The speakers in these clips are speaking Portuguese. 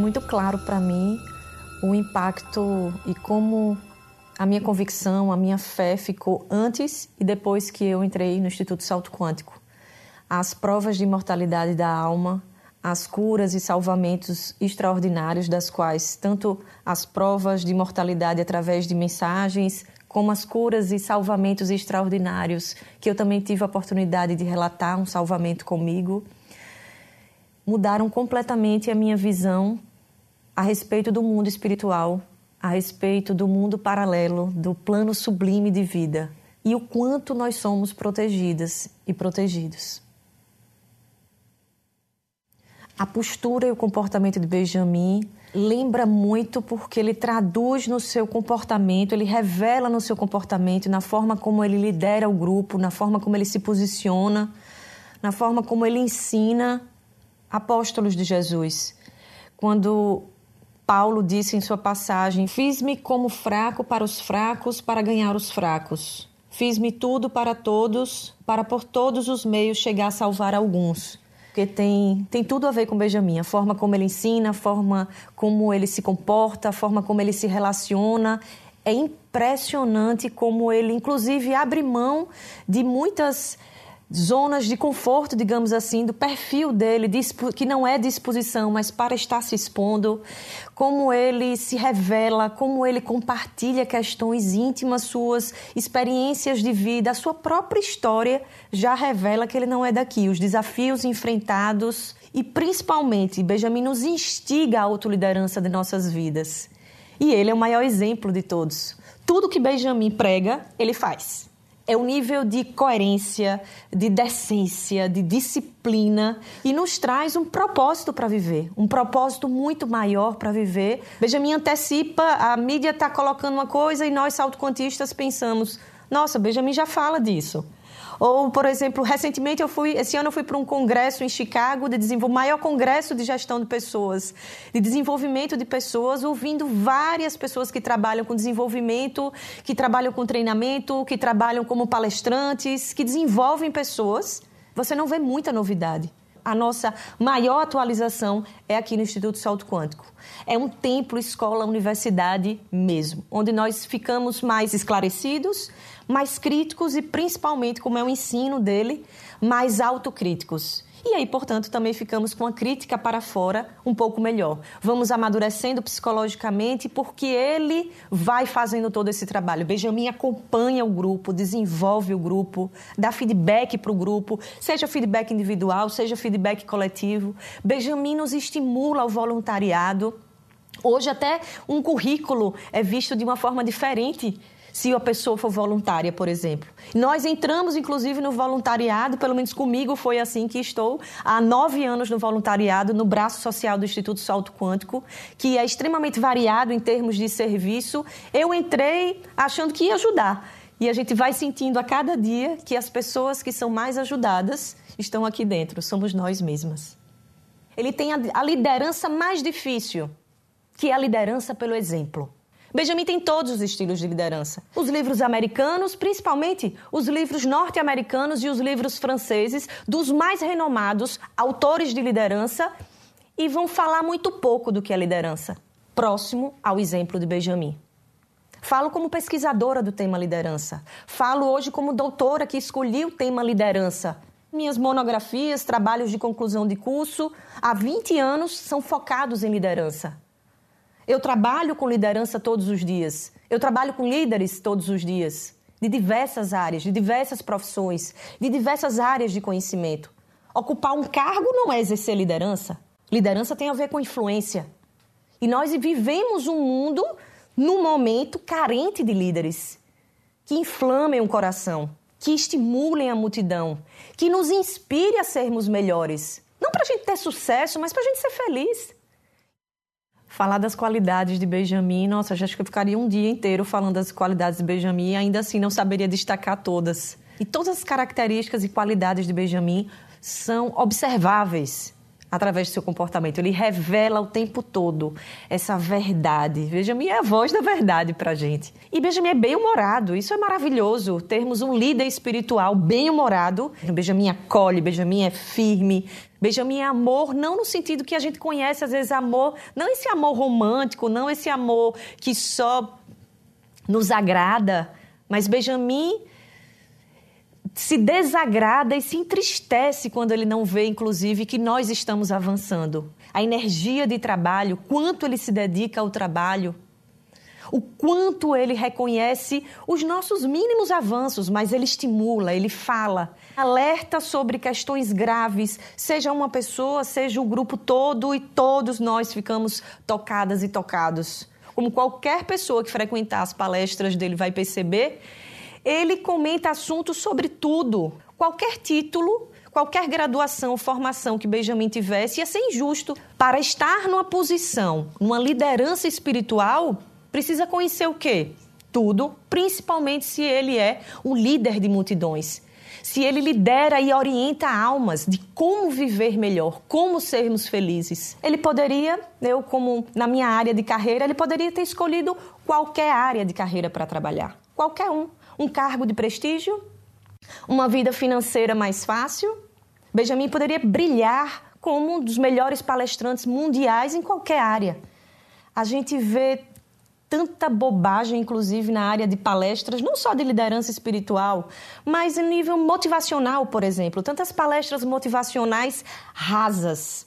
muito claro para mim o impacto e como a minha convicção, a minha fé ficou antes e depois que eu entrei no Instituto Salto Quântico. As provas de imortalidade da alma, as curas e salvamentos extraordinários, das quais tanto as provas de imortalidade através de mensagens, como as curas e salvamentos extraordinários, que eu também tive a oportunidade de relatar um salvamento comigo, mudaram completamente a minha visão a respeito do mundo espiritual, a respeito do mundo paralelo, do plano sublime de vida e o quanto nós somos protegidas e protegidos. A postura e o comportamento de Benjamin lembra muito porque ele traduz no seu comportamento, ele revela no seu comportamento, na forma como ele lidera o grupo, na forma como ele se posiciona, na forma como ele ensina apóstolos de Jesus. Quando Paulo disse em sua passagem: Fiz-me como fraco para os fracos, para ganhar os fracos. Fiz-me tudo para todos, para por todos os meios chegar a salvar alguns. Porque tem, tem tudo a ver com Benjamin, a forma como ele ensina, a forma como ele se comporta, a forma como ele se relaciona. É impressionante como ele, inclusive, abre mão de muitas zonas de conforto, digamos assim, do perfil dele, que não é de exposição, mas para estar se expondo, como ele se revela, como ele compartilha questões íntimas suas, experiências de vida, a sua própria história já revela que ele não é daqui, os desafios enfrentados e principalmente Benjamin nos instiga a autoliderança de nossas vidas. E ele é o maior exemplo de todos. Tudo que Benjamin prega, ele faz é o nível de coerência, de decência, de disciplina e nos traz um propósito para viver, um propósito muito maior para viver. Benjamin antecipa, a mídia está colocando uma coisa e nós, salto-quantistas, pensamos: nossa, Benjamin já fala disso. Ou, por exemplo, recentemente eu fui, esse ano eu fui para um congresso em Chicago de desenvolvimento, maior congresso de gestão de pessoas, de desenvolvimento de pessoas, ouvindo várias pessoas que trabalham com desenvolvimento, que trabalham com treinamento, que trabalham como palestrantes, que desenvolvem pessoas. Você não vê muita novidade. A nossa maior atualização é aqui no Instituto Salto Quântico. É um templo, escola, universidade mesmo, onde nós ficamos mais esclarecidos, mais críticos e, principalmente, como é o ensino dele, mais autocríticos. E aí, portanto, também ficamos com a crítica para fora um pouco melhor. Vamos amadurecendo psicologicamente porque ele vai fazendo todo esse trabalho. Benjamin acompanha o grupo, desenvolve o grupo, dá feedback para o grupo, seja feedback individual, seja feedback coletivo. Benjamin nos estimula ao voluntariado. Hoje, até um currículo é visto de uma forma diferente se a pessoa for voluntária, por exemplo. Nós entramos, inclusive, no voluntariado, pelo menos comigo foi assim que estou há nove anos no voluntariado, no braço social do Instituto Salto Quântico, que é extremamente variado em termos de serviço. Eu entrei achando que ia ajudar. E a gente vai sentindo a cada dia que as pessoas que são mais ajudadas estão aqui dentro, somos nós mesmas. Ele tem a liderança mais difícil, que é a liderança pelo exemplo. Benjamin tem todos os estilos de liderança. Os livros americanos, principalmente os livros norte-americanos e os livros franceses, dos mais renomados autores de liderança, e vão falar muito pouco do que é liderança, próximo ao exemplo de Benjamin. Falo como pesquisadora do tema liderança. Falo hoje como doutora que escolhi o tema liderança. Minhas monografias, trabalhos de conclusão de curso, há 20 anos são focados em liderança. Eu trabalho com liderança todos os dias. Eu trabalho com líderes todos os dias, de diversas áreas, de diversas profissões, de diversas áreas de conhecimento. Ocupar um cargo não é exercer liderança. Liderança tem a ver com influência. E nós vivemos um mundo, num momento, carente de líderes que inflamem o coração, que estimulem a multidão, que nos inspire a sermos melhores. Não para a gente ter sucesso, mas para a gente ser feliz falar das qualidades de Benjamin, nossa, acho que eu ficaria um dia inteiro falando das qualidades de Benjamin e ainda assim não saberia destacar todas. E todas as características e qualidades de Benjamin são observáveis através do seu comportamento. Ele revela o tempo todo essa verdade. Benjamin é a voz da verdade para a gente. E Benjamin é bem-humorado. Isso é maravilhoso. Termos um líder espiritual bem-humorado. Benjamin acolhe, Benjamin é firme. Benjamin é amor, não no sentido que a gente conhece, às vezes, amor, não esse amor romântico, não esse amor que só nos agrada, mas Benjamin se desagrada e se entristece quando ele não vê, inclusive, que nós estamos avançando. A energia de trabalho, quanto ele se dedica ao trabalho, o quanto ele reconhece os nossos mínimos avanços, mas ele estimula, ele fala, alerta sobre questões graves, seja uma pessoa, seja o grupo todo, e todos nós ficamos tocadas e tocados. Como qualquer pessoa que frequentar as palestras dele vai perceber, ele comenta assuntos sobre tudo. Qualquer título, qualquer graduação, formação que Benjamin tivesse ia ser injusto. Para estar numa posição, numa liderança espiritual, precisa conhecer o quê? Tudo, principalmente se ele é um líder de multidões. Se ele lidera e orienta almas de como viver melhor, como sermos felizes. Ele poderia, eu como na minha área de carreira, ele poderia ter escolhido qualquer área de carreira para trabalhar. Qualquer um um cargo de prestígio, uma vida financeira mais fácil. Benjamin poderia brilhar como um dos melhores palestrantes mundiais em qualquer área. A gente vê tanta bobagem, inclusive na área de palestras, não só de liderança espiritual, mas em nível motivacional, por exemplo. Tantas palestras motivacionais rasas,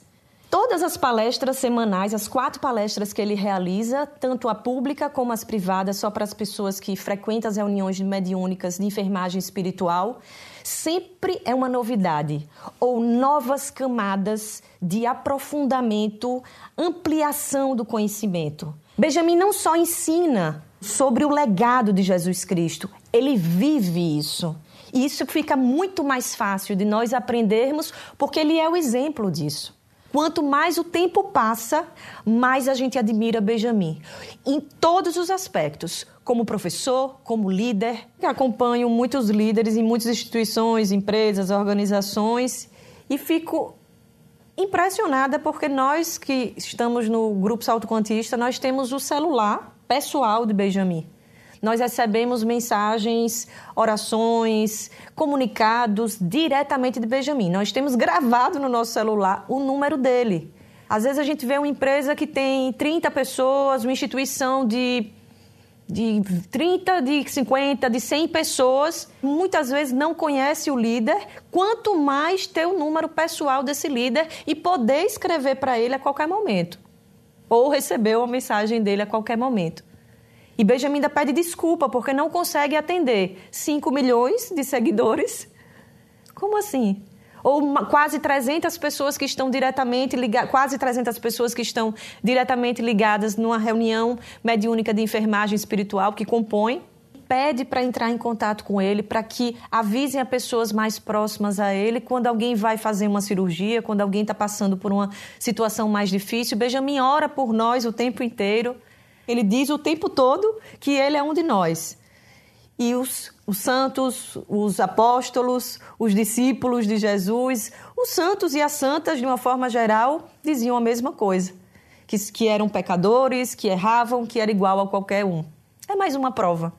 Todas as palestras semanais, as quatro palestras que ele realiza, tanto a pública como as privadas, só para as pessoas que frequentam as reuniões mediúnicas de enfermagem espiritual, sempre é uma novidade ou novas camadas de aprofundamento, ampliação do conhecimento. Benjamin não só ensina sobre o legado de Jesus Cristo, ele vive isso. E isso fica muito mais fácil de nós aprendermos porque ele é o exemplo disso. Quanto mais o tempo passa, mais a gente admira Benjamin. Em todos os aspectos, como professor, como líder. Acompanho muitos líderes em muitas instituições, empresas, organizações e fico impressionada porque nós que estamos no grupo Salto Quantista, nós temos o celular pessoal de Benjamin. Nós recebemos mensagens, orações, comunicados diretamente de Benjamin. Nós temos gravado no nosso celular o número dele. Às vezes a gente vê uma empresa que tem 30 pessoas, uma instituição de de 30, de 50, de 100 pessoas, muitas vezes não conhece o líder, quanto mais ter o número pessoal desse líder e poder escrever para ele a qualquer momento. Ou receber uma mensagem dele a qualquer momento. E Benjamin ainda pede desculpa porque não consegue atender 5 milhões de seguidores. Como assim? Ou uma, quase 300 pessoas que estão diretamente ligadas, quase 300 pessoas que estão diretamente ligadas numa reunião mediúnica de enfermagem espiritual que compõe pede para entrar em contato com ele, para que avisem a pessoas mais próximas a ele quando alguém vai fazer uma cirurgia, quando alguém está passando por uma situação mais difícil. Benjamin ora por nós o tempo inteiro. Ele diz o tempo todo que ele é um de nós. E os, os santos, os apóstolos, os discípulos de Jesus, os santos e as santas, de uma forma geral, diziam a mesma coisa: que, que eram pecadores, que erravam, que era igual a qualquer um. É mais uma prova.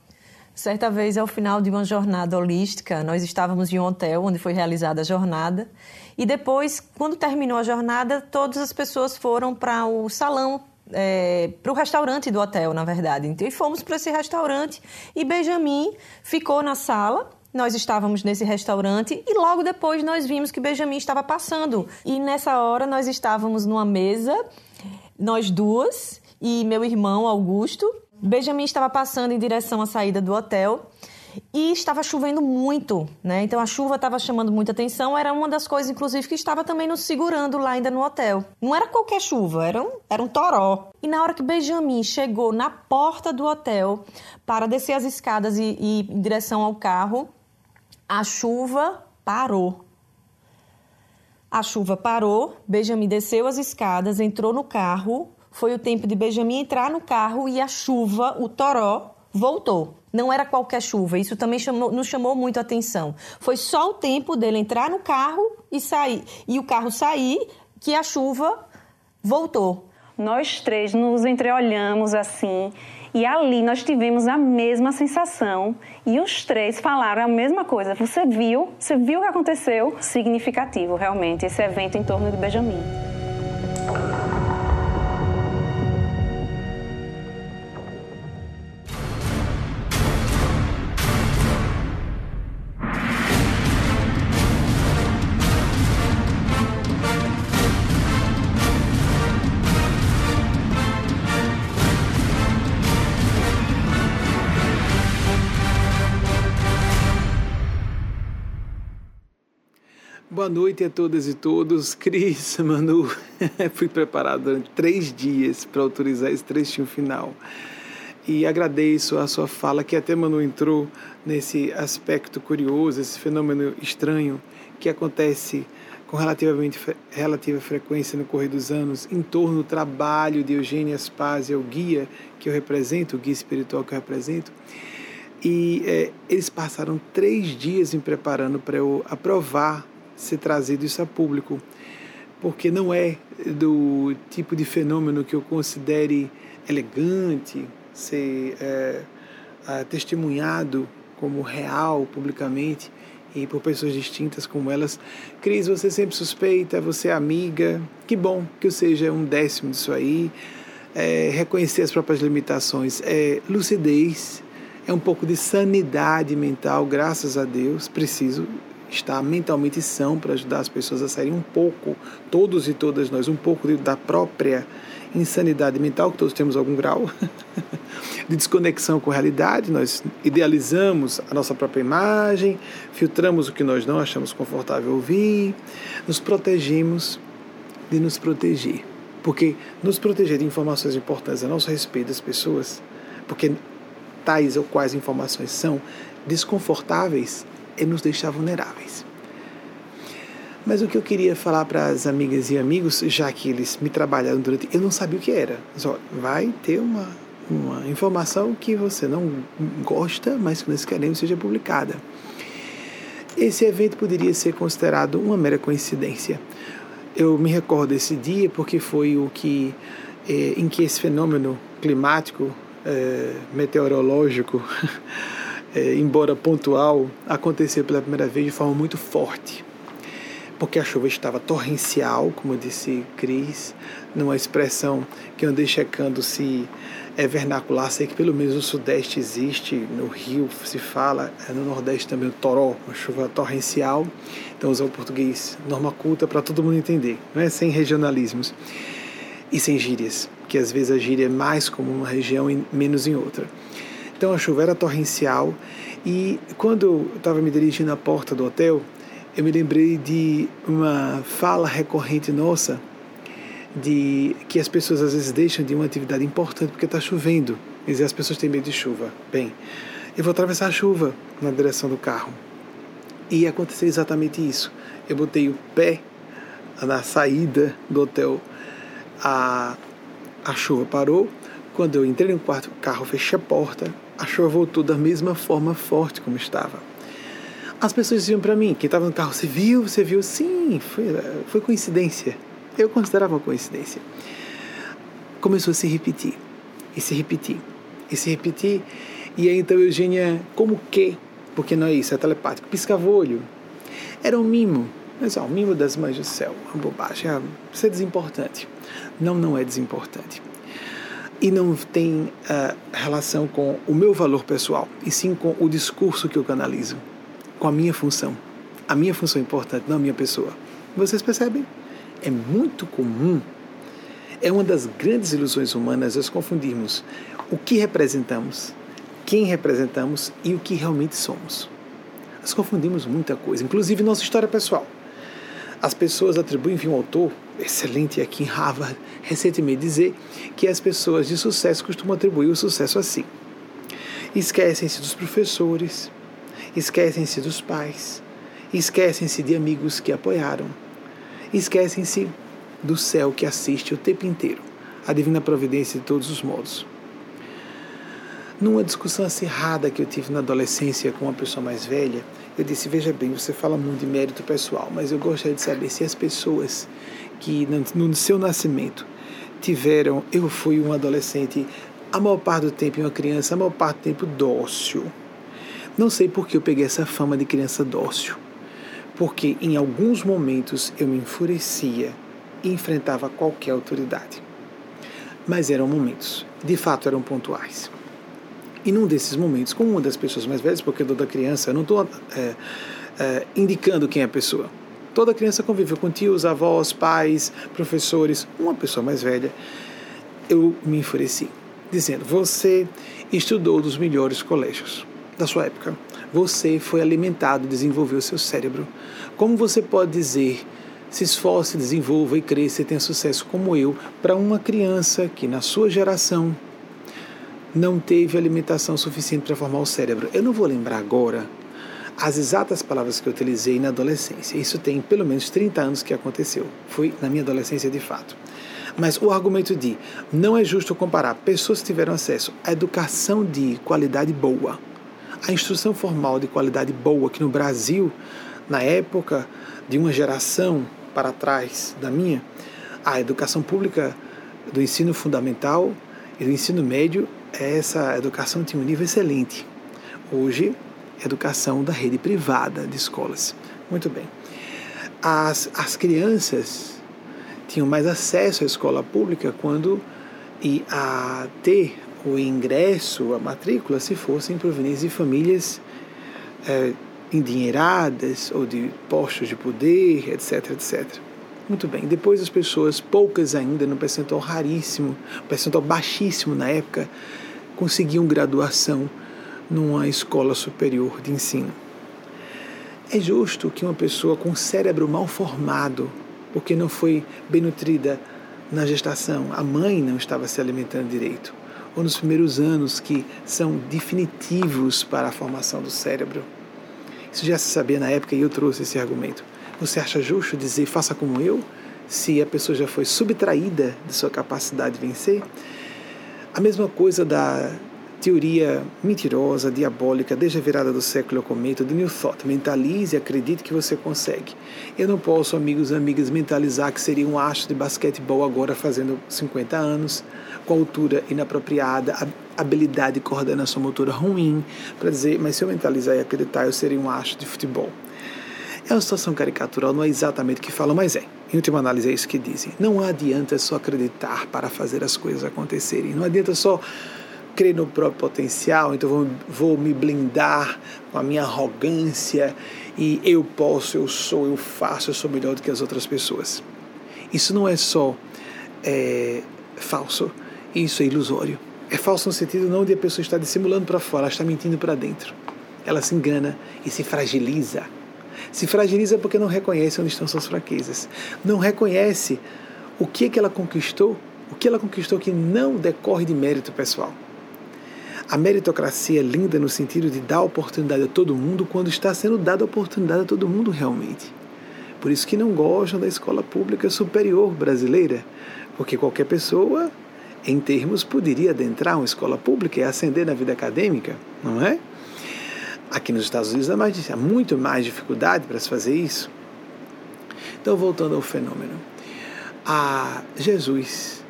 Certa vez, ao final de uma jornada holística, nós estávamos em um hotel onde foi realizada a jornada. E depois, quando terminou a jornada, todas as pessoas foram para o salão é, para o restaurante do hotel, na verdade. Então, e fomos para esse restaurante e Benjamin ficou na sala. Nós estávamos nesse restaurante e logo depois nós vimos que Benjamin estava passando. E nessa hora nós estávamos numa mesa, nós duas e meu irmão Augusto. Benjamin estava passando em direção à saída do hotel e estava chovendo muito, né? Então a chuva estava chamando muita atenção. Era uma das coisas, inclusive, que estava também nos segurando lá ainda no hotel. Não era qualquer chuva, era um, era um toró. E na hora que Benjamin chegou na porta do hotel para descer as escadas e, e em direção ao carro, a chuva parou. A chuva parou, Benjamin desceu as escadas, entrou no carro. Foi o tempo de Benjamin entrar no carro e a chuva, o toró, voltou. Não era qualquer chuva, isso também chamou, nos chamou muito a atenção. Foi só o tempo dele entrar no carro e sair. E o carro sair, que a chuva voltou. Nós três nos entreolhamos assim e ali nós tivemos a mesma sensação e os três falaram a mesma coisa. Você viu? Você viu o que aconteceu? Significativo, realmente, esse evento em torno de Benjamin. Boa noite a todas e todos. Cris, Manu, fui preparado durante três dias para autorizar esse trechinho final. E agradeço a sua fala, que até Manu entrou nesse aspecto curioso, esse fenômeno estranho que acontece com relativamente relativa frequência no correr dos anos em torno do trabalho de Eugênia Aspásia, o guia que eu represento, o guia espiritual que eu represento. E é, eles passaram três dias me preparando para eu aprovar ser trazido isso a público, porque não é do tipo de fenômeno que eu considere elegante, ser é, testemunhado como real publicamente e por pessoas distintas como elas. Cris, você sempre suspeita, você é amiga, que bom que eu seja um décimo disso aí. É, reconhecer as próprias limitações, é lucidez, é um pouco de sanidade mental, graças a Deus, preciso estar mentalmente são para ajudar as pessoas a saírem um pouco, todos e todas nós, um pouco da própria insanidade mental, que todos temos algum grau, de desconexão com a realidade. Nós idealizamos a nossa própria imagem, filtramos o que nós não achamos confortável ouvir, nos protegemos de nos proteger. Porque nos proteger de informações importantes a nosso respeito das pessoas, porque tais ou quais informações são desconfortáveis, e nos deixar vulneráveis. Mas o que eu queria falar para as amigas e amigos, já que eles me trabalharam durante. Eu não sabia o que era. Só vai ter uma, uma informação que você não gosta, mas que nós queremos seja publicada. Esse evento poderia ser considerado uma mera coincidência. Eu me recordo desse dia porque foi o que é, em que esse fenômeno climático, é, meteorológico, é, embora pontual, aconteceu pela primeira vez de forma muito forte. Porque a chuva estava torrencial, como disse Cris, numa expressão que eu andei checando se é vernacular, sei que pelo menos no Sudeste existe, no Rio se fala, é no Nordeste também o toró, uma chuva torrencial. Então usar o português norma culta para todo mundo entender, não é sem regionalismos e sem gírias, que às vezes a gíria é mais comum numa região e menos em outra. Então a chuva era torrencial e quando eu estava me dirigindo à porta do hotel, eu me lembrei de uma fala recorrente nossa de que as pessoas às vezes deixam de uma atividade importante porque está chovendo. Quer dizer, as pessoas têm medo de chuva. Bem, eu vou atravessar a chuva na direção do carro. E aconteceu exatamente isso. Eu botei o pé na saída do hotel, a, a chuva parou. Quando eu entrei no quarto, o carro fechei a porta, a chuva voltou da mesma forma forte como estava. As pessoas diziam para mim, quem estava no carro, você viu? Você viu? Sim, foi, foi coincidência. Eu considerava coincidência. Começou a se repetir, e se repetir, e se repetir. E aí então Eugênia, como que? Porque não é isso, é telepático. Piscava o olho. Era um mimo. Mas, ó, o mimo das mães do céu, uma bobagem. Ah, isso é desimportante. Não, não é desimportante e não tem uh, relação com o meu valor pessoal, e sim com o discurso que eu canalizo, com a minha função. A minha função é importante, não a minha pessoa. Vocês percebem? É muito comum, é uma das grandes ilusões humanas nós confundirmos o que representamos, quem representamos e o que realmente somos. Nós confundimos muita coisa, inclusive nossa história pessoal. As pessoas atribuem, enfim, um autor excelente aqui em Harvard recentemente dizer que as pessoas de sucesso costumam atribuir o sucesso a si. Esquecem-se dos professores, esquecem-se dos pais, esquecem-se de amigos que apoiaram, esquecem-se do céu que assiste o tempo inteiro, a divina providência de todos os modos. Numa discussão acirrada que eu tive na adolescência com uma pessoa mais velha, eu disse: Veja bem, você fala muito de mérito pessoal, mas eu gostaria de saber se as pessoas que no seu nascimento tiveram. Eu fui um adolescente, a maior parte do tempo, uma criança, a maior parte do tempo dócil. Não sei por que eu peguei essa fama de criança dócil. Porque em alguns momentos eu me enfurecia e enfrentava qualquer autoridade. Mas eram momentos, de fato eram pontuais. E num desses momentos, com uma das pessoas mais velhas, porque toda criança, eu não estou é, é, indicando quem é a pessoa. Toda criança convive com tios, avós, pais, professores, uma pessoa mais velha. Eu me enfureci, dizendo: Você estudou nos melhores colégios da sua época. Você foi alimentado, desenvolveu seu cérebro. Como você pode dizer se esforce, desenvolva e cresça e tenha sucesso como eu para uma criança que na sua geração não teve alimentação suficiente para formar o cérebro. Eu não vou lembrar agora as exatas palavras que eu utilizei na adolescência. Isso tem pelo menos 30 anos que aconteceu. Foi na minha adolescência de fato. Mas o argumento de não é justo comparar pessoas que tiveram acesso à educação de qualidade boa, à instrução formal de qualidade boa, que no Brasil, na época de uma geração para trás da minha, a educação pública do ensino fundamental e do ensino médio essa educação tinha um nível excelente. Hoje, educação da rede privada de escolas. Muito bem. As, as crianças tinham mais acesso à escola pública quando e a ter o ingresso, a matrícula, se fossem provenientes de famílias é, endinheiradas ou de postos de poder, etc, etc. Muito bem. Depois as pessoas, poucas ainda, no percentual raríssimo, percentual baixíssimo na época, conseguiam graduação numa escola superior de ensino. É justo que uma pessoa com cérebro mal formado, porque não foi bem nutrida na gestação, a mãe não estava se alimentando direito, ou nos primeiros anos que são definitivos para a formação do cérebro. Isso já se sabia na época e eu trouxe esse argumento. Você acha justo dizer faça como eu, se a pessoa já foi subtraída de sua capacidade de vencer? A mesma coisa da teoria mentirosa, diabólica, desde a virada do século eu comento, do New Thought. Mentalize e acredite que você consegue. Eu não posso, amigos e amigas, mentalizar que seria um astro de basquetebol agora fazendo 50 anos, com altura inapropriada, habilidade de coordenação motora ruim, para dizer, mas se eu mentalizar e acreditar, eu seria um astro de futebol. É uma situação caricatural, não é exatamente o que falam, mas é. Em última análise, é isso que dizem. Não adianta só acreditar para fazer as coisas acontecerem. Não adianta só crer no próprio potencial, então vou, vou me blindar com a minha arrogância e eu posso, eu sou, eu faço, eu sou melhor do que as outras pessoas. Isso não é só é, falso, isso é ilusório. É falso no sentido não de a pessoa estar dissimulando para fora, ela está mentindo para dentro. Ela se engana e se fragiliza se fragiliza porque não reconhece onde estão suas fraquezas. Não reconhece o que, é que ela conquistou, o que ela conquistou que não decorre de mérito pessoal. A meritocracia é linda no sentido de dar oportunidade a todo mundo quando está sendo dada oportunidade a todo mundo realmente. Por isso que não gostam da escola pública superior brasileira, porque qualquer pessoa, em termos, poderia adentrar uma escola pública e ascender na vida acadêmica, não é? Aqui nos Estados Unidos há, mais, há muito mais dificuldade para se fazer isso. Então, voltando ao fenômeno. A Jesus,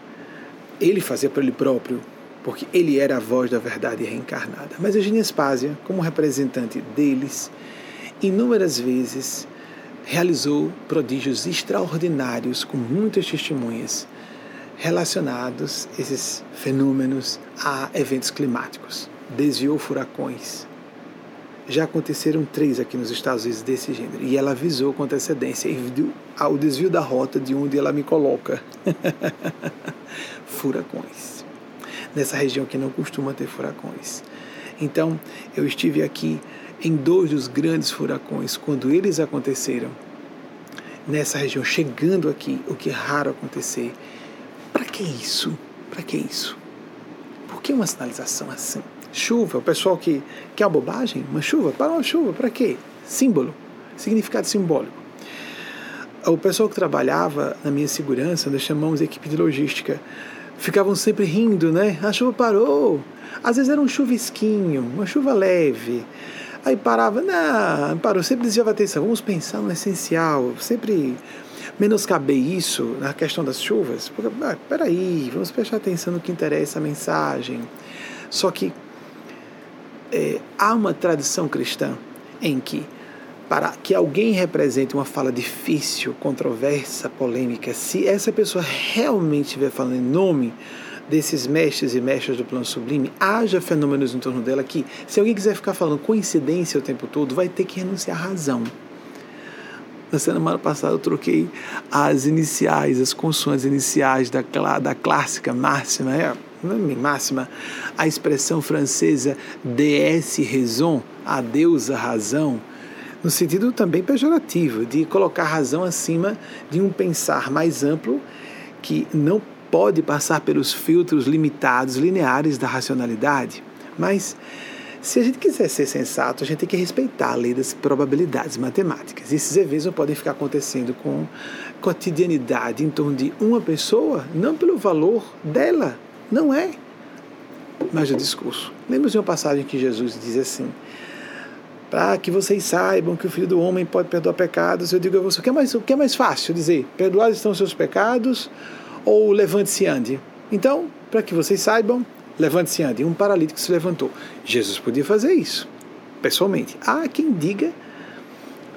ele fazia para ele próprio, porque ele era a voz da verdade reencarnada. Mas Eugênia Spásia, como representante deles, inúmeras vezes realizou prodígios extraordinários com muitas testemunhas relacionados esses fenômenos a eventos climáticos. Desviou furacões, já aconteceram três aqui nos Estados Unidos desse gênero. E ela avisou com antecedência e viu o desvio da rota de onde ela me coloca. furacões. Nessa região que não costuma ter furacões. Então, eu estive aqui em dois dos grandes furacões, quando eles aconteceram, nessa região, chegando aqui, o que é raro acontecer. Para que isso? Para que isso? Por que uma sinalização assim? Chuva, o pessoal que quer uma bobagem, uma chuva, para uma chuva, para quê? Símbolo, significado simbólico. O pessoal que trabalhava na minha segurança, nós chamamos de equipe de logística, ficavam sempre rindo, né? A chuva parou. Às vezes era um chuvisquinho, uma chuva leve. Aí parava, não, parou. Sempre dizia atenção, vamos pensar no essencial. Sempre menoscaber isso na questão das chuvas. Porque, ah, peraí, vamos prestar atenção no que interessa a mensagem. Só que é, há uma tradição cristã em que para que alguém represente uma fala difícil, controversa, polêmica, se essa pessoa realmente estiver falando em nome desses mestres e mestras do plano sublime, haja fenômenos em torno dela que, se alguém quiser ficar falando coincidência o tempo todo, vai ter que renunciar à razão. Na semana passada eu troquei as iniciais, as consoantes iniciais da, da clássica máxima, é, é máxima, a expressão francesa déesse raison, a deusa razão, no sentido também pejorativo, de colocar razão acima de um pensar mais amplo que não pode passar pelos filtros limitados, lineares da racionalidade. Mas, se a gente quiser ser sensato, a gente tem que respeitar a lei das probabilidades matemáticas. E esses eventos não podem ficar acontecendo com cotidianidade em torno de uma pessoa, não pelo valor dela, não é, mas do discurso. Lembra de uma passagem que Jesus diz assim: para que vocês saibam que o Filho do Homem pode perdoar pecados, eu digo a você: o que é mais, o que é mais fácil dizer? Perdoados estão seus pecados ou levante-se ande? Então, para que vocês saibam, levante-se ande. Um paralítico se levantou. Jesus podia fazer isso, pessoalmente. Há quem diga,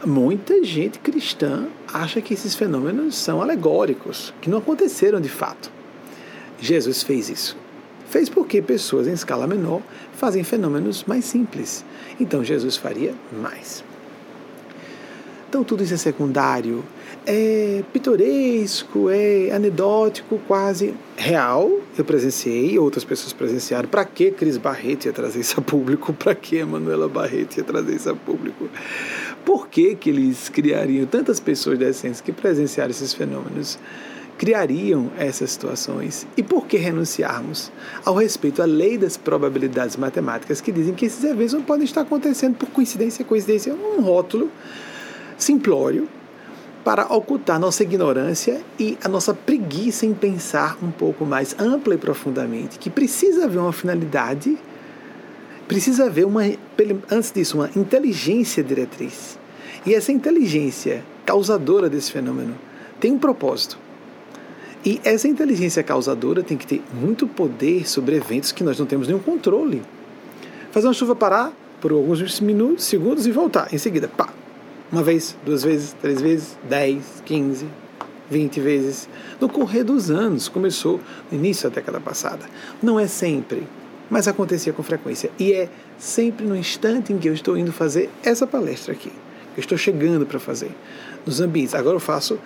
muita gente cristã acha que esses fenômenos são alegóricos, que não aconteceram de fato. Jesus fez isso. Fez porque pessoas em escala menor fazem fenômenos mais simples. Então Jesus faria mais. Então tudo isso é secundário, é pitoresco, é anedótico, quase real. Eu presenciei, outras pessoas presenciaram. Para que Cris Barreto ia trazer isso a público? Para que Manuela Barreto ia trazer isso a público? Por que, que eles criariam tantas pessoas decentes que presenciaram esses fenômenos? Criariam essas situações? E por que renunciarmos ao respeito à lei das probabilidades matemáticas que dizem que esses eventos não podem estar acontecendo por coincidência? Coincidência é um rótulo simplório para ocultar nossa ignorância e a nossa preguiça em pensar um pouco mais ampla e profundamente, que precisa haver uma finalidade, precisa haver uma, antes disso, uma inteligência diretriz. E essa inteligência causadora desse fenômeno tem um propósito. E essa inteligência causadora tem que ter muito poder sobre eventos que nós não temos nenhum controle. Fazer uma chuva parar por alguns minutos, segundos e voltar. Em seguida, pá. Uma vez, duas vezes, três vezes, dez, quinze, vinte vezes. No correr dos anos, começou no início da década passada. Não é sempre, mas acontecia com frequência. E é sempre no instante em que eu estou indo fazer essa palestra aqui. Eu estou chegando para fazer. Nos ambientes. Agora eu faço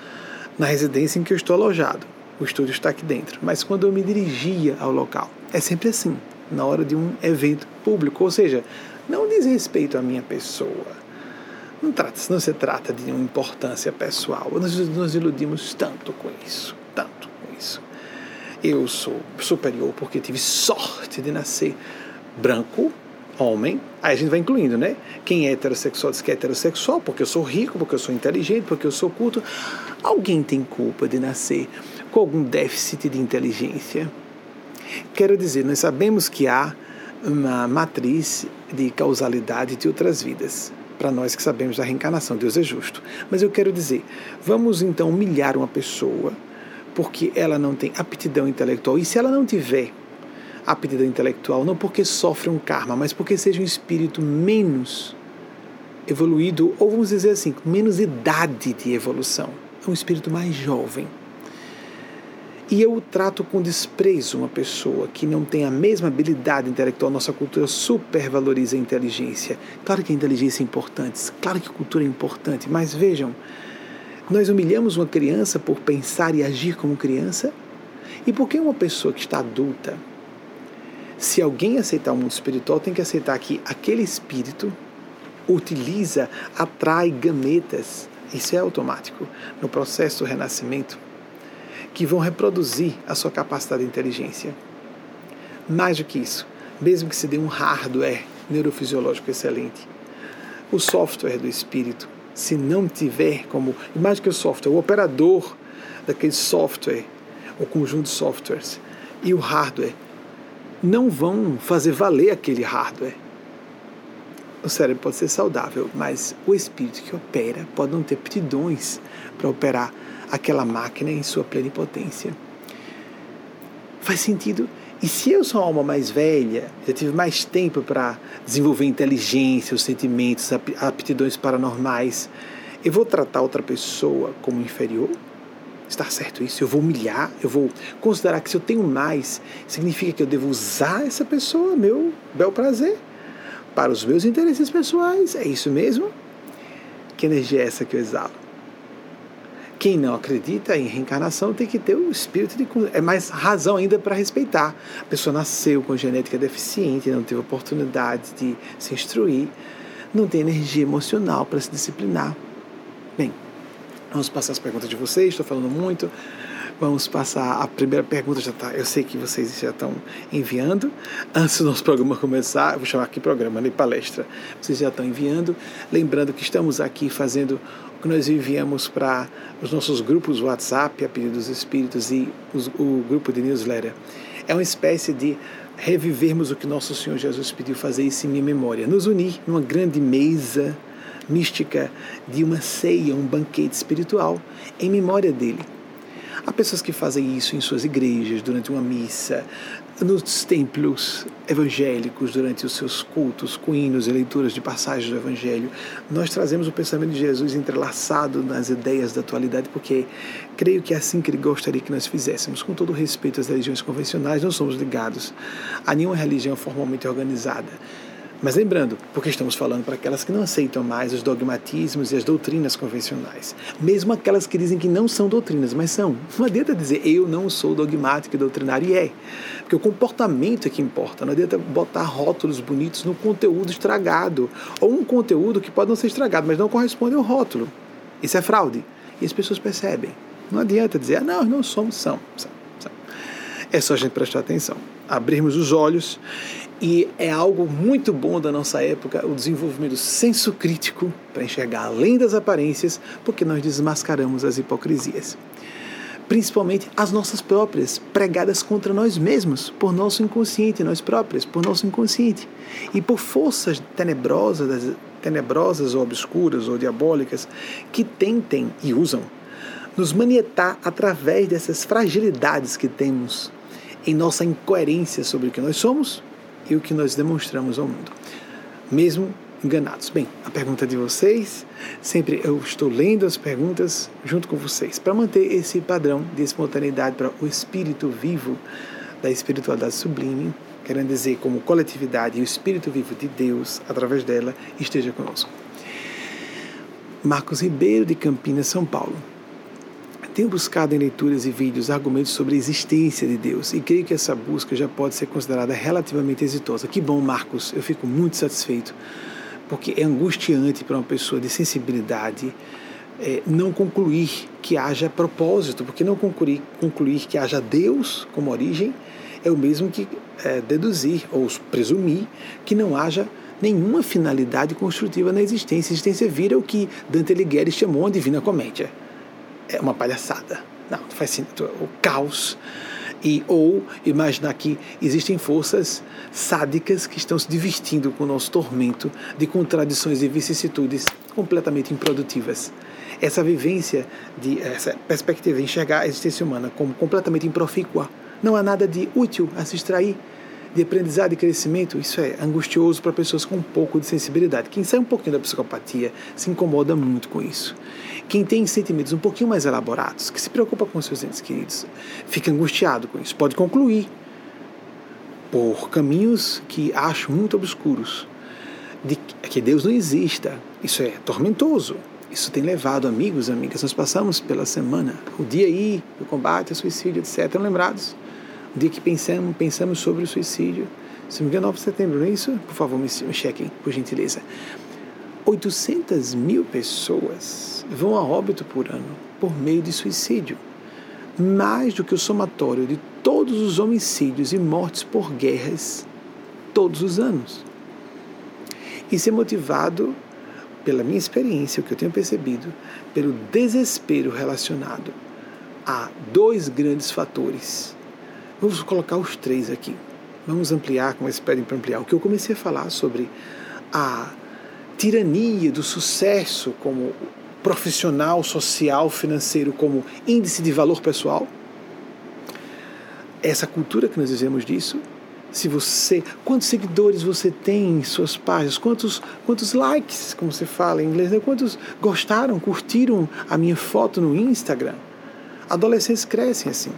na residência em que eu estou alojado o estúdio está aqui dentro. Mas quando eu me dirigia ao local, é sempre assim, na hora de um evento público, ou seja, não diz respeito à minha pessoa. Não, trata, não se trata de uma importância pessoal. Nós nos iludimos tanto com isso, tanto com isso. Eu sou superior porque tive sorte de nascer branco, homem, aí a gente vai incluindo, né? Quem é heterossexual diz que é heterossexual, porque eu sou rico, porque eu sou inteligente, porque eu sou culto. Alguém tem culpa de nascer com algum déficit de inteligência. Quero dizer, nós sabemos que há uma matriz de causalidade de outras vidas. Para nós que sabemos da reencarnação, Deus é justo. Mas eu quero dizer, vamos então humilhar uma pessoa porque ela não tem aptidão intelectual. E se ela não tiver aptidão intelectual, não porque sofre um karma, mas porque seja um espírito menos evoluído, ou vamos dizer assim, menos idade de evolução, é um espírito mais jovem e eu trato com desprezo uma pessoa que não tem a mesma habilidade intelectual. Nossa cultura supervaloriza a inteligência. Claro que a inteligência é importante, claro que a cultura é importante, mas vejam, nós humilhamos uma criança por pensar e agir como criança? E por que uma pessoa que está adulta, se alguém aceitar o mundo espiritual, tem que aceitar que aquele espírito utiliza, atrai gametas, isso é automático, no processo do renascimento que vão reproduzir a sua capacidade de inteligência. Mais do que isso, mesmo que se dê um hardware neurofisiológico excelente, o software do espírito, se não tiver como, mais do que o software, o operador daquele software, o conjunto de softwares, e o hardware não vão fazer valer aquele hardware. O cérebro pode ser saudável, mas o espírito que opera pode não ter aptidões para operar aquela máquina em sua plenipotência. Faz sentido? E se eu sou uma alma mais velha, já tive mais tempo para desenvolver inteligência, os sentimentos, aptidões paranormais, eu vou tratar outra pessoa como inferior? Está certo isso? Eu vou humilhar? Eu vou considerar que se eu tenho mais, significa que eu devo usar essa pessoa, meu bel prazer, para os meus interesses pessoais? É isso mesmo? Que energia é essa que eu exalo? Quem não acredita em reencarnação tem que ter o espírito de. É mais razão ainda para respeitar. A pessoa nasceu com genética deficiente, não teve oportunidade de se instruir, não tem energia emocional para se disciplinar. Bem, vamos passar as perguntas de vocês, estou falando muito. Vamos passar a primeira pergunta, já tá, eu sei que vocês já estão enviando. Antes do nosso programa começar, vou chamar aqui programa, nem palestra. Vocês já estão enviando. Lembrando que estamos aqui fazendo que nós enviamos para os nossos grupos WhatsApp, a pedido dos espíritos, e os, o grupo de newsletter. É uma espécie de revivermos o que nosso Senhor Jesus pediu fazer isso em minha memória. Nos unir numa grande mesa mística de uma ceia, um banquete espiritual, em memória dele. Há pessoas que fazem isso em suas igrejas, durante uma missa, nos templos evangélicos, durante os seus cultos, com hinos e leituras de passagens do Evangelho. Nós trazemos o pensamento de Jesus entrelaçado nas ideias da atualidade, porque creio que é assim que ele gostaria que nós fizéssemos. Com todo respeito às religiões convencionais, não somos ligados a nenhuma religião formalmente organizada. Mas lembrando, porque estamos falando para aquelas que não aceitam mais os dogmatismos e as doutrinas convencionais, mesmo aquelas que dizem que não são doutrinas, mas são. Não adianta dizer eu não sou dogmático e doutrinário, e é. Porque o comportamento é que importa. Não adianta botar rótulos bonitos no conteúdo estragado, ou um conteúdo que pode não ser estragado, mas não corresponde ao rótulo. Isso é fraude. E as pessoas percebem. Não adianta dizer, ah, não, não somos, são. são. É só a gente prestar atenção, abrirmos os olhos e é algo muito bom da nossa época o desenvolvimento do senso crítico para enxergar além das aparências, porque nós desmascaramos as hipocrisias. Principalmente as nossas próprias, pregadas contra nós mesmos, por nosso inconsciente, nós próprios, por nosso inconsciente. E por forças tenebrosas, tenebrosas ou obscuras ou diabólicas que tentem e usam nos manietar através dessas fragilidades que temos em nossa incoerência sobre o que nós somos e o que nós demonstramos ao mundo, mesmo enganados. Bem, a pergunta de vocês, sempre eu estou lendo as perguntas junto com vocês, para manter esse padrão de espontaneidade para o espírito vivo da espiritualidade sublime, querendo dizer como coletividade e o espírito vivo de Deus, através dela, esteja conosco. Marcos Ribeiro, de Campinas, São Paulo. Tenho buscado em leituras e vídeos argumentos sobre a existência de Deus e creio que essa busca já pode ser considerada relativamente exitosa. Que bom, Marcos, eu fico muito satisfeito, porque é angustiante para uma pessoa de sensibilidade é, não concluir que haja propósito, porque não concluir, concluir que haja Deus como origem é o mesmo que é, deduzir ou presumir que não haja nenhuma finalidade construtiva na existência. A existência vira o que Dante Alighieri chamou de divina comédia é uma palhaçada. Não, faz sentido. O caos. E, ou imaginar que existem forças sádicas que estão se divertindo com o nosso tormento de contradições e vicissitudes completamente improdutivas. Essa vivência, de, essa perspectiva de enxergar a existência humana como completamente improfícua, não há nada de útil a se extrair de aprendizado e crescimento, isso é angustioso para pessoas com um pouco de sensibilidade. Quem sai um pouquinho da psicopatia se incomoda muito com isso. Quem tem sentimentos um pouquinho mais elaborados, que se preocupa com seus entes queridos, fica angustiado com isso. Pode concluir por caminhos que acho muito obscuros de que Deus não exista. Isso é tormentoso. Isso tem levado amigos, amigas. Nós passamos pela semana, o dia aí do combate ao suicídio, etc. Lembrados? O dia que pensamos, pensamos sobre o suicídio. Se me engano, 9 de setembro, não é isso? Por favor, me, me chequem, por gentileza. 800 mil pessoas vão a óbito por ano por meio de suicídio. Mais do que o somatório de todos os homicídios e mortes por guerras todos os anos. Isso é motivado, pela minha experiência, o que eu tenho percebido, pelo desespero relacionado a dois grandes fatores Vamos colocar os três aqui. Vamos ampliar, como eles pedem para ampliar. O que eu comecei a falar sobre a tirania do sucesso como profissional, social, financeiro, como índice de valor pessoal. Essa cultura que nós dizemos disso, se você, quantos seguidores você tem em suas páginas, quantos, quantos likes, como você fala em inglês, né? quantos gostaram, curtiram a minha foto no Instagram. Adolescentes crescem assim.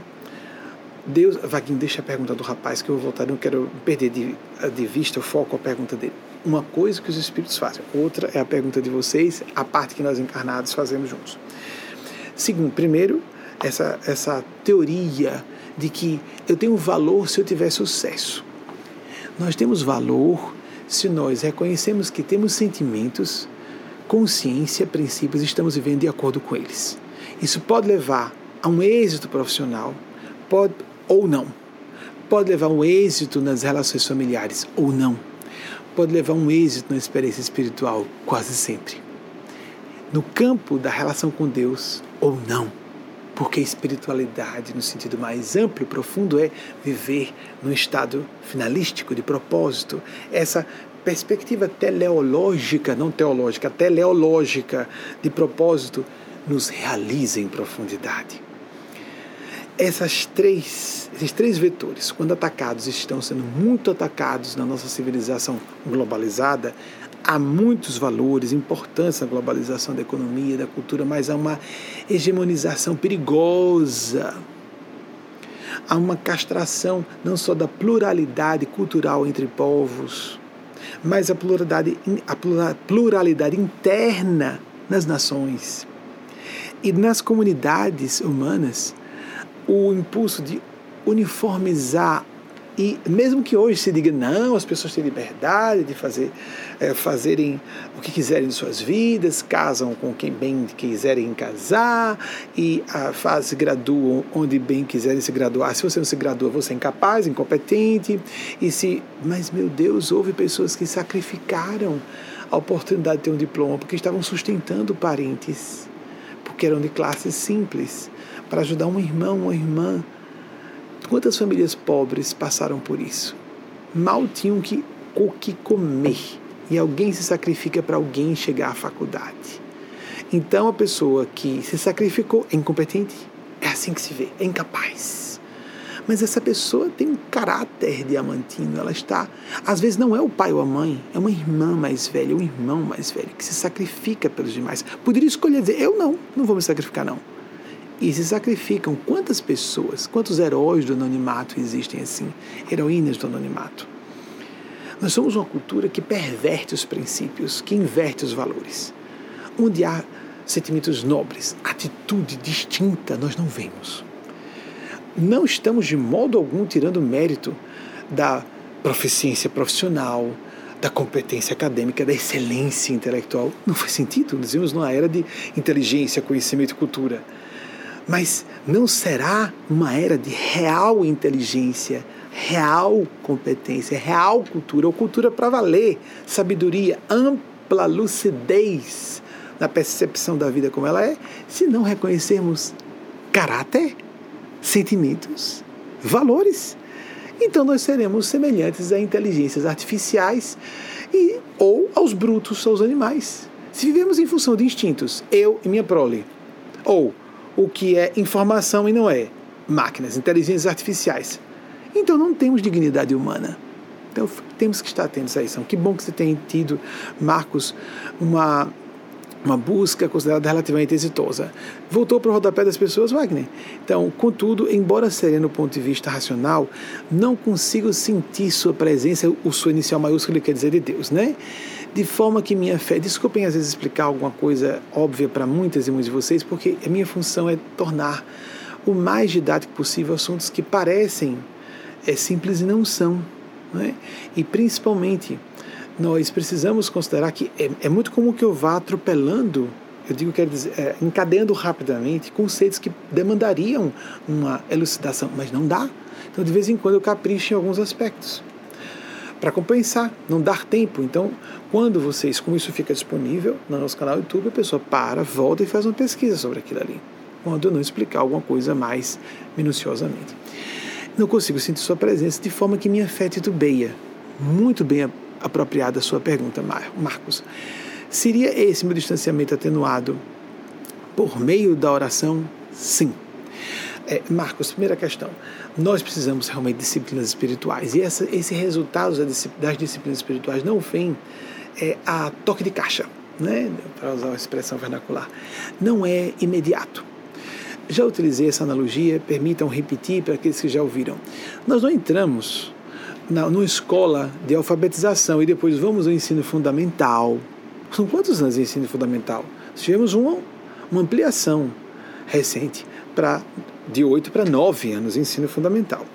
Deus, Vaguinho, deixa a pergunta do rapaz que eu vou voltar, não quero perder de, de vista o foco a pergunta dele. Uma coisa que os espíritos fazem, outra é a pergunta de vocês, a parte que nós encarnados fazemos juntos. Segundo, primeiro, essa, essa teoria de que eu tenho valor se eu tiver sucesso. Nós temos valor se nós reconhecemos que temos sentimentos, consciência, princípios e estamos vivendo de acordo com eles. Isso pode levar a um êxito profissional, pode ou não. Pode levar a um êxito nas relações familiares ou não. Pode levar um êxito na experiência espiritual quase sempre. No campo da relação com Deus ou não. Porque espiritualidade, no sentido mais amplo e profundo, é viver num estado finalístico de propósito. Essa perspectiva teleológica, não teológica, teleológica de propósito, nos realiza em profundidade essas três, esses três vetores, quando atacados, estão sendo muito atacados na nossa civilização globalizada. Há muitos valores importantes na globalização da economia, da cultura, mas há uma hegemonização perigosa. Há uma castração não só da pluralidade cultural entre povos, mas a pluralidade, a pluralidade interna nas nações e nas comunidades humanas o impulso de uniformizar e mesmo que hoje se diga não, as pessoas têm liberdade de fazer, é, fazerem o que quiserem de suas vidas, casam com quem bem quiserem casar e a faz, se graduam onde bem quiserem se graduar. Se você não se gradua, você é incapaz, incompetente. E se, mas meu Deus, houve pessoas que sacrificaram a oportunidade de ter um diploma porque estavam sustentando parentes, porque eram de classes simples para ajudar um irmão, uma irmã. Quantas famílias pobres passaram por isso? Mal tinham que, o que comer e alguém se sacrifica para alguém chegar à faculdade. Então a pessoa que se sacrificou é incompetente? É assim que se vê, é incapaz. Mas essa pessoa tem um caráter diamantino, ela está. Às vezes não é o pai ou a mãe, é uma irmã mais velha, um irmão mais velho que se sacrifica pelos demais. Poderia escolher dizer: eu não, não vou me sacrificar, não e se sacrificam. Quantas pessoas, quantos heróis do anonimato existem assim? Heroínas do anonimato. Nós somos uma cultura que perverte os princípios, que inverte os valores. Onde há sentimentos nobres, atitude distinta, nós não vemos. Não estamos de modo algum tirando mérito da proficiência profissional, da competência acadêmica, da excelência intelectual. Não faz sentido. Nós vivemos numa era de inteligência, conhecimento e cultura. Mas não será uma era de real inteligência, real competência, real cultura, ou cultura para valer, sabedoria, ampla lucidez na percepção da vida como ela é, se não reconhecermos caráter, sentimentos, valores. Então nós seremos semelhantes a inteligências artificiais e, ou aos brutos, aos animais. Se vivemos em função de instintos, eu e minha prole, ou o que é informação e não é máquinas, inteligências artificiais. Então não temos dignidade humana. Então temos que estar atentos a isso. Que bom que você tenha tido, Marcos, uma, uma busca considerada relativamente exitosa. Voltou para o rodapé das pessoas, Wagner. Então, contudo, embora sereno do ponto de vista racional, não consigo sentir sua presença, o sua inicial maiúsculo quer dizer de Deus, né? De forma que minha fé. Desculpem às vezes explicar alguma coisa óbvia para muitas e muitos de vocês, porque a minha função é tornar o mais didático possível assuntos que parecem é, simples e não são. Não é? E principalmente, nós precisamos considerar que é, é, muito comum que eu vá atropelando, eu digo, quero dizer, é, encadeando rapidamente conceitos que demandariam uma elucidação, mas não dá. Então, de vez em quando, eu capricho em alguns aspectos para compensar, não dar tempo. Então, quando vocês, como isso fica disponível no nosso canal YouTube, a pessoa para, volta e faz uma pesquisa sobre aquilo ali. Quando eu não explicar alguma coisa mais minuciosamente. não consigo sentir sua presença de forma que minha fé titubeia. Muito bem apropriada a sua pergunta, Marcos. Seria esse meu distanciamento atenuado por meio da oração? Sim. É, Marcos, primeira questão. Nós precisamos realmente de disciplinas espirituais. E essa, esse resultado das disciplinas espirituais não vem é, a toque de caixa, né? para usar uma expressão vernacular. Não é imediato. Já utilizei essa analogia, permitam repetir para aqueles que já ouviram. Nós não entramos na, numa escola de alfabetização e depois vamos ao ensino fundamental. São quantos anos de ensino fundamental? Tivemos uma, uma ampliação recente para de 8 para 9 anos de ensino fundamental.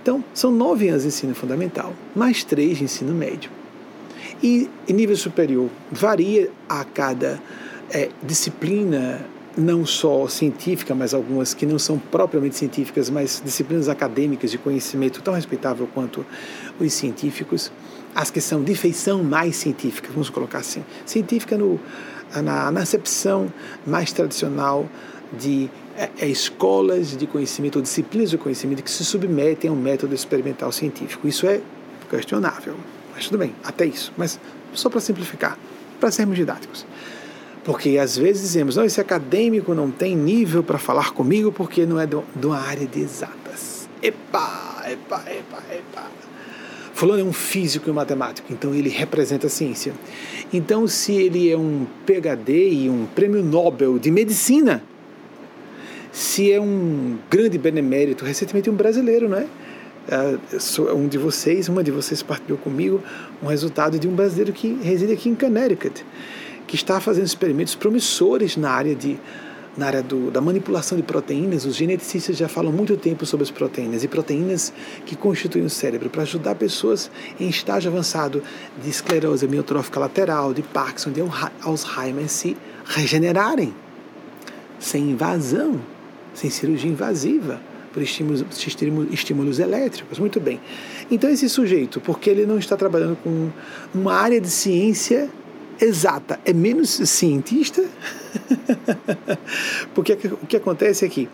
Então, são 9 anos de ensino fundamental, mais 3 de ensino médio. E nível superior, varia a cada é, disciplina não só científica, mas algumas que não são propriamente científicas, mas disciplinas acadêmicas de conhecimento tão respeitável quanto os científicos, as que são de feição mais científica, vamos colocar assim, científica no, na, na acepção mais tradicional de é, é, escolas de conhecimento ou disciplinas de conhecimento que se submetem a um método experimental científico. Isso é questionável, mas tudo bem, até isso. Mas só para simplificar, para sermos didáticos. Porque às vezes dizemos, não, esse acadêmico não tem nível para falar comigo porque não é de uma área de exatas. Epa, epa, epa, epa. Fulano é um físico e um matemático, então ele representa a ciência. Então, se ele é um PhD e um prêmio Nobel de medicina, se é um grande benemérito, recentemente um brasileiro, né? Uh, um de vocês, uma de vocês partilhou comigo um resultado de um brasileiro que reside aqui em Connecticut que está fazendo experimentos promissores na área de na área do, da manipulação de proteínas, os geneticistas já falam muito tempo sobre as proteínas e proteínas que constituem o cérebro para ajudar pessoas em estágio avançado de esclerose amiotrófica lateral, de Parkinson, de Alzheimer se regenerarem sem invasão, sem cirurgia invasiva, por estímulos, estímulos elétricos. Muito bem. Então, esse sujeito, porque ele não está trabalhando com uma área de ciência exata, é menos cientista, porque o que acontece é que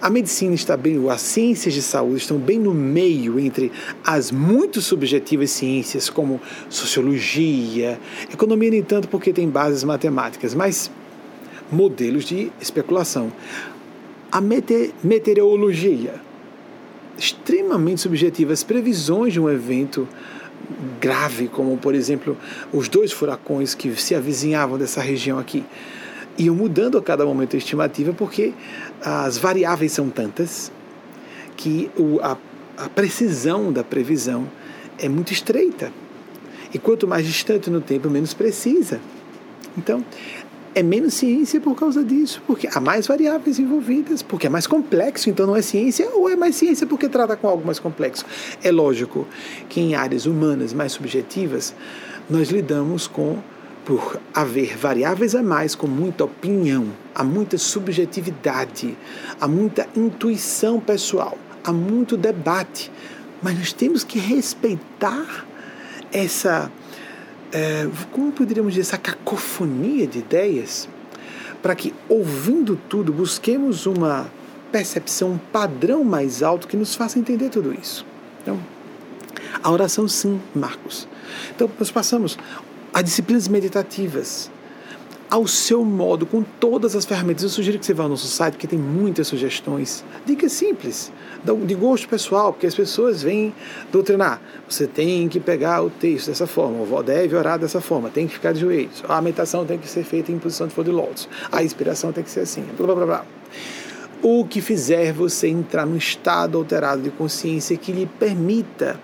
a medicina está bem, as ciências de saúde estão bem no meio entre as muito subjetivas ciências como sociologia, economia nem tanto porque tem bases matemáticas, mas modelos de especulação. A meteorologia, extremamente subjetiva, as previsões de um evento grave, como por exemplo os dois furacões que se avizinhavam dessa região aqui, iam mudando a cada momento a estimativa porque as variáveis são tantas que o, a, a precisão da previsão é muito estreita. E quanto mais distante no tempo, menos precisa. Então, é menos ciência por causa disso, porque há mais variáveis envolvidas, porque é mais complexo, então não é ciência, ou é mais ciência porque trata com algo mais complexo. É lógico que em áreas humanas mais subjetivas, nós lidamos com, por haver variáveis a mais, com muita opinião, há muita subjetividade, há muita intuição pessoal, há muito debate, mas nós temos que respeitar essa é, como poderíamos dizer, essa cacofonia de ideias, para que, ouvindo tudo, busquemos uma percepção, um padrão mais alto que nos faça entender tudo isso. Então, a oração, sim, Marcos. Então, nós passamos a disciplinas meditativas, ao seu modo, com todas as ferramentas. Eu sugiro que você vá ao nosso site, porque tem muitas sugestões. Dicas simples, de gosto pessoal, porque as pessoas vêm doutrinar. Você tem que pegar o texto dessa forma, deve orar dessa forma, tem que ficar de joelhos. A meditação tem que ser feita em posição de flor de lótus. A inspiração tem que ser assim, blá blá blá. O que fizer você entrar num estado alterado de consciência que lhe permita,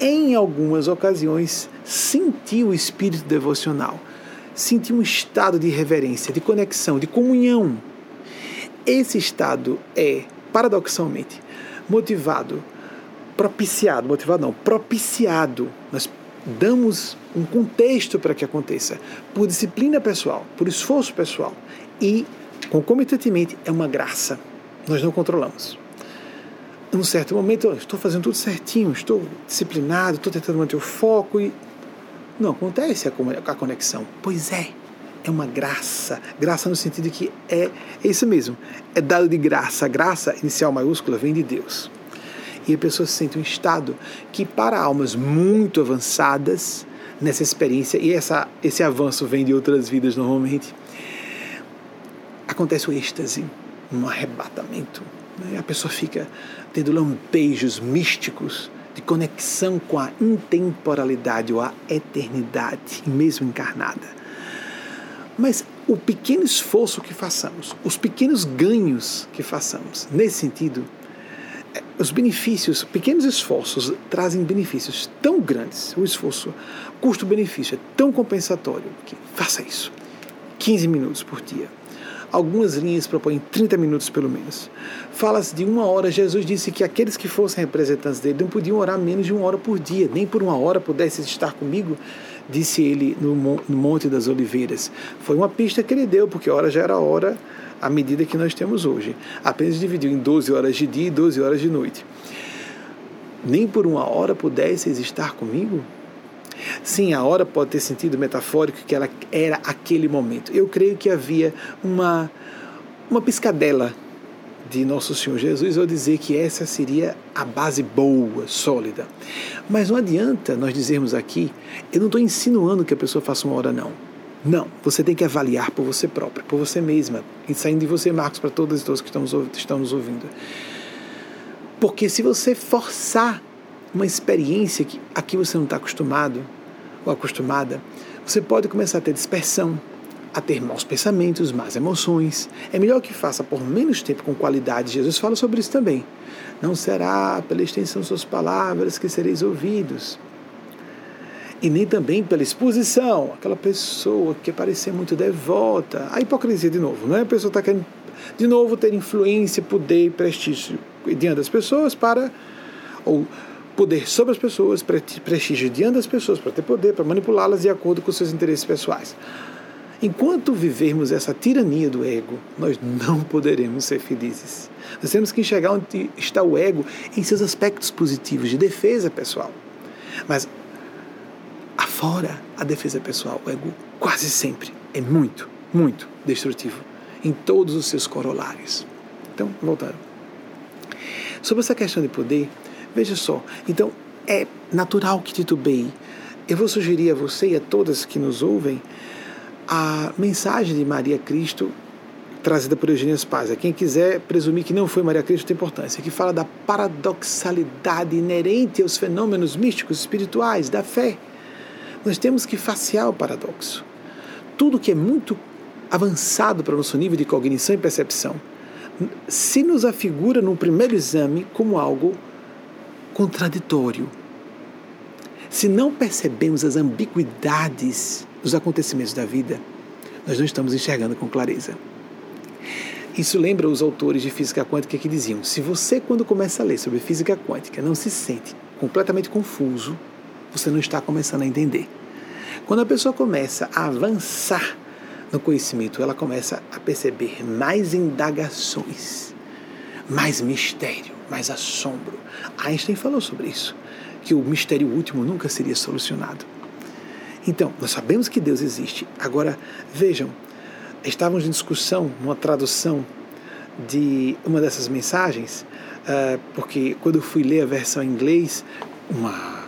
em algumas ocasiões, sentir o espírito devocional sentir um estado de reverência, de conexão, de comunhão. Esse estado é, paradoxalmente, motivado, propiciado, motivado não, propiciado. Nós damos um contexto para que aconteça por disciplina pessoal, por esforço pessoal e, concomitantemente, é uma graça. Nós não controlamos. Num certo momento, estou fazendo tudo certinho, estou disciplinado, estou tentando manter o foco e não acontece a conexão. Pois é, é uma graça. Graça no sentido que é, é isso mesmo, é dado de graça. A graça, inicial maiúscula, vem de Deus. E a pessoa se sente um estado que, para almas muito avançadas nessa experiência, e essa, esse avanço vem de outras vidas normalmente, acontece o êxtase, um arrebatamento. Né? A pessoa fica tendo lampejos místicos de conexão com a intemporalidade ou a eternidade, mesmo encarnada. Mas o pequeno esforço que façamos, os pequenos ganhos que façamos, nesse sentido, é, os benefícios, pequenos esforços trazem benefícios tão grandes. O esforço, custo-benefício é tão compensatório que faça isso. 15 minutos por dia. Algumas linhas propõem 30 minutos pelo menos. Fala-se de uma hora. Jesus disse que aqueles que fossem representantes dele não podiam orar menos de uma hora por dia, nem por uma hora pudesse estar comigo, disse ele no Monte das Oliveiras. Foi uma pista que ele deu, porque a hora já era hora à medida que nós temos hoje. Apenas dividiu em 12 horas de dia e 12 horas de noite. Nem por uma hora pudesseis estar comigo? Sim, a hora pode ter sentido metafórico que ela era aquele momento. Eu creio que havia uma, uma piscadela de Nosso Senhor Jesus ao dizer que essa seria a base boa, sólida. Mas não adianta nós dizermos aqui, eu não estou insinuando que a pessoa faça uma hora, não. Não, você tem que avaliar por você própria, por você mesma, e saindo de você, Marcos, para todas e todos que estamos, estamos ouvindo. Porque se você forçar uma experiência que aqui você não está acostumado ou acostumada, você pode começar a ter dispersão, a ter maus pensamentos, más emoções. É melhor que faça por menos tempo com qualidade. Jesus fala sobre isso também. Não será pela extensão de suas palavras que sereis ouvidos. E nem também pela exposição, aquela pessoa que parecer muito devota. A hipocrisia, de novo, não é? A pessoa está querendo, de novo, ter influência, poder e prestígio diante das pessoas para. ou poder sobre as pessoas, prestígio diante das pessoas, para ter poder, para manipulá-las de acordo com seus interesses pessoais. Enquanto vivermos essa tirania do ego, nós não poderemos ser felizes. Nós temos que enxergar onde está o ego em seus aspectos positivos de defesa pessoal. Mas afora a defesa pessoal, o ego quase sempre é muito, muito destrutivo em todos os seus corolários. Então, voltando. Sobre essa questão de poder, Veja só, então é natural que titubeie. Eu vou sugerir a você e a todas que nos ouvem a mensagem de Maria Cristo trazida por Eugênio Spazia. Quem quiser presumir que não foi Maria Cristo tem importância, que fala da paradoxalidade inerente aos fenômenos místicos espirituais da fé. Nós temos que facear o paradoxo. Tudo que é muito avançado para o nosso nível de cognição e percepção se nos afigura num primeiro exame como algo contraditório. Se não percebemos as ambiguidades dos acontecimentos da vida, nós não estamos enxergando com clareza. Isso lembra os autores de física quântica que diziam: se você, quando começa a ler sobre física quântica, não se sente completamente confuso, você não está começando a entender. Quando a pessoa começa a avançar no conhecimento, ela começa a perceber mais indagações, mais mistério, mais assombro. Einstein falou sobre isso, que o mistério último nunca seria solucionado. Então, nós sabemos que Deus existe. Agora, vejam, estávamos em discussão, numa tradução de uma dessas mensagens, uh, porque quando eu fui ler a versão em inglês, uma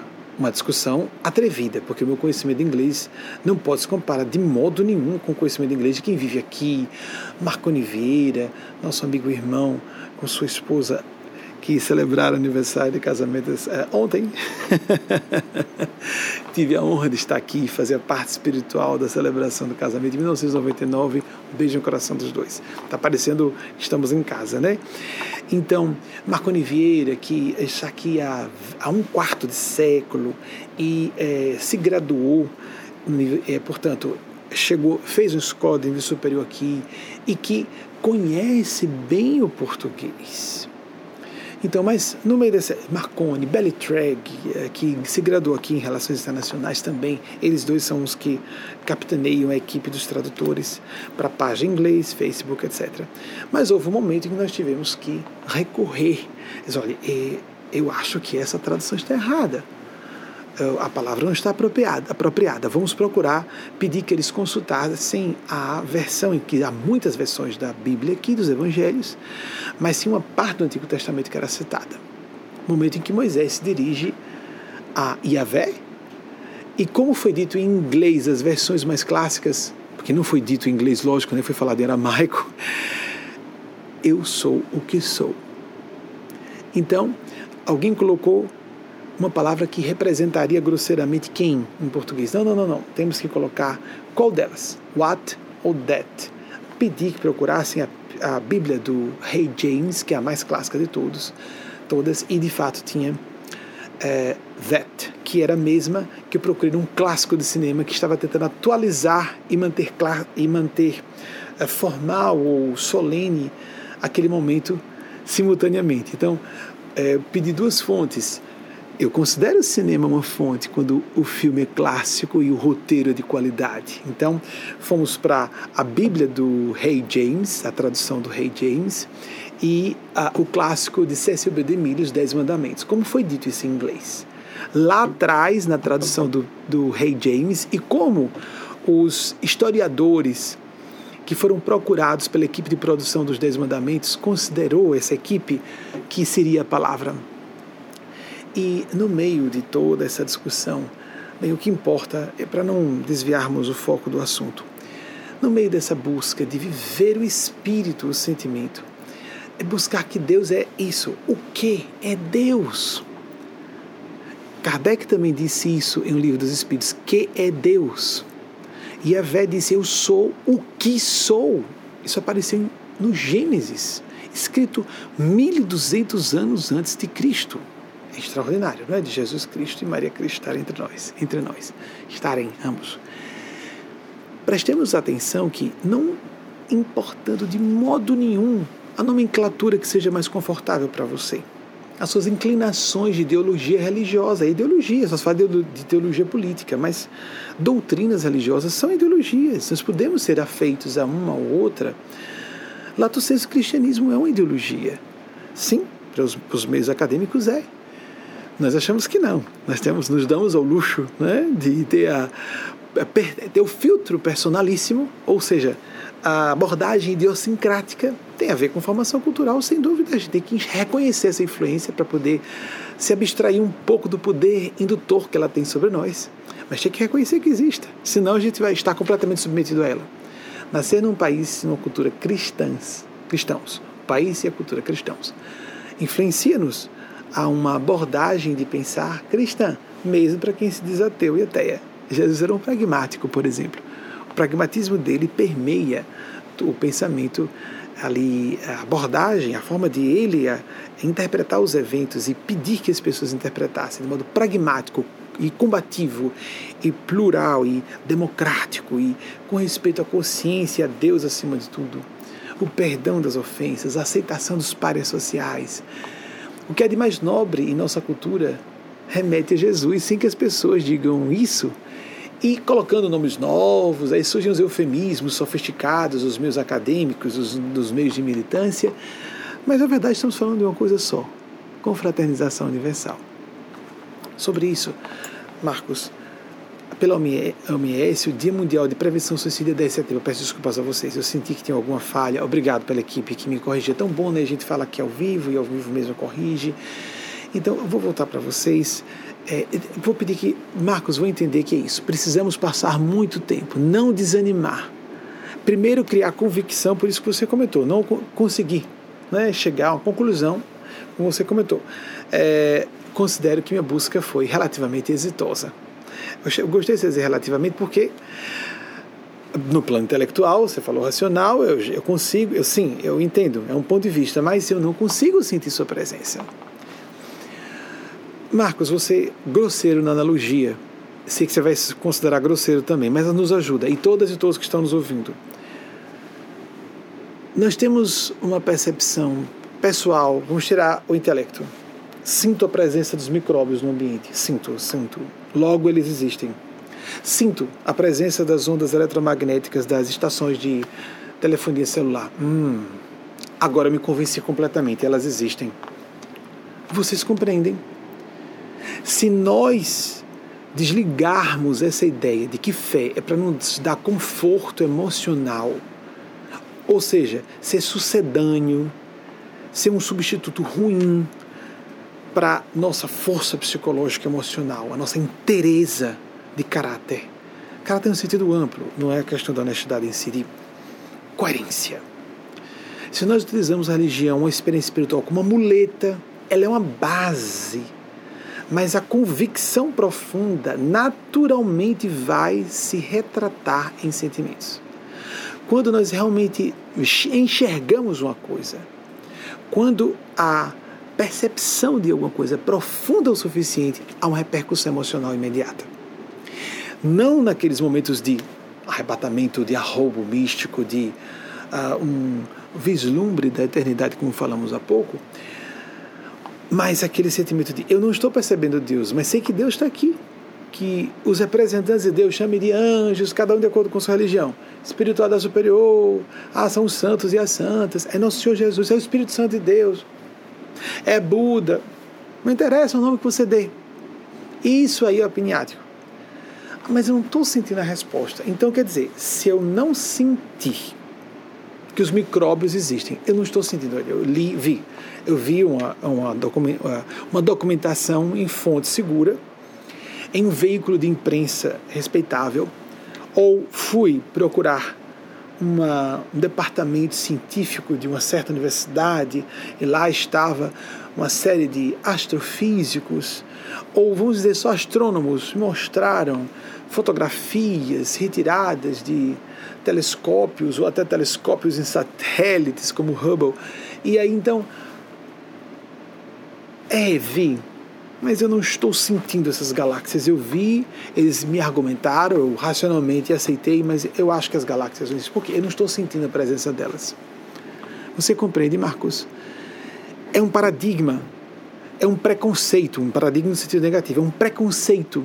uma discussão atrevida, porque o meu conhecimento de inglês não pode se comparar de modo nenhum com o conhecimento de inglês de quem vive aqui, Marconi Vieira, nosso amigo irmão, com sua esposa que celebraram aniversário de casamento é, ontem. Tive a honra de estar aqui e fazer a parte espiritual da celebração do casamento de 1999. Um beijo no coração dos dois. Está parecendo estamos em casa, né? Então, Marconi Vieira, que está aqui há, há um quarto de século e é, se graduou, é, portanto, chegou, fez um escola de nível superior aqui e que conhece bem o português então, mas no meio desse, Marconi, Bellitreg, eh, que se graduou aqui em Relações Internacionais também, eles dois são os que capitaneiam a equipe dos tradutores para a página em inglês, Facebook, etc. Mas houve um momento em que nós tivemos que recorrer. Diz, olha, eh, eu acho que essa tradução está errada a palavra não está apropriada, apropriada. Vamos procurar pedir que eles consultassem a versão em que há muitas versões da Bíblia aqui, dos Evangelhos, mas sim uma parte do Antigo Testamento que era citada. momento em que Moisés se dirige a Yahvé. E como foi dito em inglês, as versões mais clássicas, porque não foi dito em inglês, lógico, nem foi falado em aramaico, eu sou o que sou. Então, alguém colocou uma palavra que representaria grosseiramente quem em português. Não, não, não, não. Temos que colocar qual delas? What ou that? Pedi que procurassem a, a Bíblia do Rei James, que é a mais clássica de todos, todas, e de fato tinha é, that, que era a mesma que eu procurei num clássico de cinema que estava tentando atualizar e manter, e manter é, formal ou solene aquele momento simultaneamente. Então, é, pedi duas fontes. Eu considero o cinema uma fonte quando o filme é clássico e o roteiro é de qualidade. Então, fomos para a Bíblia do Rei James, a tradução do Rei James, e a, o clássico de Cecil B. DeMille, Os Dez Mandamentos. Como foi dito isso em inglês? Lá atrás, na tradução do, do Rei James, e como os historiadores que foram procurados pela equipe de produção dos Dez Mandamentos, considerou essa equipe que seria a palavra. E no meio de toda essa discussão, bem, o que importa é para não desviarmos o foco do assunto. No meio dessa busca de viver o espírito, o sentimento, é buscar que Deus é isso. O que é Deus? Kardec também disse isso em O Livro dos Espíritos, que é Deus. E a Vé disse: Eu sou o que sou. Isso apareceu no Gênesis, escrito 1200 anos antes de Cristo. É extraordinário, não é? De Jesus Cristo e Maria Cristo estarem entre nós, entre nós, estarem ambos. Prestemos atenção que, não importando de modo nenhum a nomenclatura que seja mais confortável para você, as suas inclinações de ideologia religiosa. Ideologia, só se fala de teologia política, mas doutrinas religiosas são ideologias. Nós podemos ser afeitos a uma ou outra. Lato senso, cristianismo é uma ideologia. Sim, para os, para os meios acadêmicos é. Nós achamos que não. Nós temos, nos damos ao luxo né, de ter, a, ter o filtro personalíssimo, ou seja, a abordagem idiosincrática tem a ver com formação cultural, sem dúvida. A gente tem que reconhecer essa influência para poder se abstrair um pouco do poder indutor que ela tem sobre nós. Mas tem que reconhecer que exista, senão a gente vai estar completamente submetido a ela. Nascer num país, numa cultura cristãs, cristãos, país e a cultura cristãos, influencia-nos a uma abordagem de pensar cristã, mesmo para quem se diz ateu e ateia. Jesus era um pragmático, por exemplo. O pragmatismo dele permeia o pensamento ali a abordagem, a forma de ele a, interpretar os eventos e pedir que as pessoas interpretassem de modo pragmático e combativo e plural e democrático e com respeito à consciência, a Deus acima de tudo, o perdão das ofensas, a aceitação dos pares sociais. O que é de mais nobre em nossa cultura remete a Jesus, sem que as pessoas digam isso e colocando nomes novos, aí surgem os eufemismos sofisticados, os meus acadêmicos, os, dos meios de militância, mas na verdade estamos falando de uma coisa só: confraternização universal. Sobre isso, Marcos, pela OMS, o Dia Mundial de Prevenção ao Suicídio é 10 de setembro. Eu peço desculpas a vocês, eu senti que tinha alguma falha. Obrigado pela equipe que me corrigiu. É tão bom, né? A gente fala aqui ao vivo e ao vivo mesmo corrige. Então, eu vou voltar para vocês. É, vou pedir que Marcos vou entender que é isso. Precisamos passar muito tempo, não desanimar. Primeiro criar convicção, por isso que você comentou, não conseguir né, chegar a uma conclusão, como você comentou. É, considero que minha busca foi relativamente exitosa. Eu gostei de dizer relativamente porque no plano intelectual, você falou racional, eu, eu consigo, eu sim, eu entendo, é um ponto de vista, mas eu não consigo sentir sua presença. Marcos, você grosseiro na analogia. Sei que você vai se considerar grosseiro também, mas nos ajuda. E todas e todos que estão nos ouvindo. Nós temos uma percepção pessoal, vamos tirar o intelecto. Sinto a presença dos micróbios no ambiente. Sinto, sinto. Logo eles existem. Sinto a presença das ondas eletromagnéticas das estações de telefonia celular. Hum, agora me convenci completamente, elas existem. Vocês compreendem? Se nós desligarmos essa ideia de que fé é para nos dar conforto emocional, ou seja, ser sucedâneo, ser um substituto ruim, para nossa força psicológica emocional, a nossa inteireza de caráter. Caráter no sentido amplo, não é a questão da honestidade em si, de coerência. Se nós utilizamos a religião, uma experiência espiritual como uma muleta, ela é uma base, mas a convicção profunda naturalmente vai se retratar em sentimentos. Quando nós realmente enxergamos uma coisa, quando a percepção de alguma coisa profunda o suficiente, há uma repercussão emocional imediata. Não naqueles momentos de arrebatamento, de arrobo místico, de uh, um vislumbre da eternidade, como falamos há pouco, mas aquele sentimento de eu não estou percebendo Deus, mas sei que Deus está aqui. Que os representantes de Deus chamem de anjos, cada um de acordo com sua religião. Espiritualidade superior, ah, são os santos e as santas, é nosso Senhor Jesus, é o Espírito Santo de Deus, é Buda. Não interessa o nome que você dê. Isso aí é opiniático. Mas eu não estou sentindo a resposta. Então, quer dizer, se eu não sentir que os micróbios existem. Eu não estou sentindo, eu li, vi. Eu vi uma, uma, uma documentação em fonte segura, em um veículo de imprensa respeitável, ou fui procurar uma, um departamento científico de uma certa universidade e lá estava uma série de astrofísicos, ou vamos dizer só astrônomos, mostraram fotografias retiradas de telescópios ou até telescópios em satélites como Hubble. E aí então, é, vi, mas eu não estou sentindo essas galáxias. Eu vi, eles me argumentaram, eu racionalmente aceitei, mas eu acho que as galáxias existem, porque eu não estou sentindo a presença delas. Você compreende, Marcos? É um paradigma, é um preconceito, um paradigma no sentido negativo, é um preconceito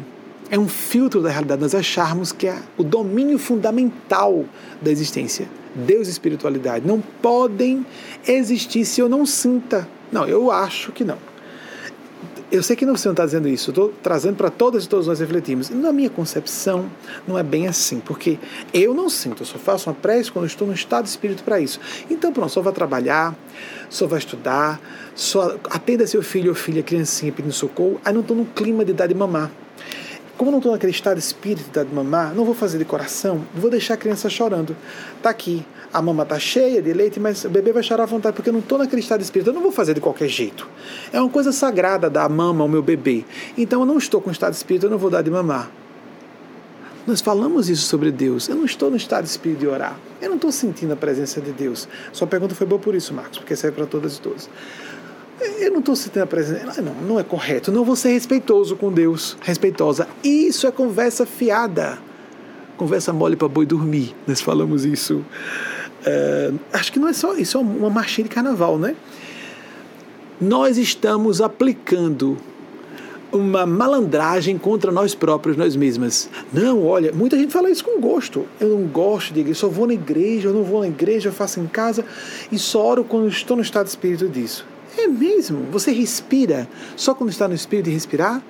é um filtro da realidade nós acharmos que é o domínio fundamental da existência. Deus e espiritualidade não podem existir se eu não sinta. Não, eu acho que não. Eu sei que não você não está dizendo isso, eu estou trazendo para todas e todos nós refletirmos. Na minha concepção, não é bem assim, porque eu não sinto, eu só faço uma prece quando estou no estado de espírito para isso. Então, pronto, só vai trabalhar, só vai estudar, só atenda seu filho ou filha, criancinha pedindo socorro, aí não estou no clima de dar de mamar. Como não estou naquele estado de espírito de mamar, não vou fazer de coração, vou deixar a criança chorando. Está aqui, a mama está cheia de leite, mas o bebê vai chorar à vontade, porque eu não estou naquele estado de espírito. Eu não vou fazer de qualquer jeito. É uma coisa sagrada dar mama ao meu bebê. Então eu não estou com estado de espírito, eu não vou dar de mamar. Nós falamos isso sobre Deus. Eu não estou no estado de espírito de orar. Eu não estou sentindo a presença de Deus. Sua pergunta foi boa por isso, Marcos, porque serve para todas e todos. Eu não estou citando a presença. Não, não é correto. Não vou ser respeitoso com Deus. Respeitosa. Isso é conversa fiada. Conversa mole para boi dormir. Nós falamos isso. É, acho que não é só isso, é uma marchinha de carnaval, né? Nós estamos aplicando uma malandragem contra nós próprios, nós mesmas. Não, olha, muita gente fala isso com gosto. Eu não gosto de igreja, só vou na igreja, eu não vou na igreja, eu faço em casa e só oro quando estou no estado de espírito disso. É mesmo? Você respira só quando está no espírito de respirar?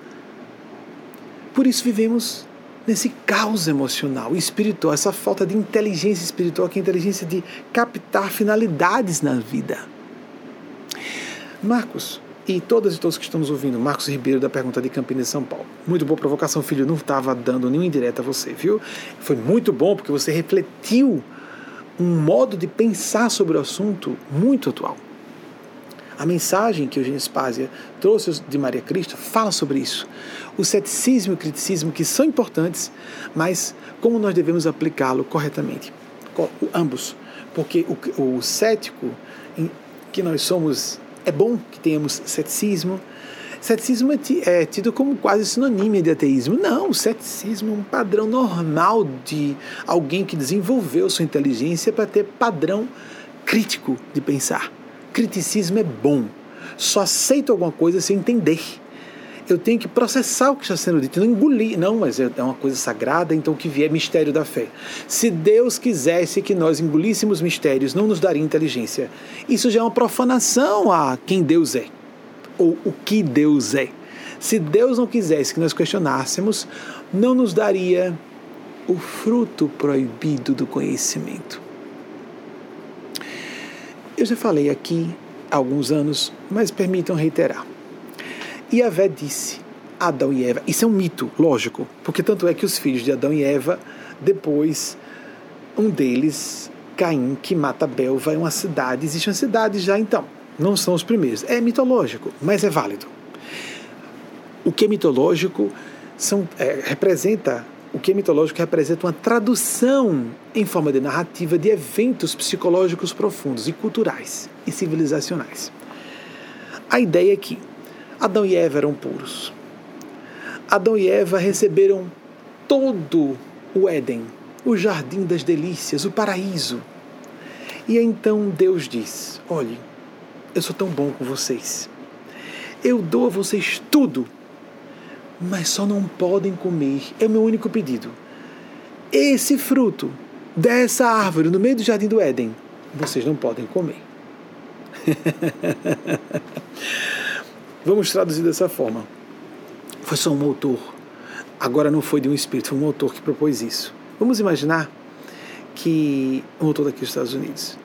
Por isso vivemos nesse caos emocional, espiritual, essa falta de inteligência espiritual, que é a inteligência de captar finalidades na vida. Marcos, e todas e todos que estamos ouvindo, Marcos Ribeiro da pergunta de Campinas, São Paulo. Muito boa provocação, filho. Não estava dando nenhuma indireta a você, viu? Foi muito bom porque você refletiu um modo de pensar sobre o assunto muito atual. A mensagem que Eugênio Spazia trouxe de Maria Cristo fala sobre isso. O ceticismo e o criticismo que são importantes, mas como nós devemos aplicá-lo corretamente. Ambos. Porque o, o cético que nós somos, é bom que tenhamos ceticismo. Ceticismo é, é tido como quase sinônimo de ateísmo. Não, o ceticismo é um padrão normal de alguém que desenvolveu sua inteligência para ter padrão crítico de pensar. Criticismo é bom. Só aceito alguma coisa se entender. Eu tenho que processar o que está sendo dito, não engolir. Não, mas é uma coisa sagrada, então o que vier é mistério da fé. Se Deus quisesse que nós engolíssemos mistérios, não nos daria inteligência. Isso já é uma profanação a quem Deus é, ou o que Deus é. Se Deus não quisesse que nós questionássemos, não nos daria o fruto proibido do conhecimento. Eu já falei aqui há alguns anos, mas permitam reiterar. E Vé disse Adão e Eva. Isso é um mito, lógico, porque tanto é que os filhos de Adão e Eva, depois, um deles, Caim, que mata Abel, vai a uma cidade. Existe uma cidade já então. Não são os primeiros. É mitológico, mas é válido. O que é mitológico são, é, representa o que é mitológico representa uma tradução em forma de narrativa de eventos psicológicos profundos e culturais e civilizacionais. A ideia é que Adão e Eva eram puros. Adão e Eva receberam todo o Éden, o jardim das delícias, o paraíso. E então Deus diz: Olhe, eu sou tão bom com vocês. Eu dou a vocês tudo mas só não podem comer. É o meu único pedido. Esse fruto dessa árvore no meio do jardim do Éden, vocês não podem comer. Vamos traduzir dessa forma. Foi só um autor. Agora não foi de um espírito, foi um autor que propôs isso. Vamos imaginar que um autor daqui dos Estados Unidos,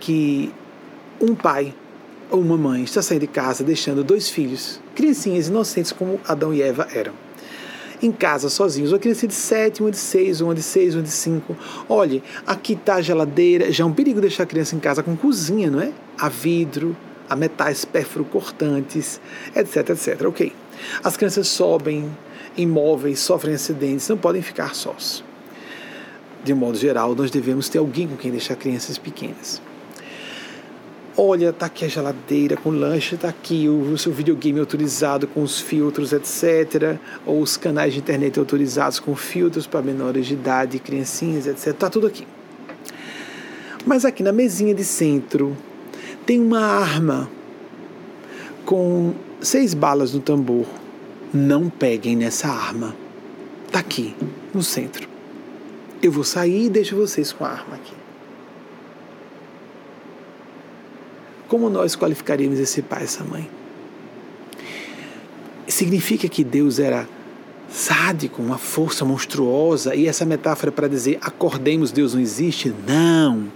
que um pai uma mãe está saindo de casa deixando dois filhos, criancinhas inocentes como Adão e Eva eram. Em casa, sozinhos, uma criança de sete, uma de seis, uma de seis, uma de cinco. Olhe, aqui está a geladeira, já é um perigo deixar a criança em casa com cozinha, não é? A vidro, a metais pérfuro-cortantes, etc, etc. Ok. As crianças sobem imóveis, sofrem acidentes, não podem ficar sós. De um modo geral, nós devemos ter alguém com quem deixar crianças pequenas. Olha, tá aqui a geladeira com lanche, tá aqui o, o seu videogame autorizado com os filtros, etc. Ou os canais de internet autorizados com filtros para menores de idade, criancinhas, etc. Tá tudo aqui. Mas aqui na mesinha de centro tem uma arma com seis balas no tambor. Não peguem nessa arma. Tá aqui, no centro. Eu vou sair e deixo vocês com a arma aqui. Como nós qualificaríamos esse pai, essa mãe? Significa que Deus era sádico, uma força monstruosa, e essa metáfora para dizer acordemos, Deus não existe? Não.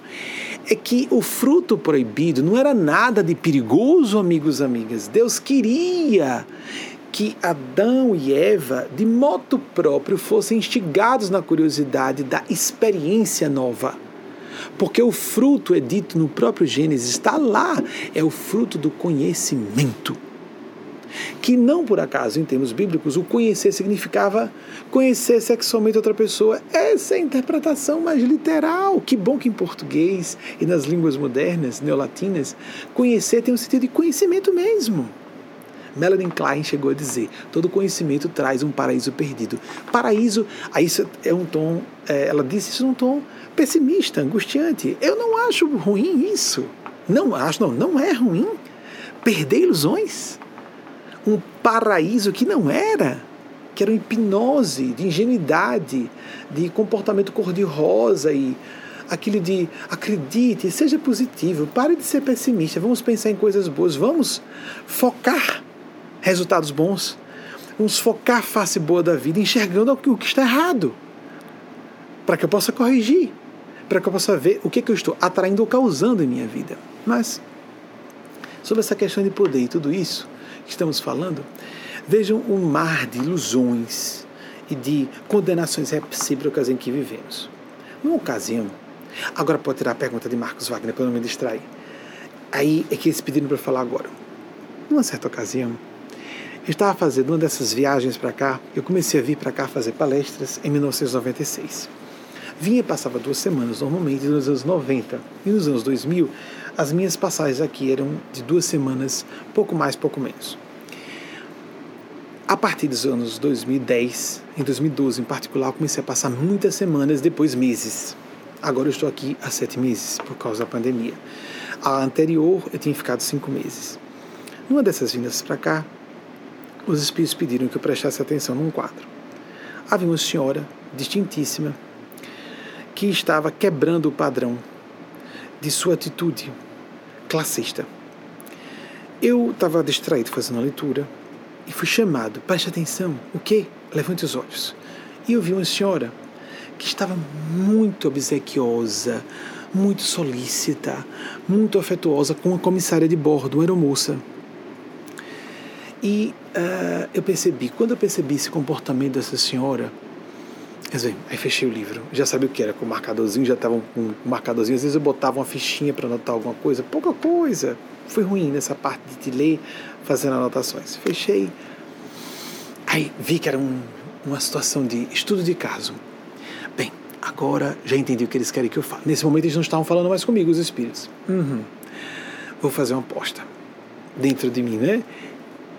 É que o fruto proibido não era nada de perigoso, amigos e amigas. Deus queria que Adão e Eva, de modo próprio, fossem instigados na curiosidade da experiência nova porque o fruto é dito no próprio Gênesis, está lá, é o fruto do conhecimento. Que não por acaso, em termos bíblicos, o conhecer significava conhecer sexualmente outra pessoa. Essa é a interpretação mais literal. Que bom que em português e nas línguas modernas, neolatinas, conhecer tem um sentido de conhecimento mesmo. Melanie Klein chegou a dizer: todo conhecimento traz um paraíso perdido. Paraíso, aí isso é um tom, é, ela disse isso num tom pessimista, angustiante. Eu não acho ruim isso. Não acho, não, não é ruim. Perder ilusões. Um paraíso que não era, que era uma hipnose de ingenuidade, de comportamento cor-de-rosa e aquilo de acredite, seja positivo, pare de ser pessimista, vamos pensar em coisas boas, vamos focar resultados bons, vamos focar a face boa da vida, enxergando o que está errado, para que eu possa corrigir para que eu possa ver o que, que eu estou atraindo ou causando em minha vida. Mas, sobre essa questão de poder e tudo isso que estamos falando, vejam o um mar de ilusões e de condenações recíprocas em que vivemos. Numa ocasião, agora pode tirar a pergunta de Marcos Wagner para não me distrair. Aí é que eles pediram para falar agora. Numa certa ocasião, eu estava fazendo uma dessas viagens para cá, eu comecei a vir para cá fazer palestras em 1996. Vinha passava duas semanas normalmente nos anos 90 e nos anos 2000 as minhas passagens aqui eram de duas semanas, pouco mais, pouco menos. A partir dos anos 2010, em 2012 em particular, comecei a passar muitas semanas, depois meses. Agora eu estou aqui há sete meses por causa da pandemia. A anterior eu tinha ficado cinco meses. Numa dessas vindas para cá, os espíritos pediram que eu prestasse atenção num quadro. Havia uma senhora distintíssima, que estava quebrando o padrão de sua atitude classista. Eu estava distraído fazendo a leitura e fui chamado, preste atenção, o quê? Levante os olhos. E eu vi uma senhora que estava muito obsequiosa, muito solícita, muito afetuosa com a comissária de bordo, uma aeromoça. E uh, eu percebi, quando eu percebi esse comportamento dessa senhora, Aí fechei o livro. Já sabia o que era com o marcadorzinho, já estava com o marcadorzinho. Às vezes eu botava uma fichinha para anotar alguma coisa, pouca coisa. Foi ruim nessa parte de ler, fazendo anotações. Fechei. Aí vi que era um, uma situação de estudo de caso. Bem, agora já entendi o que eles querem que eu fale. Nesse momento eles não estavam falando mais comigo, os espíritos. Uhum. Vou fazer uma aposta dentro de mim, né?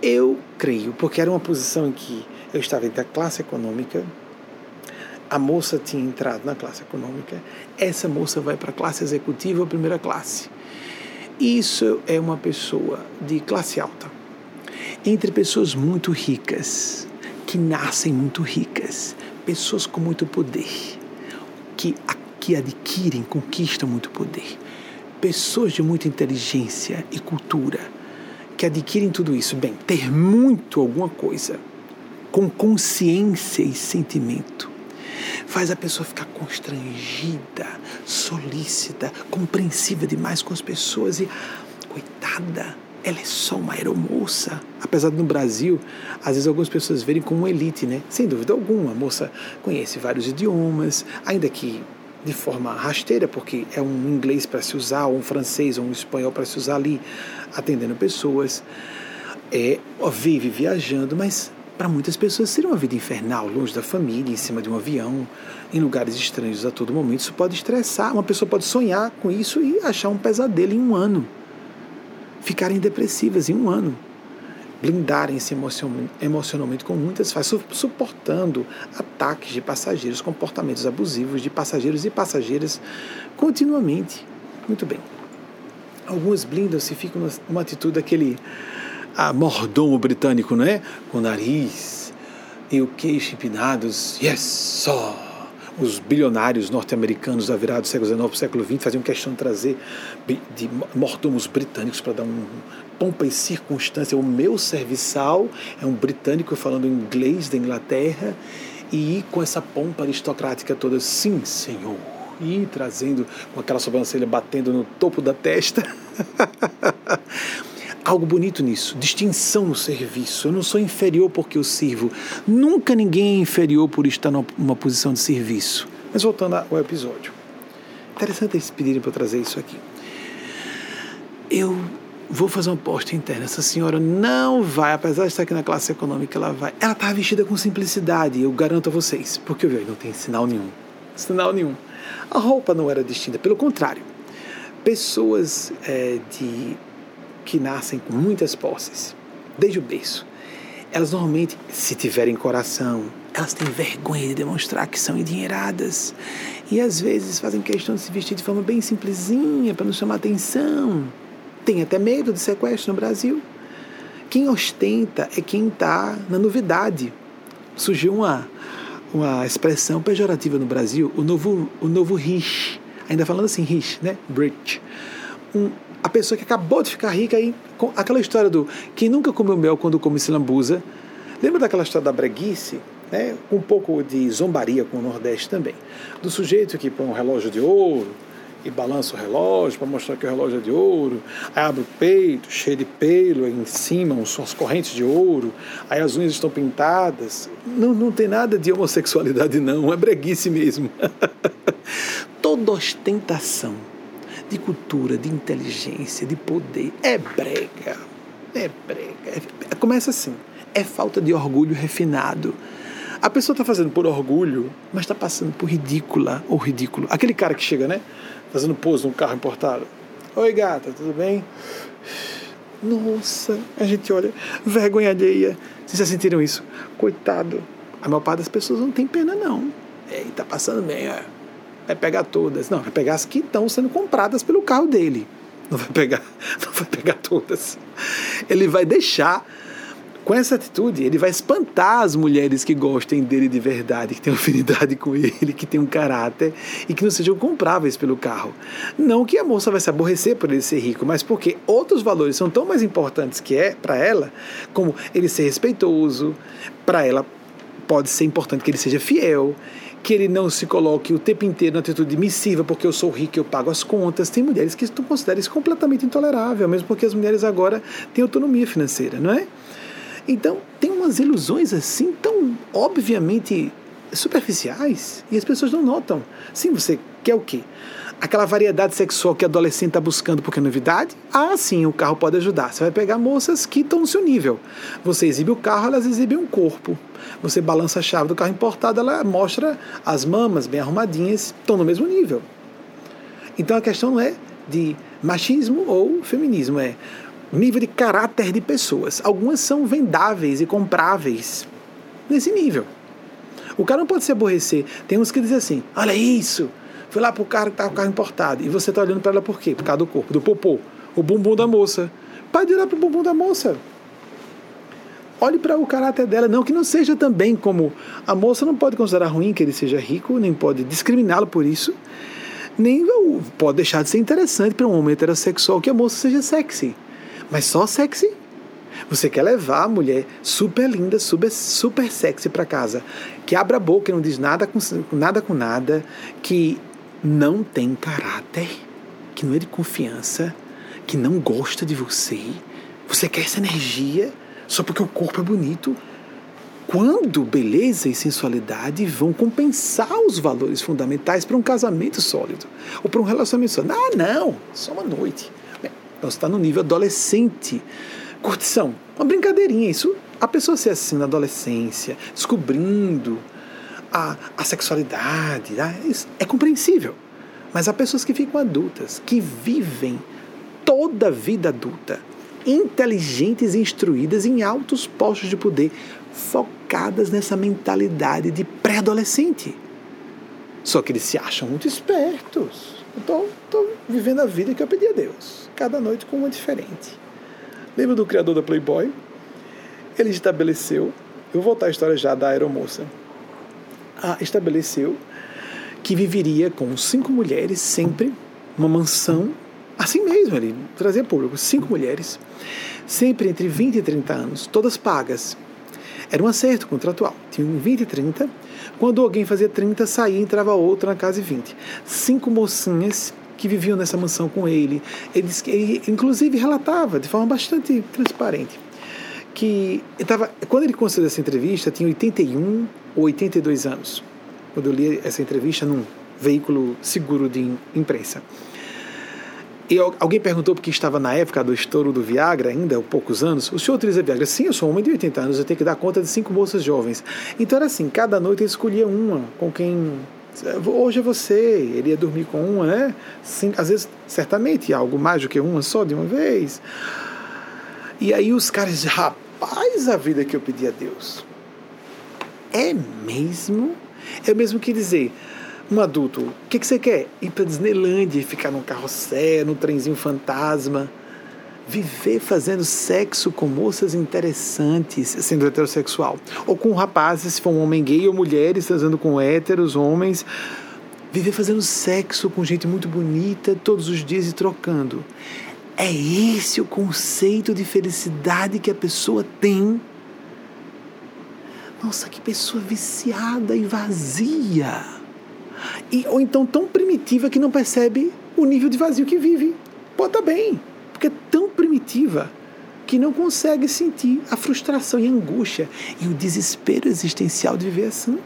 Eu creio, porque era uma posição em que eu estava entre a classe econômica a moça tinha entrado na classe econômica, essa moça vai para a classe executiva primeira classe. Isso é uma pessoa de classe alta. Entre pessoas muito ricas, que nascem muito ricas, pessoas com muito poder, que, que adquirem, conquistam muito poder, pessoas de muita inteligência e cultura, que adquirem tudo isso. Bem, ter muito alguma coisa, com consciência e sentimento, faz a pessoa ficar constrangida, solícita, compreensiva demais com as pessoas e, coitada, ela é só uma aeromoça. Apesar de no Brasil, às vezes algumas pessoas verem como elite, né? Sem dúvida alguma, a moça conhece vários idiomas, ainda que de forma rasteira, porque é um inglês para se usar, ou um francês, ou um espanhol para se usar ali, atendendo pessoas. É, vive viajando, mas para muitas pessoas seria uma vida infernal, longe da família, em cima de um avião, em lugares estranhos a todo momento. Isso pode estressar. Uma pessoa pode sonhar com isso e achar um pesadelo em um ano. Ficarem depressivas em um ano. Blindarem-se emocionalmente com muitas fases, suportando ataques de passageiros, comportamentos abusivos de passageiros e passageiras continuamente. Muito bem. Alguns blindam-se ficam numa atitude daquele a mordomo britânico, não é? Com o nariz e o queixo empinados. Yes, só. Os bilionários norte-americanos da virada do século XIX para o século XX faziam questão de trazer de mordomos britânicos para dar um pompa e circunstância. O meu serviçal é um britânico falando inglês da Inglaterra e com essa pompa aristocrática toda. Sim, senhor. E trazendo com aquela sobrancelha batendo no topo da testa. algo bonito nisso, distinção no serviço. Eu não sou inferior porque eu sirvo. Nunca ninguém é inferior por estar numa posição de serviço. Mas voltando ao episódio. Interessante eles pedirem para eu trazer isso aqui. Eu vou fazer uma aposta interna. Essa senhora não vai, apesar de estar aqui na classe econômica, ela vai. Ela está vestida com simplicidade, eu garanto a vocês. Porque eu vi, não tem sinal nenhum. Sinal nenhum. A roupa não era distinta, pelo contrário. Pessoas é, de que nascem com muitas posses, desde o berço, elas normalmente, se tiverem coração, elas têm vergonha de demonstrar que são endinheiradas. E às vezes fazem questão de se vestir de forma bem simplesinha para não chamar atenção. Tem até medo de sequestro no Brasil. Quem ostenta é quem está na novidade. Surgiu uma, uma expressão pejorativa no Brasil, o novo, o novo rich. Ainda falando assim, rich, né? Rich. Um, a pessoa que acabou de ficar rica aí, aquela história do quem nunca comeu mel quando come se lambuza. Lembra daquela história da breguice? Né? Um pouco de zombaria com o Nordeste também. Do sujeito que põe um relógio de ouro e balança o relógio para mostrar que o relógio é de ouro, aí abre o peito, cheio de pelo, aí em cima são as correntes de ouro, aí as unhas estão pintadas. Não, não tem nada de homossexualidade, não, é breguice mesmo. Toda ostentação de cultura, de inteligência, de poder. É brega. É brega. É, começa assim. É falta de orgulho refinado. A pessoa está fazendo por orgulho, mas está passando por ridícula ou ridículo. Aquele cara que chega, né? Fazendo pose num carro importado. Oi, gata, tudo bem? Nossa, a gente olha, vergonha alheia. Vocês já sentiram isso? Coitado. A maior parte das pessoas não tem pena, não. É, tá passando bem, ó vai pegar todas. Não, vai pegar as que estão sendo compradas pelo carro dele. Não vai pegar, não vai pegar todas. Ele vai deixar com essa atitude, ele vai espantar as mulheres que gostem dele de verdade, que tenham afinidade com ele, que tenham um caráter e que não sejam compráveis pelo carro. Não que a moça vai se aborrecer por ele ser rico, mas porque outros valores são tão mais importantes que é para ela, como ele ser respeitoso, para ela pode ser importante que ele seja fiel, que ele não se coloque o tempo inteiro na atitude missiva, porque eu sou rico, eu pago as contas. Tem mulheres que consideram isso completamente intolerável, mesmo porque as mulheres agora têm autonomia financeira, não é? Então, tem umas ilusões assim tão obviamente superficiais e as pessoas não notam. Sim, você quer o quê? Aquela variedade sexual que a adolescente está buscando porque é novidade? Ah, sim, o carro pode ajudar. Você vai pegar moças que estão no seu nível. Você exibe o carro, elas exibem um corpo. Você balança a chave do carro importado, ela mostra as mamas bem arrumadinhas, estão no mesmo nível. Então a questão não é de machismo ou feminismo, é nível de caráter de pessoas. Algumas são vendáveis e compráveis nesse nível. O cara não pode se aborrecer. Tem uns que dizem assim: olha isso, foi lá pro cara que tá com o carro importado. E você tá olhando para ela por quê? Por causa do corpo, do popô, o bumbum da moça. Pode de olhar pro bumbum da moça. Olhe para o caráter dela, não que não seja também como a moça não pode considerar ruim que ele seja rico, nem pode discriminá-lo por isso, nem pode deixar de ser interessante para um homem heterossexual que a moça seja sexy. Mas só sexy? Você quer levar a mulher super linda, super, super sexy para casa, que abra a boca e não diz nada com, nada com nada, que não tem caráter, que não é de confiança, que não gosta de você. Você quer essa energia só porque o corpo é bonito. Quando beleza e sensualidade vão compensar os valores fundamentais para um casamento sólido ou para um relacionamento sólido? Ah, não, só uma noite. Você está no nível adolescente. Curtição, uma brincadeirinha. Isso, a pessoa ser assim na adolescência, descobrindo a, a sexualidade, né? é compreensível. Mas há pessoas que ficam adultas, que vivem toda a vida adulta, inteligentes e instruídas em altos postos de poder, focadas nessa mentalidade de pré-adolescente. Só que eles se acham muito espertos. Estou vivendo a vida que eu pedi a Deus, cada noite com uma diferente. Lembra do criador da Playboy? Ele estabeleceu, eu vou voltar à história já da aeromoça. Ah, estabeleceu que viveria com cinco mulheres sempre, uma mansão, assim mesmo, ele trazia público, cinco mulheres, sempre entre 20 e 30 anos, todas pagas. Era um acerto contratual, tinham 20 e 30, quando alguém fazia 30, saía e entrava outro na casa de 20. Cinco mocinhas que viviam nessa mansão com ele. Ele, ele inclusive relatava de forma bastante transparente que estava quando ele concedeu essa entrevista tinha 81 ou 82 anos. Quando eu li essa entrevista num veículo seguro de imprensa. E alguém perguntou porque estava na época do estouro do Viagra, ainda há poucos anos. O senhor utiliza Viagra? Sim, eu sou homem de 80 anos, eu tenho que dar conta de cinco moças jovens. Então era assim, cada noite ele escolhia uma com quem Hoje é você, ele ia dormir com uma, né? Sim, às vezes, certamente, algo mais do que uma só de uma vez. E aí os caras rapaz, a vida que eu pedi a Deus. É mesmo? É mesmo que dizer, um adulto, o que, que você quer? Ir para Disneylandia, ficar num carrossel, num trenzinho fantasma viver fazendo sexo com moças interessantes, sendo heterossexual, ou com rapazes, se for um homem gay, ou mulheres transando com héteros, homens, viver fazendo sexo com gente muito bonita todos os dias e trocando. É esse o conceito de felicidade que a pessoa tem. Nossa, que pessoa viciada e vazia. E, ou então tão primitiva que não percebe o nível de vazio que vive. Pô, tá bem porque é tão primitiva que não consegue sentir a frustração e a angústia e o desespero existencial de viver assim.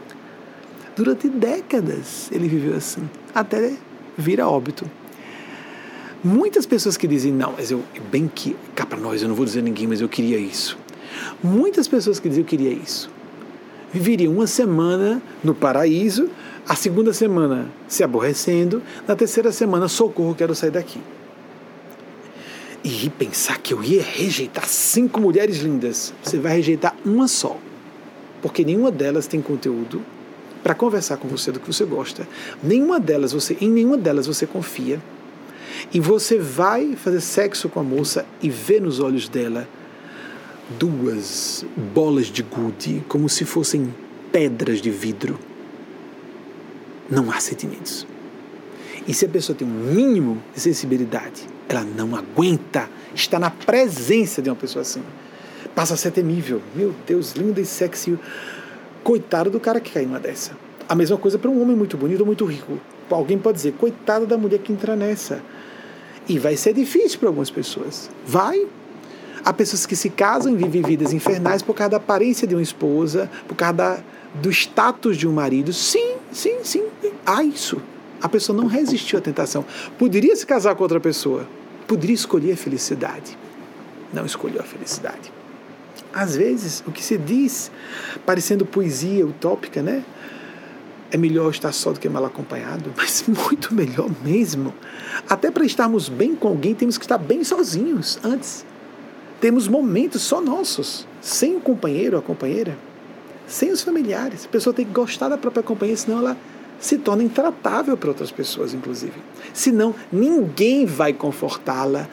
Durante décadas ele viveu assim, até vir a óbito. Muitas pessoas que dizem, não, mas eu, bem que, cá para nós, eu não vou dizer ninguém, mas eu queria isso. Muitas pessoas que dizem, eu queria isso, viveriam uma semana no paraíso, a segunda semana se aborrecendo, na terceira semana, socorro, quero sair daqui e pensar que eu ia rejeitar cinco mulheres lindas, você vai rejeitar uma só. Porque nenhuma delas tem conteúdo para conversar com você do que você gosta. Nenhuma delas você, em nenhuma delas você confia. E você vai fazer sexo com a moça e ver nos olhos dela duas bolas de gude, como se fossem pedras de vidro. Não há sentimentos. E se a pessoa tem um mínimo de sensibilidade, ela não aguenta estar na presença de uma pessoa assim. Passa a ser temível. Meu Deus, linda e sexy. Coitado do cara que cai numa dessa. A mesma coisa para um homem muito bonito ou muito rico. Alguém pode dizer, coitada da mulher que entra nessa. E vai ser difícil para algumas pessoas. Vai. Há pessoas que se casam e vivem vidas infernais por causa da aparência de uma esposa, por causa da, do status de um marido. Sim, sim, sim. Há isso. A pessoa não resistiu à tentação. Poderia se casar com outra pessoa. Poderia escolher a felicidade. Não escolheu a felicidade. Às vezes, o que se diz, parecendo poesia utópica, né? É melhor estar só do que mal acompanhado, mas muito melhor mesmo. Até para estarmos bem com alguém, temos que estar bem sozinhos antes. Temos momentos só nossos, sem o companheiro ou a companheira, sem os familiares. A pessoa tem que gostar da própria companhia, senão ela se torna intratável para outras pessoas, inclusive. Senão, ninguém vai confortá-la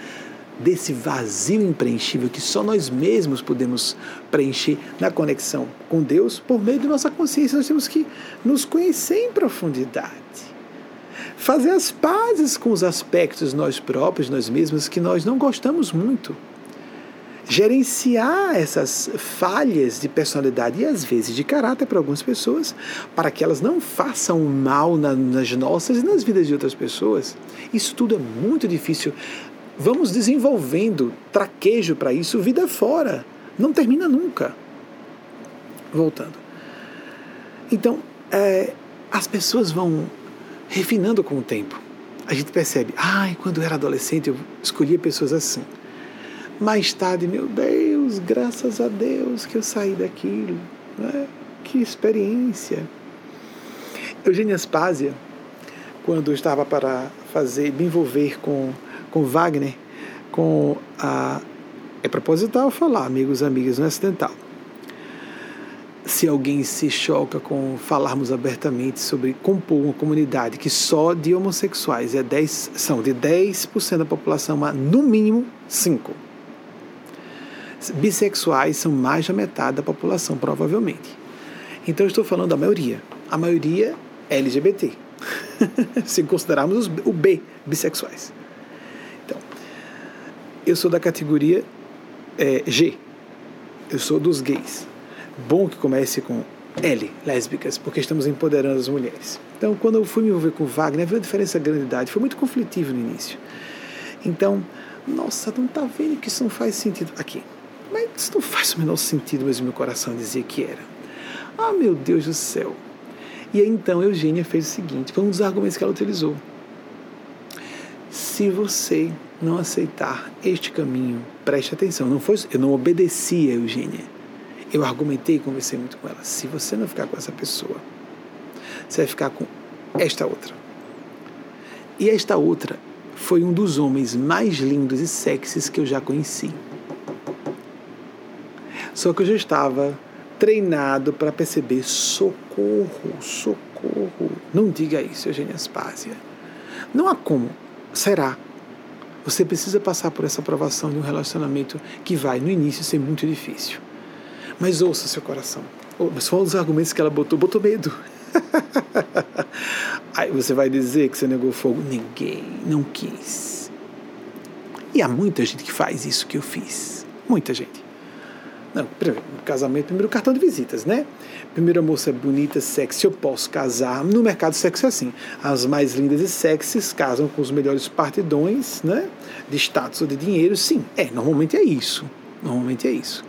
desse vazio impreenchível que só nós mesmos podemos preencher na conexão com Deus por meio de nossa consciência. Nós temos que nos conhecer em profundidade. Fazer as pazes com os aspectos nós próprios, nós mesmos, que nós não gostamos muito gerenciar essas falhas de personalidade e às vezes de caráter para algumas pessoas, para que elas não façam mal nas nossas e nas vidas de outras pessoas. Isso tudo é muito difícil. Vamos desenvolvendo traquejo para isso vida fora. Não termina nunca. Voltando. Então, é, as pessoas vão refinando com o tempo. A gente percebe, ai, quando eu era adolescente eu escolhia pessoas assim mais tarde, meu Deus, graças a Deus que eu saí daquilo. Né? Que experiência. Eugênia Aspásia, quando eu estava para fazer, me envolver com, com Wagner, com a. É proposital falar, amigos amigas, não é acidental. Se alguém se choca com falarmos abertamente sobre compor uma comunidade que só de homossexuais é 10, são de 10% da população, mas no mínimo 5% bissexuais são mais da metade da população, provavelmente. Então, estou falando da maioria. A maioria é LGBT, se considerarmos o B, bissexuais. Então, eu sou da categoria é, G. Eu sou dos gays. Bom que comece com L, lésbicas, porque estamos empoderando as mulheres. Então, quando eu fui me envolver com Wagner, havia uma diferença grande de idade. Foi muito conflitivo no início. Então, nossa, não está vendo que isso não faz sentido. Aqui, mas isso não faz o menor sentido, mas o meu coração dizia que era. Ah, meu Deus do céu. E aí então Eugênia fez o seguinte: foi um dos argumentos que ela utilizou. Se você não aceitar este caminho, preste atenção. Não foi, eu não obedeci a Eugênia. Eu argumentei e conversei muito com ela. Se você não ficar com essa pessoa, você vai ficar com esta outra. E esta outra foi um dos homens mais lindos e sexys que eu já conheci. Só que eu já estava treinado para perceber socorro, socorro. Não diga isso, Eugênia Aspásia. Não há como. Será? Você precisa passar por essa aprovação de um relacionamento que vai, no início, ser muito difícil. Mas ouça seu coração. Mas foram os argumentos que ela botou, botou medo. Aí você vai dizer que você negou fogo? Ninguém, não quis. E há muita gente que faz isso que eu fiz. Muita gente. Não, casamento, primeiro cartão de visitas, né? Primeiro a moça é bonita, sexy, eu posso casar. No mercado sexy é assim. As mais lindas e sexys casam com os melhores partidões, né? De status ou de dinheiro, sim. É, normalmente é isso. Normalmente é isso.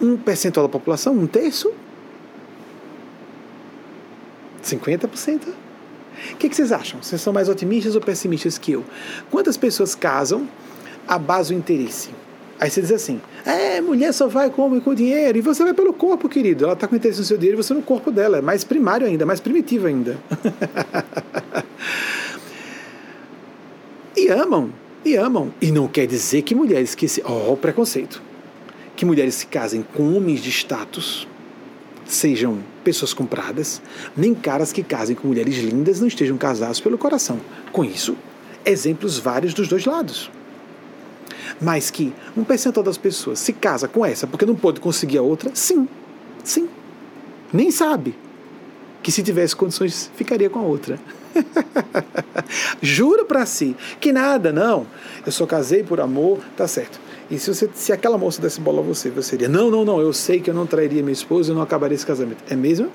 Um percentual da população, um terço? 50%? O que, que vocês acham? Vocês são mais otimistas ou pessimistas que eu? Quantas pessoas casam à base do interesse? Aí você diz assim: é, mulher só vai com homem com dinheiro, e você vai pelo corpo, querido. Ela está com interesse no seu dinheiro e você no corpo dela. É mais primário ainda, mais primitivo ainda. e amam, e amam. E não quer dizer que mulheres que se. Ó, oh, preconceito. Que mulheres se casem com homens de status, sejam pessoas compradas, nem caras que casem com mulheres lindas não estejam casados pelo coração. Com isso, exemplos vários dos dois lados mas que um percentual das pessoas se casa com essa porque não pode conseguir a outra, sim, sim. Nem sabe que se tivesse condições ficaria com a outra. Jura para si que nada, não. Eu só casei por amor, tá certo. E se, você, se aquela moça desse bola a você, você diria: Não, não, não, eu sei que eu não trairia minha esposa, eu não acabaria esse casamento. É mesmo?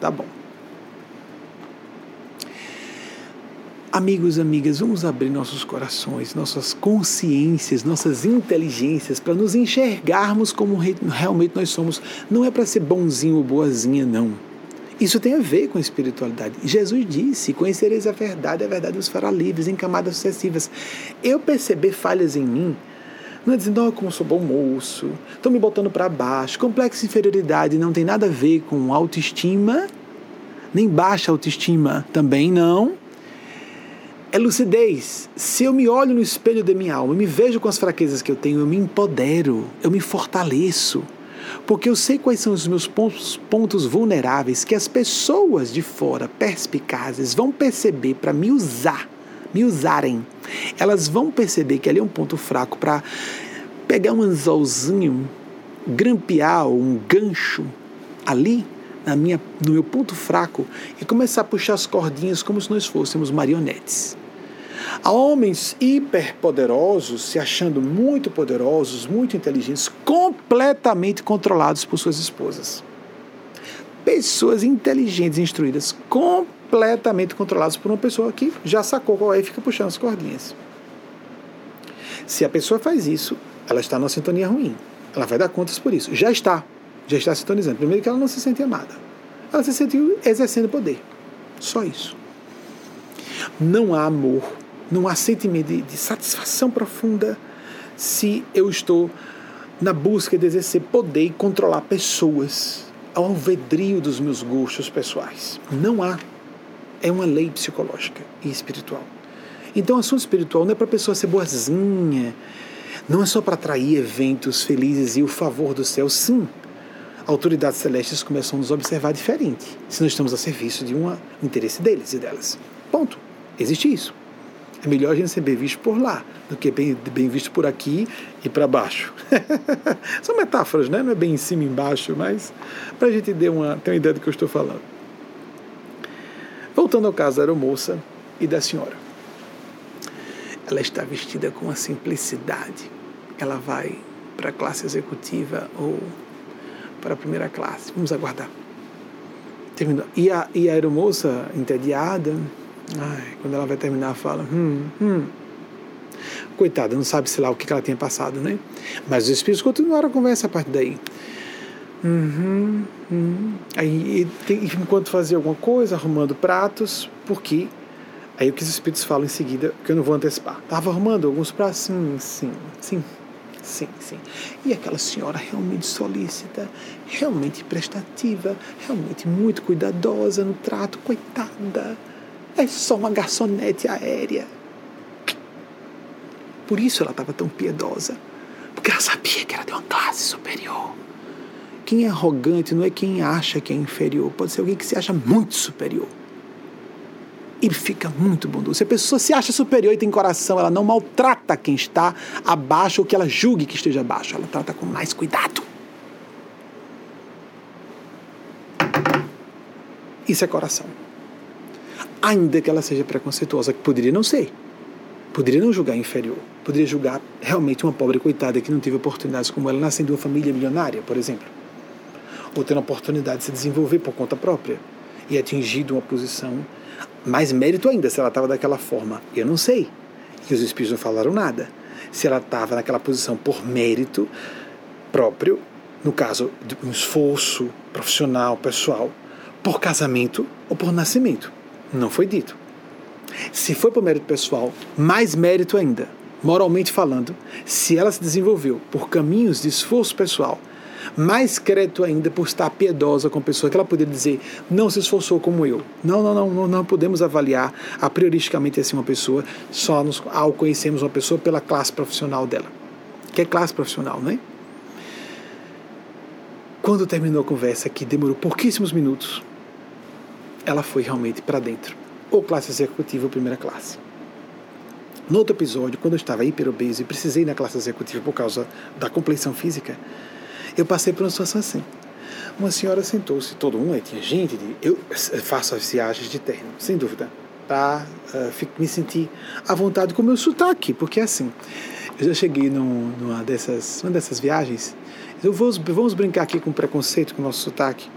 Tá bom. Amigos, amigas, vamos abrir nossos corações, nossas consciências, nossas inteligências para nos enxergarmos como realmente nós somos. Não é para ser bonzinho ou boazinha, não. Isso tem a ver com a espiritualidade. Jesus disse: Conhecereis a verdade, a verdade os fará livres em camadas sucessivas. Eu perceber falhas em mim, não é dizendo, oh, como sou bom moço, estão me botando para baixo. Complexo inferioridade não tem nada a ver com autoestima, nem baixa autoestima também não é lucidez. Se eu me olho no espelho da minha alma, me vejo com as fraquezas que eu tenho, eu me empodero, eu me fortaleço. Porque eu sei quais são os meus pontos, pontos vulneráveis que as pessoas de fora, perspicazes, vão perceber para me usar, me usarem. Elas vão perceber que ali é um ponto fraco para pegar um anzolzinho, grampear um gancho ali na minha, no meu ponto fraco e começar a puxar as cordinhas como se nós fôssemos marionetes. Há homens hiperpoderosos, se achando muito poderosos, muito inteligentes, completamente controlados por suas esposas. Pessoas inteligentes, instruídas, completamente controladas por uma pessoa que já sacou qual é e fica puxando as cordinhas. Se a pessoa faz isso, ela está numa sintonia ruim. Ela vai dar contas por isso. Já está. Já está sintonizando. Primeiro que ela não se sente amada. Ela se sentiu exercendo poder. Só isso. Não há amor não há sentimento de, de satisfação profunda se eu estou na busca de exercer poder e controlar pessoas ao alvedrio dos meus gostos pessoais. Não há. É uma lei psicológica e espiritual. Então, assunto espiritual não é para a pessoa ser boazinha, não é só para atrair eventos felizes e o favor do céu. Sim, autoridades celestes começam a nos observar diferente se nós estamos a serviço de um interesse deles e delas. Ponto. Existe isso. É melhor a gente ser bem visto por lá do que bem, bem visto por aqui e para baixo. São metáforas, né? Não é bem em cima e embaixo, mas para a gente ter uma, ter uma ideia do que eu estou falando. Voltando ao caso da aeromoça e da senhora. Ela está vestida com uma simplicidade. Ela vai para a classe executiva ou para a primeira classe. Vamos aguardar. Terminou. E a, e a aeromoça, entediada, Ai, quando ela vai terminar, fala: hum, hum. Coitada, não sabe, sei lá, o que ela tinha passado, né? Mas os espíritos continuaram a conversa a partir daí. Uhum, uhum. Aí, enquanto fazia alguma coisa, arrumando pratos, porque. Aí o que os espíritos falam em seguida, que eu não vou antecipar. Estava arrumando alguns pratos? Sim, sim, sim. Sim, sim. E aquela senhora realmente solícita, realmente prestativa, realmente muito cuidadosa no trato, coitada é só uma garçonete aérea. Por isso ela estava tão piedosa. Porque ela sabia que era de uma classe superior. Quem é arrogante não é quem acha que é inferior. Pode ser alguém que se acha muito superior. E fica muito bondoso. Se a pessoa se acha superior e tem coração, ela não maltrata quem está abaixo ou que ela julgue que esteja abaixo. Ela trata com mais cuidado. Isso é coração ainda que ela seja preconceituosa, que poderia não ser. Poderia não julgar inferior. Poderia julgar realmente uma pobre coitada que não teve oportunidades como ela, nascendo de uma família milionária, por exemplo. Ou tendo a oportunidade de se desenvolver por conta própria e atingido uma posição. Mais mérito ainda, se ela estava daquela forma. Eu não sei. E os espíritos não falaram nada. Se ela estava naquela posição por mérito próprio, no caso de um esforço profissional, pessoal, por casamento ou por nascimento. Não foi dito. Se foi por mérito pessoal, mais mérito ainda, moralmente falando, se ela se desenvolveu por caminhos de esforço pessoal, mais crédito ainda por estar piedosa com a pessoa, que ela poderia dizer, não se esforçou como eu. Não, não, não, não, não podemos avaliar a prioristicamente assim uma pessoa só nos, ao conhecermos uma pessoa pela classe profissional dela. Que é classe profissional, né? Quando terminou a conversa, que demorou pouquíssimos minutos, ela foi realmente para dentro, ou classe executiva ou primeira classe. No outro episódio, quando eu estava hiperobeso e precisei na classe executiva por causa da compleição física, eu passei por uma situação assim. Uma senhora sentou-se, todo mundo, tinha gente, de, eu faço as viagens de terno, sem dúvida, para uh, eh, me sentir à vontade com o meu sotaque, porque é assim, eu já cheguei num, numa dessas, uma dessas viagens, eu vou, vamos brincar aqui com preconceito com o nosso sotaque.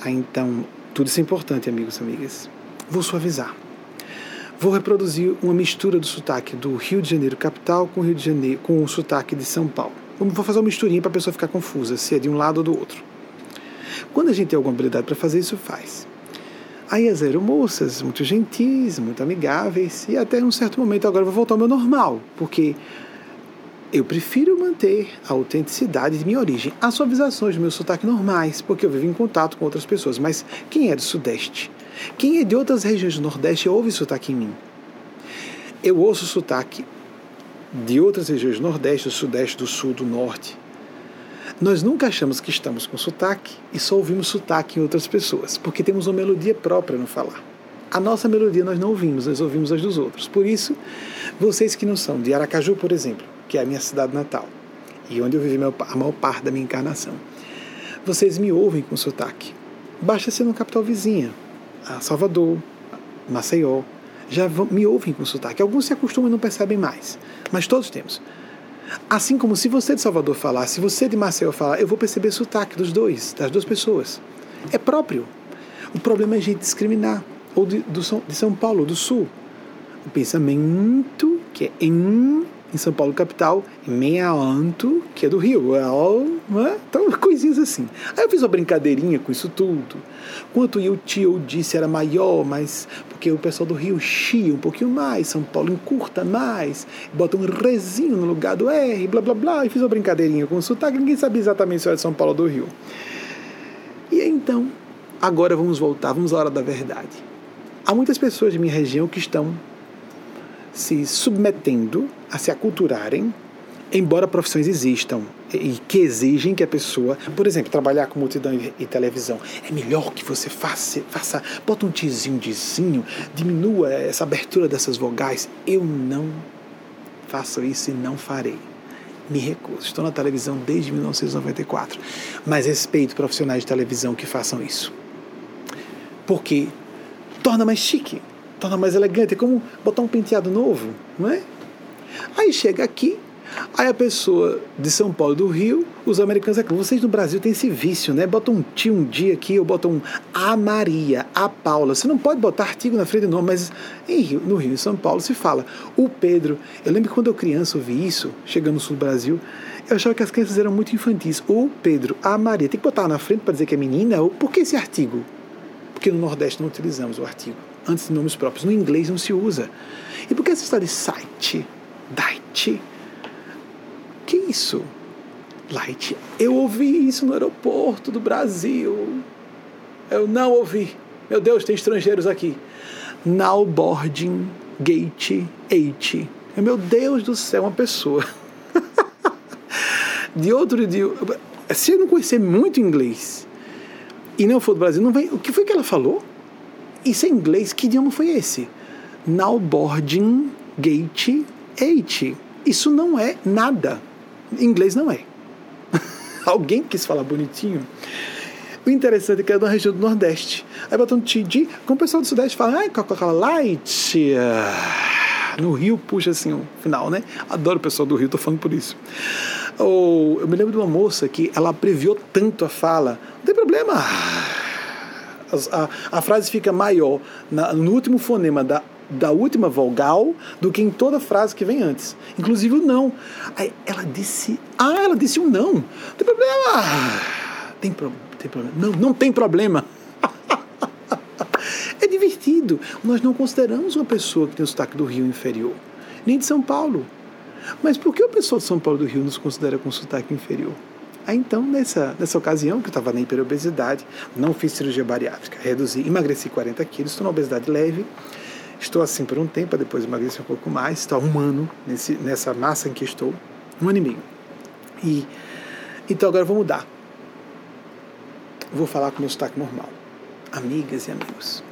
Aí então tudo isso é importante, amigos e amigas. Vou suavizar. Vou reproduzir uma mistura do sotaque do Rio de Janeiro capital com o Rio de Janeiro com o sotaque de São Paulo. Vou fazer uma misturinha para a pessoa ficar confusa, se é de um lado ou do outro. Quando a gente tem alguma habilidade para fazer isso, faz. Aí as aeromoças, muito gentis, muito amigáveis, e até um certo momento agora eu vou voltar ao meu normal, porque eu prefiro manter a autenticidade de minha origem, as suavizações do meu sotaque normais, porque eu vivo em contato com outras pessoas. Mas quem é do Sudeste? Quem é de outras regiões do Nordeste ouve sotaque em mim. Eu ouço sotaque de outras regiões do Nordeste, do Sudeste, do Sul, do Norte. Nós nunca achamos que estamos com sotaque e só ouvimos sotaque em outras pessoas, porque temos uma melodia própria no falar. A nossa melodia nós não ouvimos, nós ouvimos as dos outros. Por isso, vocês que não são de Aracaju, por exemplo, que é a minha cidade natal e onde eu vivi a maior parte da minha encarnação, vocês me ouvem com sotaque. Basta ser no capital vizinha, Salvador, Maceió, já me ouvem com sotaque. Alguns se acostumam e não percebem mais, mas todos temos. Assim como se você de Salvador falar, se você de Maceió falar, eu vou perceber sotaque dos dois, das duas pessoas. É próprio. O problema é a gente discriminar. Ou de, do, de São Paulo, do Sul. O pensamento que é em em São Paulo capital, em Meaanto, que é do Rio. É, então, coisinhas assim. Aí eu fiz uma brincadeirinha com isso tudo. Quanto o tio disse era maior, mas porque o pessoal do Rio chia um pouquinho mais, São Paulo encurta mais, bota um rezinho no lugar do R, blá blá blá. E fiz uma brincadeirinha com o sotaque, ninguém sabia exatamente se era de São Paulo ou do Rio. E então, agora vamos voltar, vamos à hora da verdade. Há muitas pessoas de minha região que estão se submetendo a se aculturarem, embora profissões existam e que exigem que a pessoa, por exemplo, trabalhar com multidão e, televisão, é melhor que você faça, faça bota um tizinho dizinho, diminua essa abertura dessas vogais. Eu não faço isso e não farei. Me recuso. Estou na televisão desde 1994, mas respeito profissionais de televisão que façam isso. Porque torna mais chique torna mais elegante. É como botar um penteado novo, não é? Aí chega aqui, aí a pessoa de São Paulo do Rio, os americanos aqui, vocês no Brasil têm esse vício, né? Botam um tio um dia aqui, ou botam um a Maria, a Paula. Você não pode botar artigo na frente do nome, mas em Rio, no Rio e São Paulo se fala o Pedro. Eu lembro que quando eu criança ouvi isso, chegando no sul do Brasil, eu achava que as crianças eram muito infantis. O Pedro, a Maria, tem que botar na frente para dizer que é menina? Ou por que esse artigo? Porque no Nordeste não utilizamos o artigo antes de nomes próprios. No inglês não se usa. E por que essa história de site? Dite? Que isso? Light. Eu ouvi isso no aeroporto do Brasil. Eu não ouvi. Meu Deus, tem estrangeiros aqui. Now boarding gate 8. Meu Deus do céu, uma pessoa. de outro idioma. Se eu não conhecer muito inglês e não for do Brasil, não vem. O que foi que ela falou? Isso é inglês, que idioma foi esse? Now boarding gate 8. Isso não é nada. Em inglês não é. Alguém quis falar bonitinho. O interessante é que é da região do Nordeste. Aí botam um TD, como o pessoal do Sudeste fala, ai, Coca-Cola Light. No Rio puxa assim o final, né? Adoro o pessoal do Rio, tô falando por isso. Ou, eu me lembro de uma moça que ela previu tanto a fala. Não tem problema a, a frase fica maior na, no último fonema da, da última vogal do que em toda frase que vem antes. Inclusive o não. Aí ela disse. Ah, ela disse um não. Tem problema. Tem, pro, tem problema. Não, não tem problema. é divertido. Nós não consideramos uma pessoa que tem o sotaque do Rio inferior, nem de São Paulo. Mas por que a pessoa de São Paulo do Rio nos considera com sotaque inferior? Aí então, nessa, nessa ocasião, que eu estava na hiperobesidade, não fiz cirurgia bariátrica, reduzi, emagreci 40 quilos, estou na obesidade leve, estou assim por um tempo, depois emagreci um pouco mais, estou há um ano nesse, nessa massa em que estou, um ano e meio. E, então agora eu vou mudar. Vou falar com meu sotaque normal. Amigas e amigos,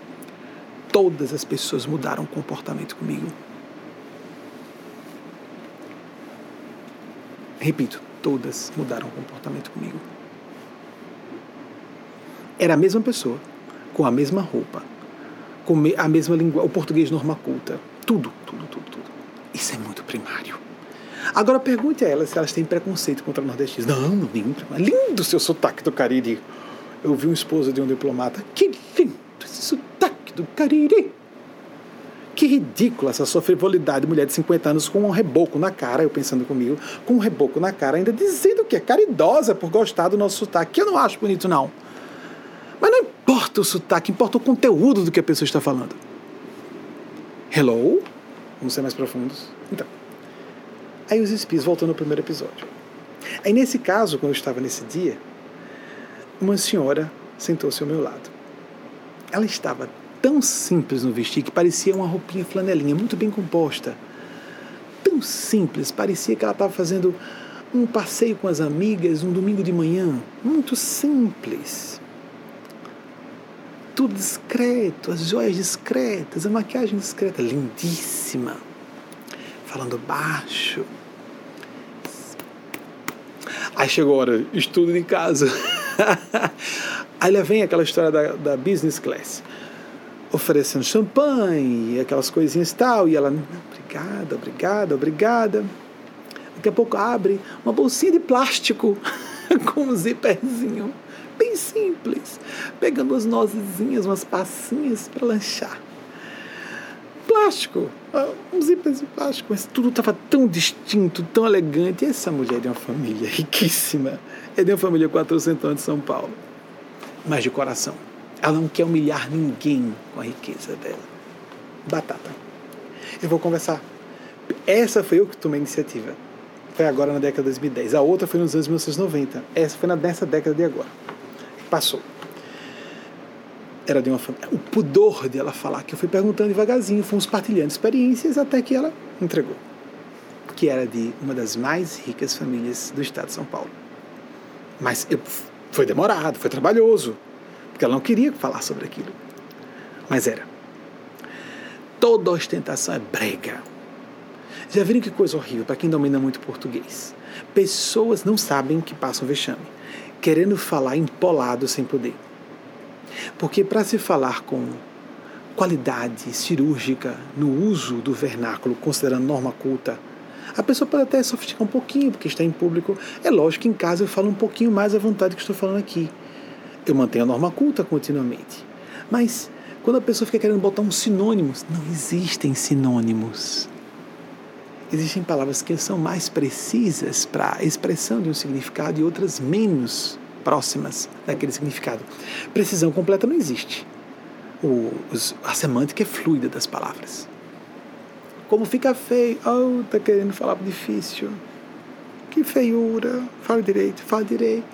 todas as pessoas mudaram o comportamento comigo. Repito, todas mudaram o comportamento comigo. Era a mesma pessoa, com a mesma roupa, com a mesma língua, o português norma culta. Tudo, tudo, tudo, tudo. Isso é muito primário. Agora pergunte a elas se elas têm preconceito contra nordestinos. Não, não, nenhum. Lindo seu sotaque do Cariri. Eu vi uma esposa de um diplomata. Que lindo esse sotaque do Cariri. Que ridícula essa sua frivolidade, mulher de 50 anos com um reboco na cara, eu pensando comigo, com um reboco na cara, ainda dizendo que é caridosa por gostar do nosso sotaque, que eu não acho bonito, não. Mas não importa o sotaque, importa o conteúdo do que a pessoa está falando. Hello? Vamos ser mais profundos. Então. Aí os espíritos, voltando ao primeiro episódio. Aí nesse caso, quando eu estava nesse dia, uma senhora sentou-se ao meu lado. Ela estava tão simples no vestir que parecia uma roupinha flanelinha, muito bem composta. Tão simples, parecia que ela estava fazendo um passeio com as amigas um domingo de manhã. Muito simples. Tudo discreto, as joias discretas, a maquiagem discreta, lindíssima. Falando baixo. Aí chegou a hora, estudo de casa. Aí vem aquela história da, da business class oferecendo champanhe, aquelas coisinhas e tal, e ela, obrigada, obrigada, obrigada. Daqui a pouco abre uma bolsinha de plástico com um zíperzinho, bem simples, pegando umas nozezinhas, umas passinhas para lanchar. Plástico, ah, um zíper de plástico, mas tudo estava tão distinto, tão elegante. E essa mulher é de uma família riquíssima, é de uma família 400 de São Paulo, mas de coração ela não quer humilhar ninguém com a riqueza dela. Batata. Eu vou conversar. Essa foi eu que tomei a iniciativa. Foi agora na década de 2010. A outra foi nos anos 1990. Essa foi nessa década de agora. Passou. Era de uma família. O pudor de ela falar, que eu fui perguntando devagarzinho, fomos partilhando experiências até que ela entregou. Que era de uma das mais ricas famílias do estado de São Paulo. Mas eu, foi demorado, foi trabalhoso porque ela não queria falar sobre aquilo. Mas era. Toda ostentação é brega. Já viram que coisa horrível para quem domina muito português? Pessoas não sabem que passam vexame, querendo falar empolado sem poder. Porque para se falar com qualidade cirúrgica no uso do vernáculo, considerando norma culta, a pessoa pode até sofisticar um pouquinho, porque está em público. É lógico que em casa eu falo um pouquinho mais à vontade que estou falando aqui eu mantenho a norma culta continuamente. Mas quando a pessoa fica querendo botar uns sinônimos, não existem sinônimos. Existem palavras que são mais precisas para a expressão de um significado e outras menos próximas daquele significado. Precisão completa não existe. O, os, a semântica é fluida das palavras. Como fica feio, oh, tá querendo falar difícil. Que feiura. Fala direito, fala direito.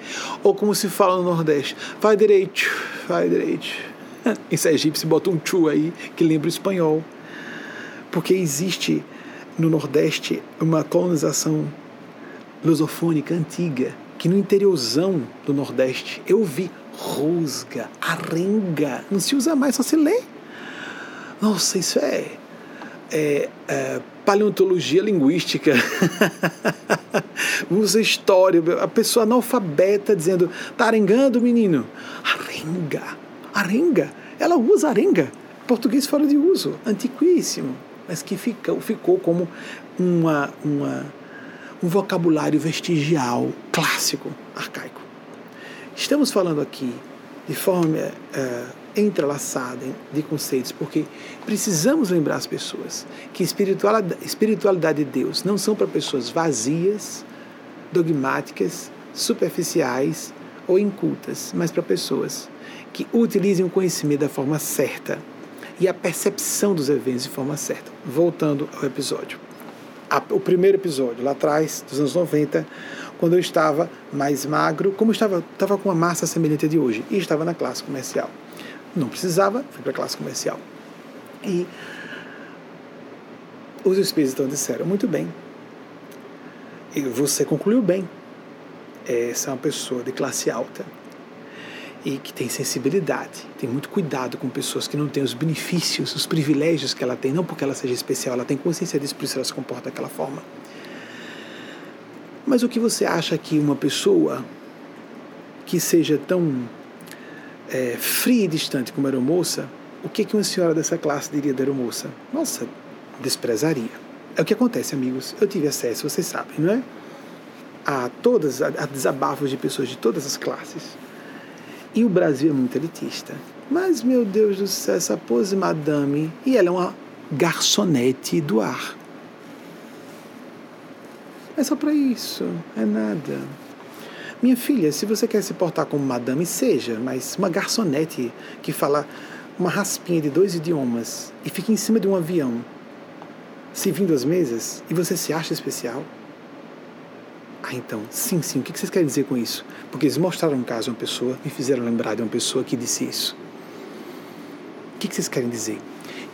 Ou como se fala no Nordeste. Fala direito, fala direito. Em Sergipe se bota um tchu aí que lembra o espanhol. Porque existe no Nordeste uma colonização lusofônica antiga que no interiorzão do Nordeste eu vi rusga, arenga, não se usa mais, só se lê. Nossa, isso é, é, é paleontologia linguística. Usa história. A pessoa analfabeta dizendo, tá arengando, menino. Arenga. Arenga. Ela usa arenga. Português fora de uso. Antiquíssimo. Mas que fica, ficou como uma, uma, um vocabulário vestigial, clássico, arcaico. Estamos falando aqui de forma. Uh, entrelaçada de conceitos, porque precisamos lembrar as pessoas que espiritualidade, espiritualidade de Deus não são para pessoas vazias, dogmáticas, superficiais ou incultas, mas para pessoas que utilizem o conhecimento da forma certa e a percepção dos eventos de forma certa. Voltando ao episódio. O primeiro episódio, lá atrás, dos anos 90, quando eu estava mais magro, como estava, estava com uma massa semelhante de hoje, e estava na classe comercial. Não precisava, fui para a classe comercial. E os espíritos então disseram: muito bem, e você concluiu bem. Essa é uma pessoa de classe alta e que tem sensibilidade, tem muito cuidado com pessoas que não têm os benefícios, os privilégios que ela tem, não porque ela seja especial, ela tem consciência disso, por isso ela se comporta daquela forma. Mas o que você acha que uma pessoa que seja tão é, fria e distante como era moça, o que, que uma senhora dessa classe diria da aeromoça? Nossa, desprezaria. É o que acontece, amigos. Eu tive acesso, vocês sabem, não é? A todas, a desabafos de pessoas de todas as classes. E o Brasil é muito elitista. Mas, meu Deus do céu, essa pose madame. E ela é uma garçonete do ar. É só para isso, é nada. Minha filha, se você quer se portar como madame, seja, mas uma garçonete que fala uma raspinha de dois idiomas e fica em cima de um avião, servindo as mesas, e você se acha especial? Ah, então, sim, sim, o que vocês querem dizer com isso? Porque eles mostraram um caso de uma pessoa, me fizeram lembrar de uma pessoa que disse isso. O que vocês querem dizer?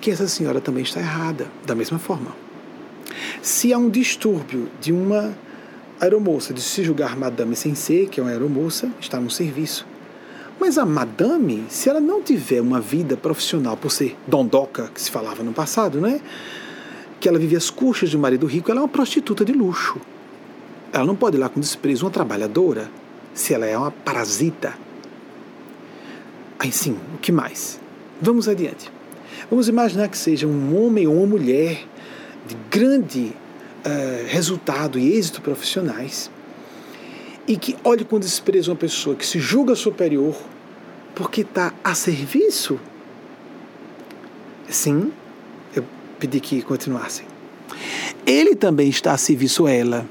Que essa senhora também está errada, da mesma forma. Se há um distúrbio de uma aeromoça de se julgar madame sem ser, que é uma aeromoça, está no serviço. Mas a madame, se ela não tiver uma vida profissional por ser dondoca, que se falava no passado, né? Que ela vive às custas de um marido rico, ela é uma prostituta de luxo. Ela não pode ir lá com desprezo uma trabalhadora, se ela é uma parasita. Aí sim, o que mais? Vamos adiante. Vamos imaginar que seja um homem ou uma mulher de grande uh, resultado e êxito profissionais e que olhe com desprezo uma pessoa que se julga superior porque está a serviço? Sim, eu pedi que continuassem. Ele também está a serviço a ela.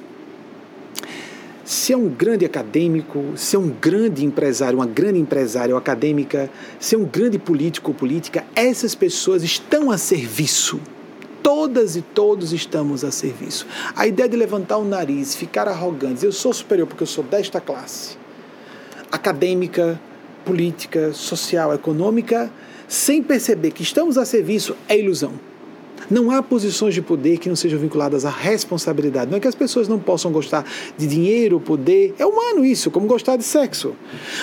Se é um grande acadêmico, se é um grande empresário, uma grande empresária ou acadêmica, se é um grande político ou política, essas pessoas estão a serviço todas e todos estamos a serviço. A ideia de levantar o nariz, ficar arrogante, eu sou superior porque eu sou desta classe, acadêmica, política, social, econômica, sem perceber que estamos a serviço, é ilusão. Não há posições de poder que não sejam vinculadas à responsabilidade. Não é que as pessoas não possam gostar de dinheiro, poder. É humano isso, como gostar de sexo.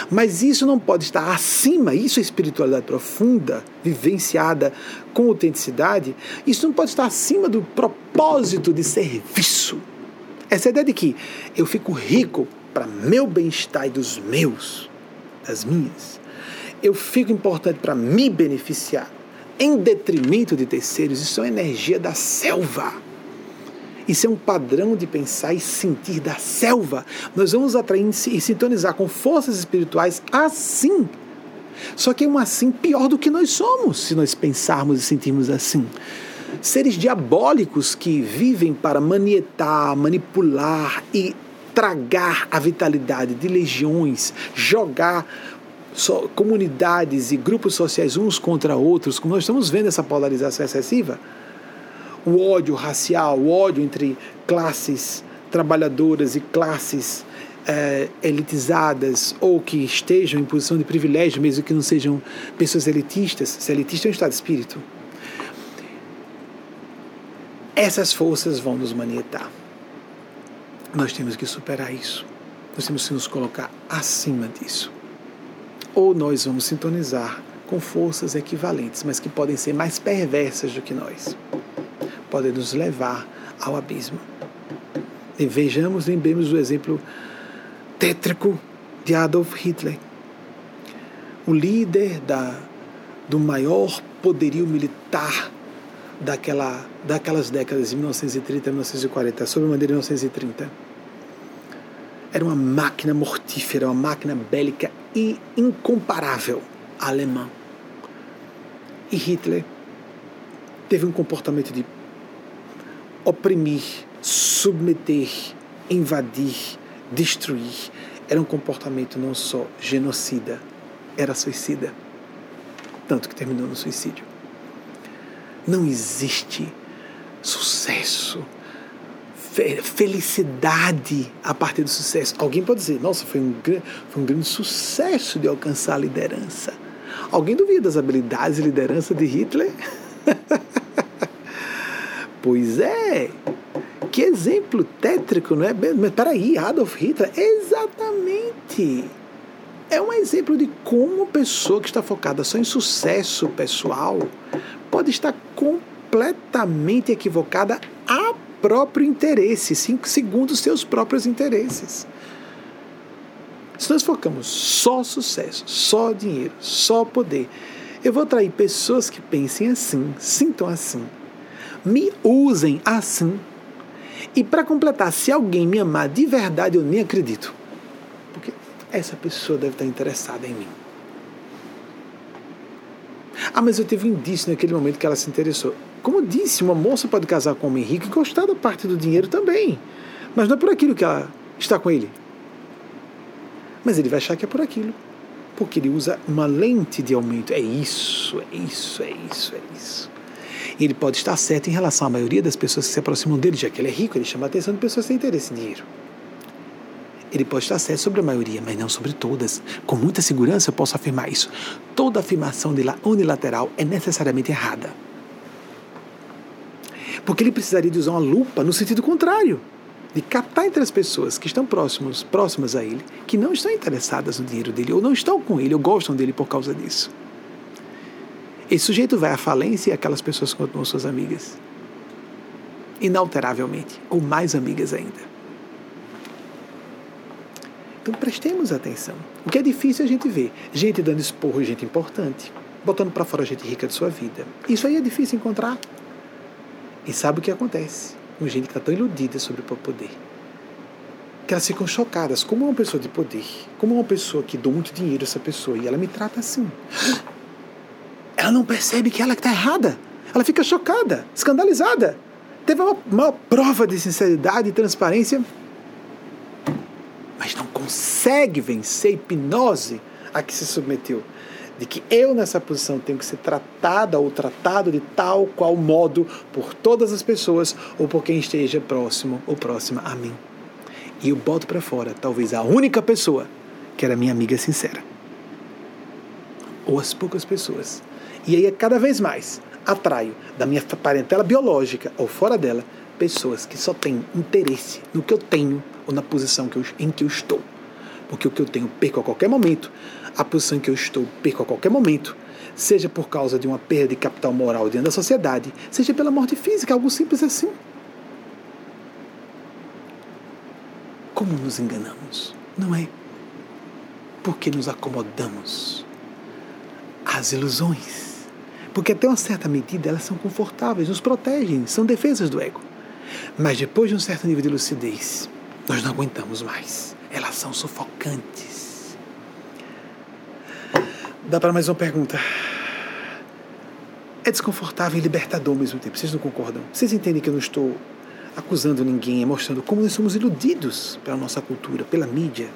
Mas isso não pode estar acima, isso é espiritualidade profunda, vivenciada com autenticidade. Isso não pode estar acima do propósito de serviço. Essa ideia de que eu fico rico para meu bem-estar e dos meus, das minhas. Eu fico importante para me beneficiar em detrimento de terceiros, isso é energia da selva. Isso é um padrão de pensar e sentir da selva. Nós vamos atrair e sintonizar com forças espirituais assim. Só que é um assim pior do que nós somos, se nós pensarmos e sentirmos assim. Seres diabólicos que vivem para manietar, manipular e tragar a vitalidade de legiões, jogar so, comunidades e grupos sociais uns contra outros, como nós estamos vendo essa polarização excessiva, o ódio racial, o ódio entre classes trabalhadoras e classes é, elitizadas ou que estejam em posição de privilégio, mesmo que não sejam pessoas elitistas, se elitista é um estado de espírito, essas forças vão nos manietar. Nós temos que superar isso. Nós temos que nos colocar acima disso ou nós vamos sintonizar com forças equivalentes, mas que podem ser mais perversas do que nós. Podem nos levar ao abismo. E vejamos, lembremos do exemplo tétrico de Adolf Hitler, o líder da, do maior poderio militar daquela, daquelas décadas de 1930 a 1940, sob a bandeira de 1930. Era uma máquina mortífera, uma máquina bélica e incomparável alemã. E Hitler teve um comportamento de oprimir, submeter, invadir, destruir. Era um comportamento não só genocida, era suicida. Tanto que terminou no suicídio. Não existe sucesso felicidade a partir do sucesso. Alguém pode dizer, nossa, foi um, foi um grande sucesso de alcançar a liderança. Alguém duvida das habilidades de liderança de Hitler? pois é. Que exemplo tétrico, não é? Mas peraí, Adolf Hitler, exatamente. É um exemplo de como pessoa que está focada só em sucesso pessoal pode estar completamente equivocada a próprio interesse, segundo os seus próprios interesses. Se nós focamos só sucesso, só dinheiro, só poder, eu vou atrair pessoas que pensem assim, sintam assim, me usem assim. E para completar, se alguém me amar de verdade, eu nem acredito. Porque essa pessoa deve estar interessada em mim. Ah, mas eu tive um indício naquele momento que ela se interessou. Como disse, uma moça pode casar com um homem rico e gostar da parte do dinheiro também. Mas não é por aquilo que ela está com ele. Mas ele vai achar que é por aquilo. Porque ele usa uma lente de aumento. É isso, é isso, é isso, é isso. E ele pode estar certo em relação à maioria das pessoas que se aproximam dele, já que ele é rico, ele chama a atenção de pessoas que têm interesse em dinheiro. Ele pode estar certo sobre a maioria, mas não sobre todas. Com muita segurança eu posso afirmar isso. Toda afirmação unilateral é necessariamente errada. Porque ele precisaria de usar uma lupa no sentido contrário, de captar entre as pessoas que estão próximos, próximas a ele, que não estão interessadas no dinheiro dele, ou não estão com ele, ou gostam dele por causa disso. Esse sujeito vai à falência e aquelas pessoas continuam suas amigas. Inalteravelmente, ou mais amigas ainda. Então prestemos atenção. O que é difícil a gente ver gente dando esporro, gente importante, botando para fora gente rica de sua vida. Isso aí é difícil encontrar. E sabe o que acontece? Com gente que está tão iludida sobre o poder. Que elas ficam chocadas. Como uma pessoa de poder, como uma pessoa que dou muito dinheiro a essa pessoa e ela me trata assim. Ela não percebe que ela está errada. Ela fica chocada, escandalizada. Teve uma, uma prova de sinceridade e transparência mas não consegue vencer a hipnose a que se submeteu. De que eu, nessa posição, tenho que ser tratada ou tratado de tal qual modo por todas as pessoas ou por quem esteja próximo ou próxima a mim. E eu boto para fora, talvez a única pessoa que era minha amiga sincera. Ou as poucas pessoas. E aí, cada vez mais, atraio da minha parentela biológica ou fora dela pessoas que só têm interesse no que eu tenho ou na posição que eu, em que eu estou. Porque o que eu tenho perco a qualquer momento, a posição em que eu estou perco a qualquer momento, seja por causa de uma perda de capital moral dentro da sociedade, seja pela morte física, algo simples assim. Como nos enganamos, não é? Porque nos acomodamos às ilusões. Porque até uma certa medida elas são confortáveis, nos protegem, são defesas do ego. Mas depois de um certo nível de lucidez, nós não aguentamos mais. Elas são sufocantes. Dá para mais uma pergunta. É desconfortável e libertador ao mesmo tempo. Vocês não concordam? Vocês entendem que eu não estou acusando ninguém, é mostrando como nós somos iludidos pela nossa cultura, pela mídia.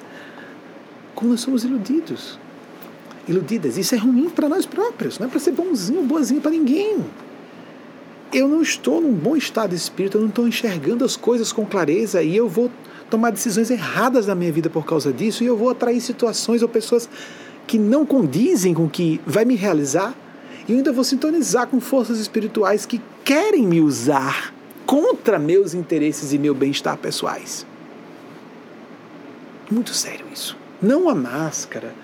Como nós somos iludidos. Iludidas. Isso é ruim para nós próprios. Não é para ser bonzinho, boazinho para ninguém eu não estou num bom estado de espírito, eu não estou enxergando as coisas com clareza e eu vou tomar decisões erradas na minha vida por causa disso e eu vou atrair situações ou pessoas que não condizem com o que vai me realizar e ainda vou sintonizar com forças espirituais que querem me usar contra meus interesses e meu bem-estar pessoais. Muito sério isso. Não a máscara.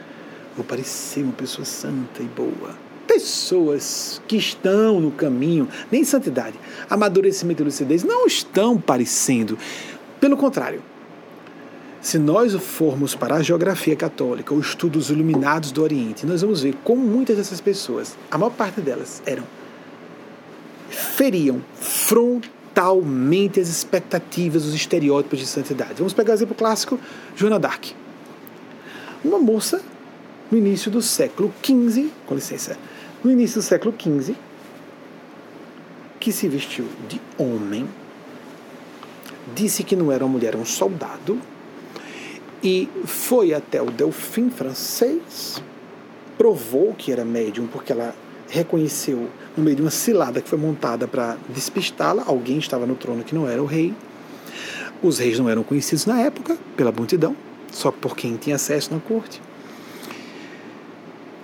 Vou parecer uma pessoa santa e boa. Pessoas que estão no caminho, nem santidade, amadurecimento e lucidez, não estão parecendo. Pelo contrário, se nós formos para a geografia católica ou estudos iluminados do Oriente, nós vamos ver como muitas dessas pessoas, a maior parte delas, eram feriam frontalmente as expectativas, os estereótipos de santidade. Vamos pegar o exemplo clássico, Joana d'Arc. Uma moça no início do século XV, com licença, no início do século XV, que se vestiu de homem, disse que não era uma mulher, era um soldado, e foi até o Delfim francês, provou que era médium, porque ela reconheceu, no meio de uma cilada que foi montada para despistá-la, alguém estava no trono que não era o rei. Os reis não eram conhecidos na época pela multidão, só por quem tinha acesso na corte.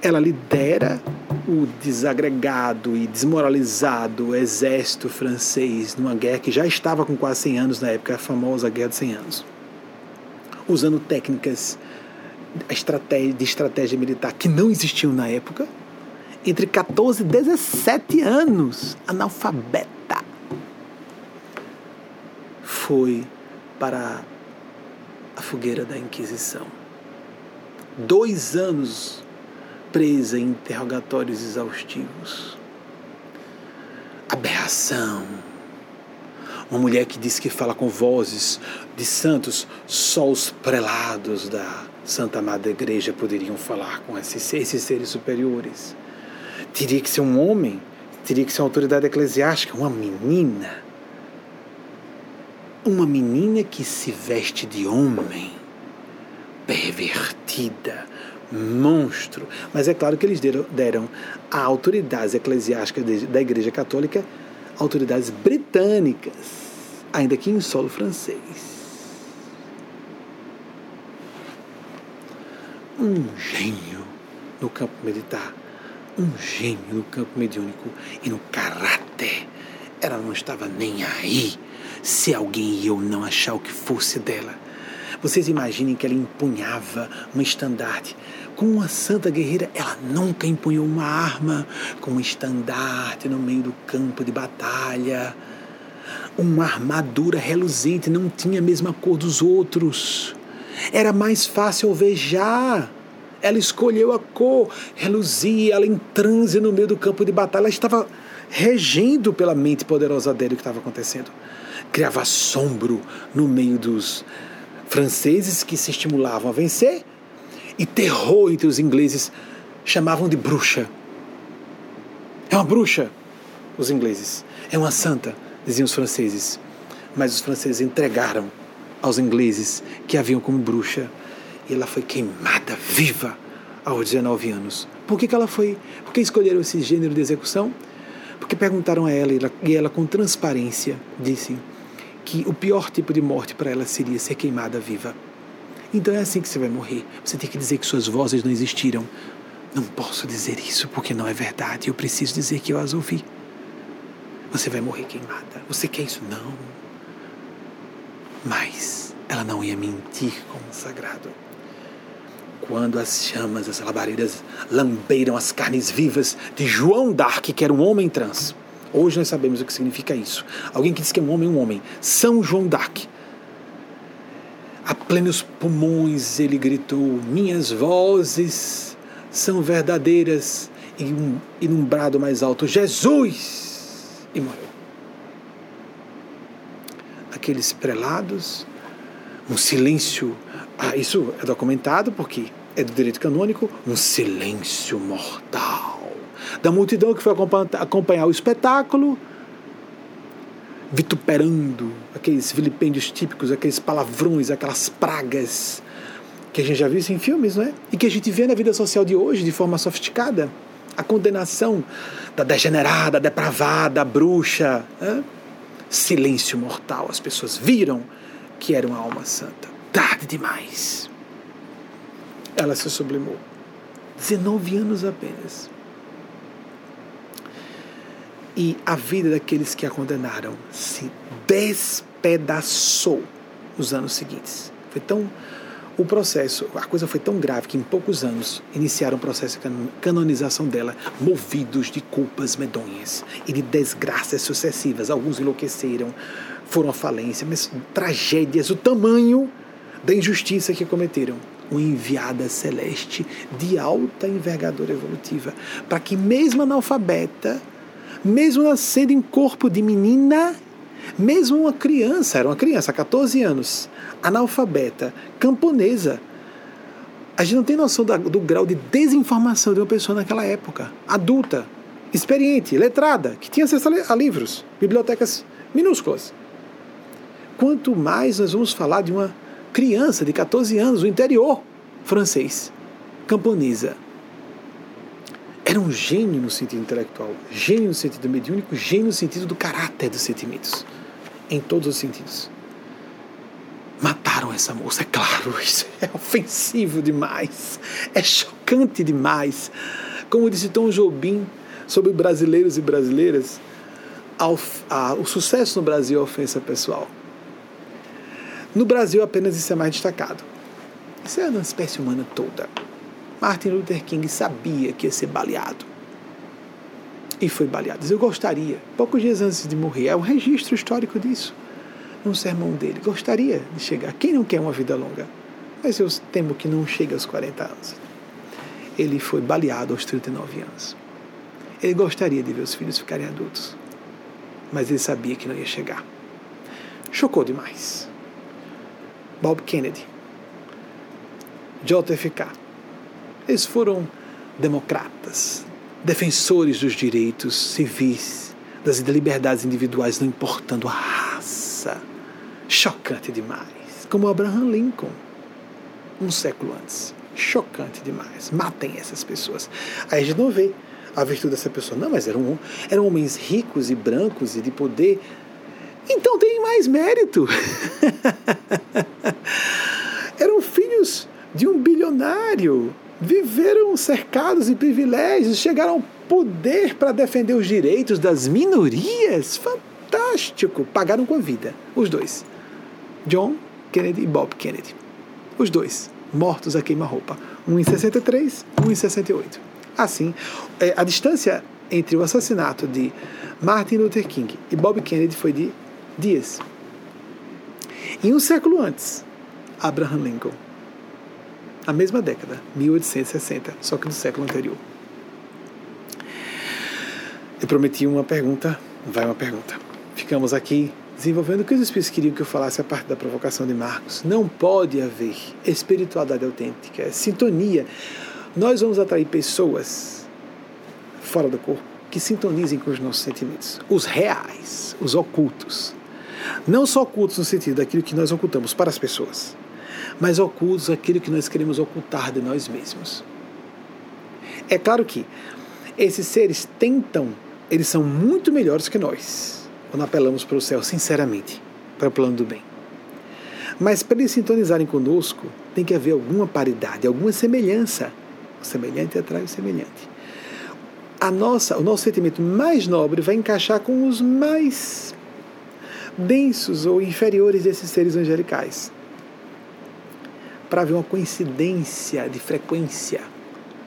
Ela lidera o desagregado e desmoralizado exército francês numa guerra que já estava com quase 100 anos na época, a famosa Guerra de 100 Anos usando técnicas de estratégia militar que não existiam na época, entre 14 e 17 anos, analfabeta, foi para a fogueira da Inquisição. Dois anos presa em interrogatórios exaustivos. Aberração uma mulher que diz que fala com vozes de santos, só os prelados da Santa Amada Igreja poderiam falar com esses, esses seres superiores. Teria que ser um homem teria que ser uma autoridade eclesiástica, uma menina. Uma menina que se veste de homem, pervertida, monstro. Mas é claro que eles deram, deram a autoridades eclesiásticas da Igreja Católica autoridades britânicas, ainda que em solo francês. Um gênio no campo militar, um gênio no campo mediúnico e no caráter. Ela não estava nem aí se alguém e eu não achar o que fosse dela. Vocês imaginem que ela empunhava um estandarte. Como uma santa guerreira, ela nunca empunhou uma arma com um estandarte no meio do campo de batalha. Uma armadura reluzente, não tinha a mesma cor dos outros. Era mais fácil alvejar. Ela escolheu a cor, reluzia, ela em transe no meio do campo de batalha. Ela estava regendo pela mente poderosa dele o que estava acontecendo. Criava assombro no meio dos franceses que se estimulavam a vencer e terror entre os ingleses. Chamavam de bruxa. É uma bruxa, os ingleses. É uma santa, diziam os franceses. Mas os franceses entregaram aos ingleses que haviam como bruxa. E ela foi queimada viva aos 19 anos. Por que, que ela foi? Por que escolheram esse gênero de execução? Porque perguntaram a ela e ela, e ela com transparência disse que o pior tipo de morte para ela seria ser queimada viva. Então é assim que você vai morrer. Você tem que dizer que suas vozes não existiram. Não posso dizer isso porque não é verdade. Eu preciso dizer que eu as ouvi. Você vai morrer queimada. Você quer isso? Não. Mas ela não ia mentir como um sagrado. Quando as chamas, as labaredas lamberam as carnes vivas de João Dark, que era um homem trans. Hoje nós sabemos o que significa isso. Alguém que diz que é um homem, um homem. São João Dark a plenos pulmões ele gritou: Minhas vozes são verdadeiras. E, um, num brado mais alto: Jesus! E morreu. Aqueles prelados, um silêncio. Ah, isso é documentado porque é do direito canônico um silêncio mortal. Da multidão que foi acompanhar o espetáculo vituperando aqueles vilipêndios típicos, aqueles palavrões, aquelas pragas que a gente já viu isso em filmes, não é? E que a gente vê na vida social de hoje de forma sofisticada. A condenação da degenerada, depravada, bruxa. Silêncio mortal. As pessoas viram que era uma alma santa. Tarde demais. Ela se sublimou. 19 anos apenas e a vida daqueles que a condenaram se despedaçou nos anos seguintes. Foi tão o processo, a coisa foi tão grave que em poucos anos iniciaram o processo de canonização dela, movidos de culpas medonhas e de desgraças sucessivas. Alguns enlouqueceram, foram à falência, mas tragédias, o tamanho da injustiça que cometeram. Uma enviada celeste de alta envergadura evolutiva, para que, mesmo analfabeta, mesmo nascendo em corpo de menina, mesmo uma criança, era uma criança, 14 anos, analfabeta, camponesa. A gente não tem noção da, do grau de desinformação de uma pessoa naquela época, adulta, experiente, letrada, que tinha acesso a livros, bibliotecas minúsculas. Quanto mais nós vamos falar de uma criança de 14 anos, do interior francês, camponesa, era um gênio no sentido intelectual, gênio no sentido mediúnico, gênio no sentido do caráter dos sentimentos, em todos os sentidos. Mataram essa moça, é claro, isso é ofensivo demais, é chocante demais. Como disse Tom Jobim sobre brasileiros e brasileiras, o sucesso no Brasil é ofensa pessoal. No Brasil apenas isso é mais destacado. Isso é na espécie humana toda. Martin Luther King sabia que ia ser baleado. E foi baleado. Eu gostaria, poucos dias antes de morrer, é um registro histórico disso, num sermão dele. Gostaria de chegar. Quem não quer uma vida longa? Mas eu temo que não chegue aos 40 anos. Ele foi baleado aos 39 anos. Ele gostaria de ver os filhos ficarem adultos, mas ele sabia que não ia chegar. Chocou demais. Bob Kennedy, JFK, eles foram democratas, defensores dos direitos civis, das liberdades individuais, não importando a raça. Chocante demais. Como Abraham Lincoln, um século antes. Chocante demais. Matem essas pessoas. Aí a gente não vê a virtude dessa pessoa. Não, mas eram, eram homens ricos e brancos e de poder. Então tem mais mérito. eram filhos de um bilionário. Viveram cercados de privilégios, chegaram ao poder para defender os direitos das minorias. Fantástico! Pagaram com a vida, os dois. John Kennedy e Bob Kennedy. Os dois, mortos a queima-roupa. Um em 63, um em 68. Assim, é, a distância entre o assassinato de Martin Luther King e Bob Kennedy foi de dias. E um século antes, Abraham Lincoln. A mesma década, 1860, só que do século anterior. Eu prometi uma pergunta, vai uma pergunta. Ficamos aqui desenvolvendo o que os Espíritos queriam que eu falasse a parte da provocação de Marcos. Não pode haver espiritualidade autêntica, é sintonia. Nós vamos atrair pessoas fora do corpo que sintonizem com os nossos sentimentos, os reais, os ocultos. Não só ocultos no sentido daquilo que nós ocultamos para as pessoas, mas ocultos aquilo que nós queremos ocultar de nós mesmos. É claro que esses seres tentam, eles são muito melhores que nós quando apelamos para o céu sinceramente, para o plano do bem. Mas para eles sintonizarem conosco, tem que haver alguma paridade, alguma semelhança. O semelhante atrai o semelhante. A nossa, o nosso sentimento mais nobre vai encaixar com os mais densos ou inferiores desses seres angelicais. Para haver uma coincidência de frequência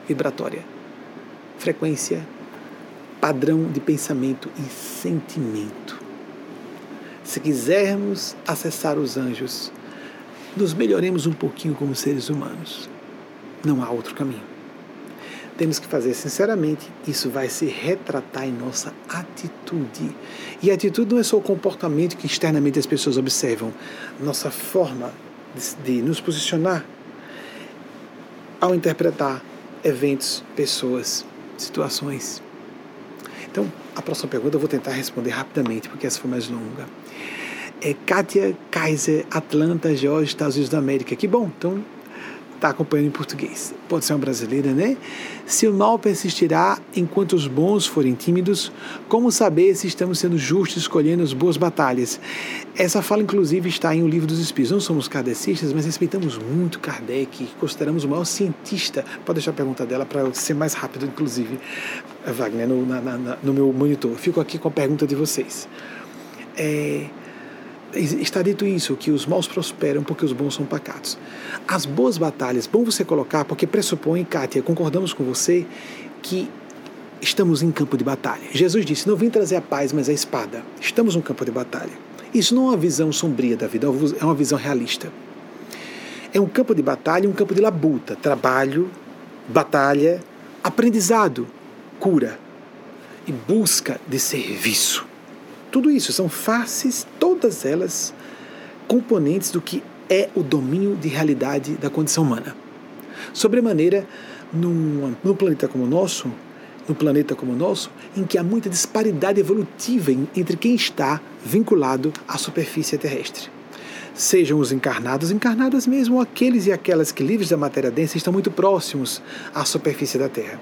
vibratória. Frequência padrão de pensamento e sentimento. Se quisermos acessar os anjos, nos melhoremos um pouquinho como seres humanos. Não há outro caminho. Temos que fazer sinceramente, isso vai se retratar em nossa atitude. E atitude não é só o comportamento que externamente as pessoas observam, nossa forma de, nos posicionar ao interpretar eventos, pessoas, situações. Então, a próxima pergunta eu vou tentar responder rapidamente, porque essa foi mais longa. É Kátia Kaiser, Atlanta, Georgia, Estados Unidos da América. Que bom, então está acompanhando em português. Pode ser uma brasileira, né? Se o mal persistirá enquanto os bons forem tímidos, como saber se estamos sendo justos escolhendo as boas batalhas? Essa fala, inclusive, está em O Livro dos Espíritos. Não somos kardecistas, mas respeitamos muito Kardec, consideramos o maior cientista. Pode deixar a pergunta dela para ser mais rápido, inclusive, Wagner, no, na, na, no meu monitor. Fico aqui com a pergunta de vocês. É está dito isso, que os maus prosperam porque os bons são pacatos. As boas batalhas, bom você colocar, porque pressupõe, Kátia, concordamos com você, que estamos em campo de batalha. Jesus disse: Não vim trazer a paz, mas a espada. Estamos no campo de batalha. Isso não é uma visão sombria da vida, é uma visão realista. É um campo de batalha, um campo de labuta, trabalho, batalha, aprendizado, cura e busca de serviço. Tudo isso são faces, todas elas componentes do que é o domínio de realidade da condição humana. Sobremaneira, num, num planeta como o nosso, no planeta como o nosso, em que há muita disparidade evolutiva entre quem está vinculado à superfície terrestre. Sejam os encarnados, encarnadas mesmo, ou aqueles e aquelas que, livres da matéria densa, estão muito próximos à superfície da Terra.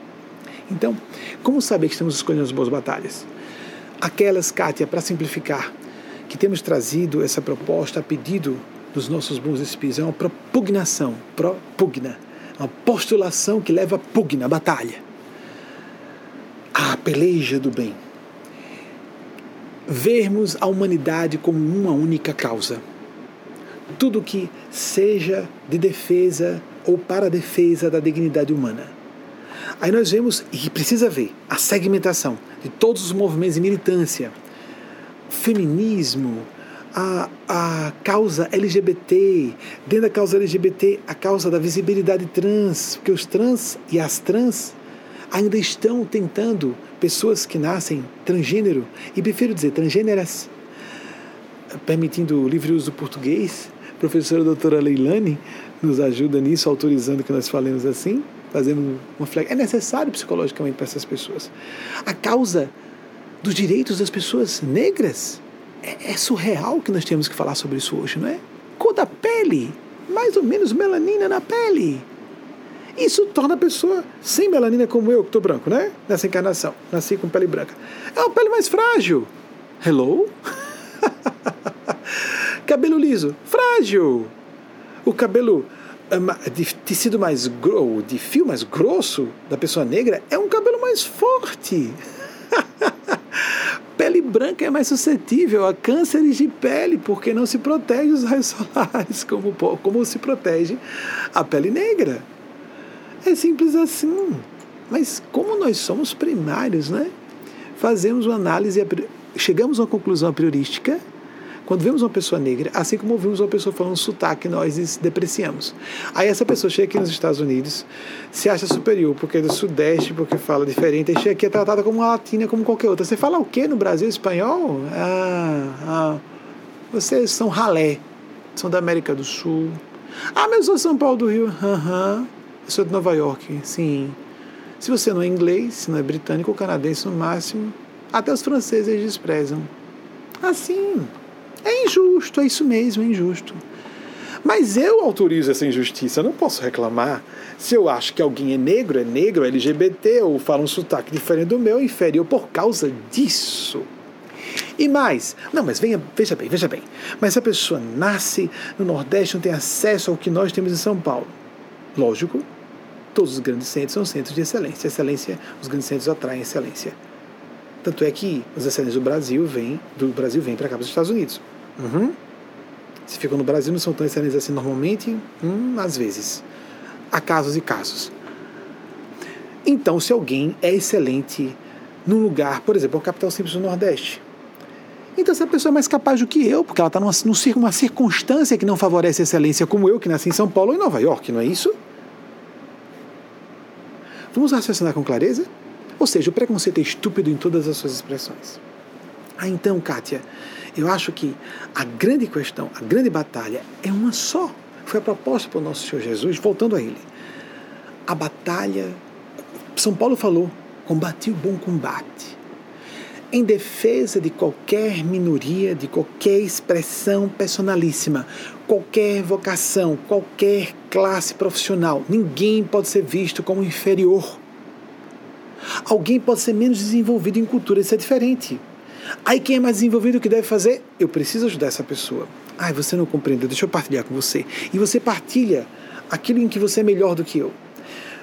Então, como saber que estamos escolhendo as boas batalhas? Aquelas, Kátia, para simplificar, que temos trazido essa proposta a pedido dos nossos bons espíritos, é uma propugnação, propugna, uma postulação que leva a pugna, a batalha, a peleja do bem. Vermos a humanidade como uma única causa. Tudo que seja de defesa ou para defesa da dignidade humana. Aí nós vemos, e precisa ver, a segmentação de todos os movimentos de militância, feminismo, a, a causa LGBT, dentro da causa LGBT, a causa da visibilidade trans, porque os trans e as trans ainda estão tentando, pessoas que nascem transgênero, e prefiro dizer transgêneras, permitindo o livre uso do português, a professora doutora Leilani nos ajuda nisso, autorizando que nós falemos assim, Fazemos uma flex... É necessário psicologicamente para essas pessoas. A causa dos direitos das pessoas negras é, é surreal que nós temos que falar sobre isso hoje, não é? Cor da pele, mais ou menos melanina na pele. Isso torna a pessoa sem melanina como eu, que estou branco, né? Nessa encarnação. Nasci com pele branca. É uma pele mais frágil. Hello? cabelo liso, frágil. O cabelo de tecido mais grosso, de fio mais grosso da pessoa negra é um cabelo mais forte. pele branca é mais suscetível a cânceres de pele porque não se protege os raios solares como, como se protege a pele negra. É simples assim. Mas como nós somos primários, né? Fazemos uma análise, chegamos a uma conclusão priorística quando vemos uma pessoa negra, assim como ouvimos uma pessoa falando sotaque, nós depreciamos. Aí essa pessoa chega aqui nos Estados Unidos, se acha superior porque é do Sudeste, porque fala diferente, e chega aqui é tratada como uma latina, como qualquer outra. Você fala o quê no Brasil? Espanhol? Ah, ah, vocês são ralé, são da América do Sul. Ah, mas eu sou São Paulo do Rio. Aham. Uhum. Eu sou de Nova York. Sim. Se você não é inglês, se não é britânico ou canadense no máximo, até os franceses desprezam. Assim. É injusto, é isso mesmo, é injusto. Mas eu autorizo essa injustiça, eu não posso reclamar. Se eu acho que alguém é negro, é negro, é LGBT, ou fala um sotaque diferente do meu, inferior por causa disso. E mais, não, mas venha, veja bem, veja bem. Mas a pessoa nasce no Nordeste, não tem acesso ao que nós temos em São Paulo. Lógico, todos os grandes centros são centros de excelência. Excelência, os grandes centros atraem excelência. Tanto é que os excelentes do Brasil vêm do Brasil vêm para cá para os Estados Unidos. Uhum. Se ficam no Brasil, não são tão excelentes assim normalmente, hum, às vezes. Há casos e casos. Então, se alguém é excelente num lugar, por exemplo, a capital simples do Nordeste, então essa pessoa é mais capaz do que eu, porque ela está numa, numa circunstância que não favorece a excelência, como eu, que nasci em São Paulo ou em Nova York, não é isso? Vamos raciocinar com clareza? Ou seja, o preconceito é estúpido em todas as suas expressões. Ah, então, Kátia, eu acho que a grande questão, a grande batalha é uma só. Foi a proposta para o nosso Senhor Jesus, voltando a Ele. A batalha, São Paulo falou, combati o bom combate. Em defesa de qualquer minoria, de qualquer expressão personalíssima, qualquer vocação, qualquer classe profissional, ninguém pode ser visto como inferior. Alguém pode ser menos desenvolvido em cultura, isso é diferente. Aí quem é mais desenvolvido o que deve fazer? Eu preciso ajudar essa pessoa. Ai, você não compreendeu, deixa eu partilhar com você. E você partilha aquilo em que você é melhor do que eu.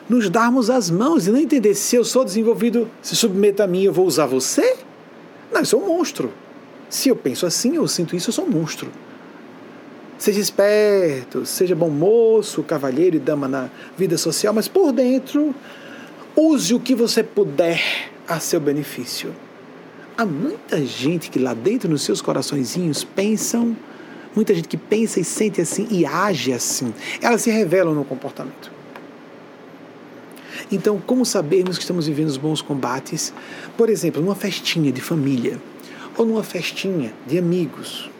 Nos darmos as mãos e não entender se eu sou desenvolvido, se submeta a mim, eu vou usar você? Não, eu sou um monstro. Se eu penso assim, eu sinto isso, eu sou um monstro. Seja esperto, seja bom moço, cavalheiro e dama na vida social, mas por dentro, use o que você puder a seu benefício. Há muita gente que lá dentro nos seus coraçõezinhos pensam, muita gente que pensa e sente assim e age assim. Elas se revelam no comportamento. Então, como sabermos que estamos vivendo os bons combates? Por exemplo, numa festinha de família ou numa festinha de amigos,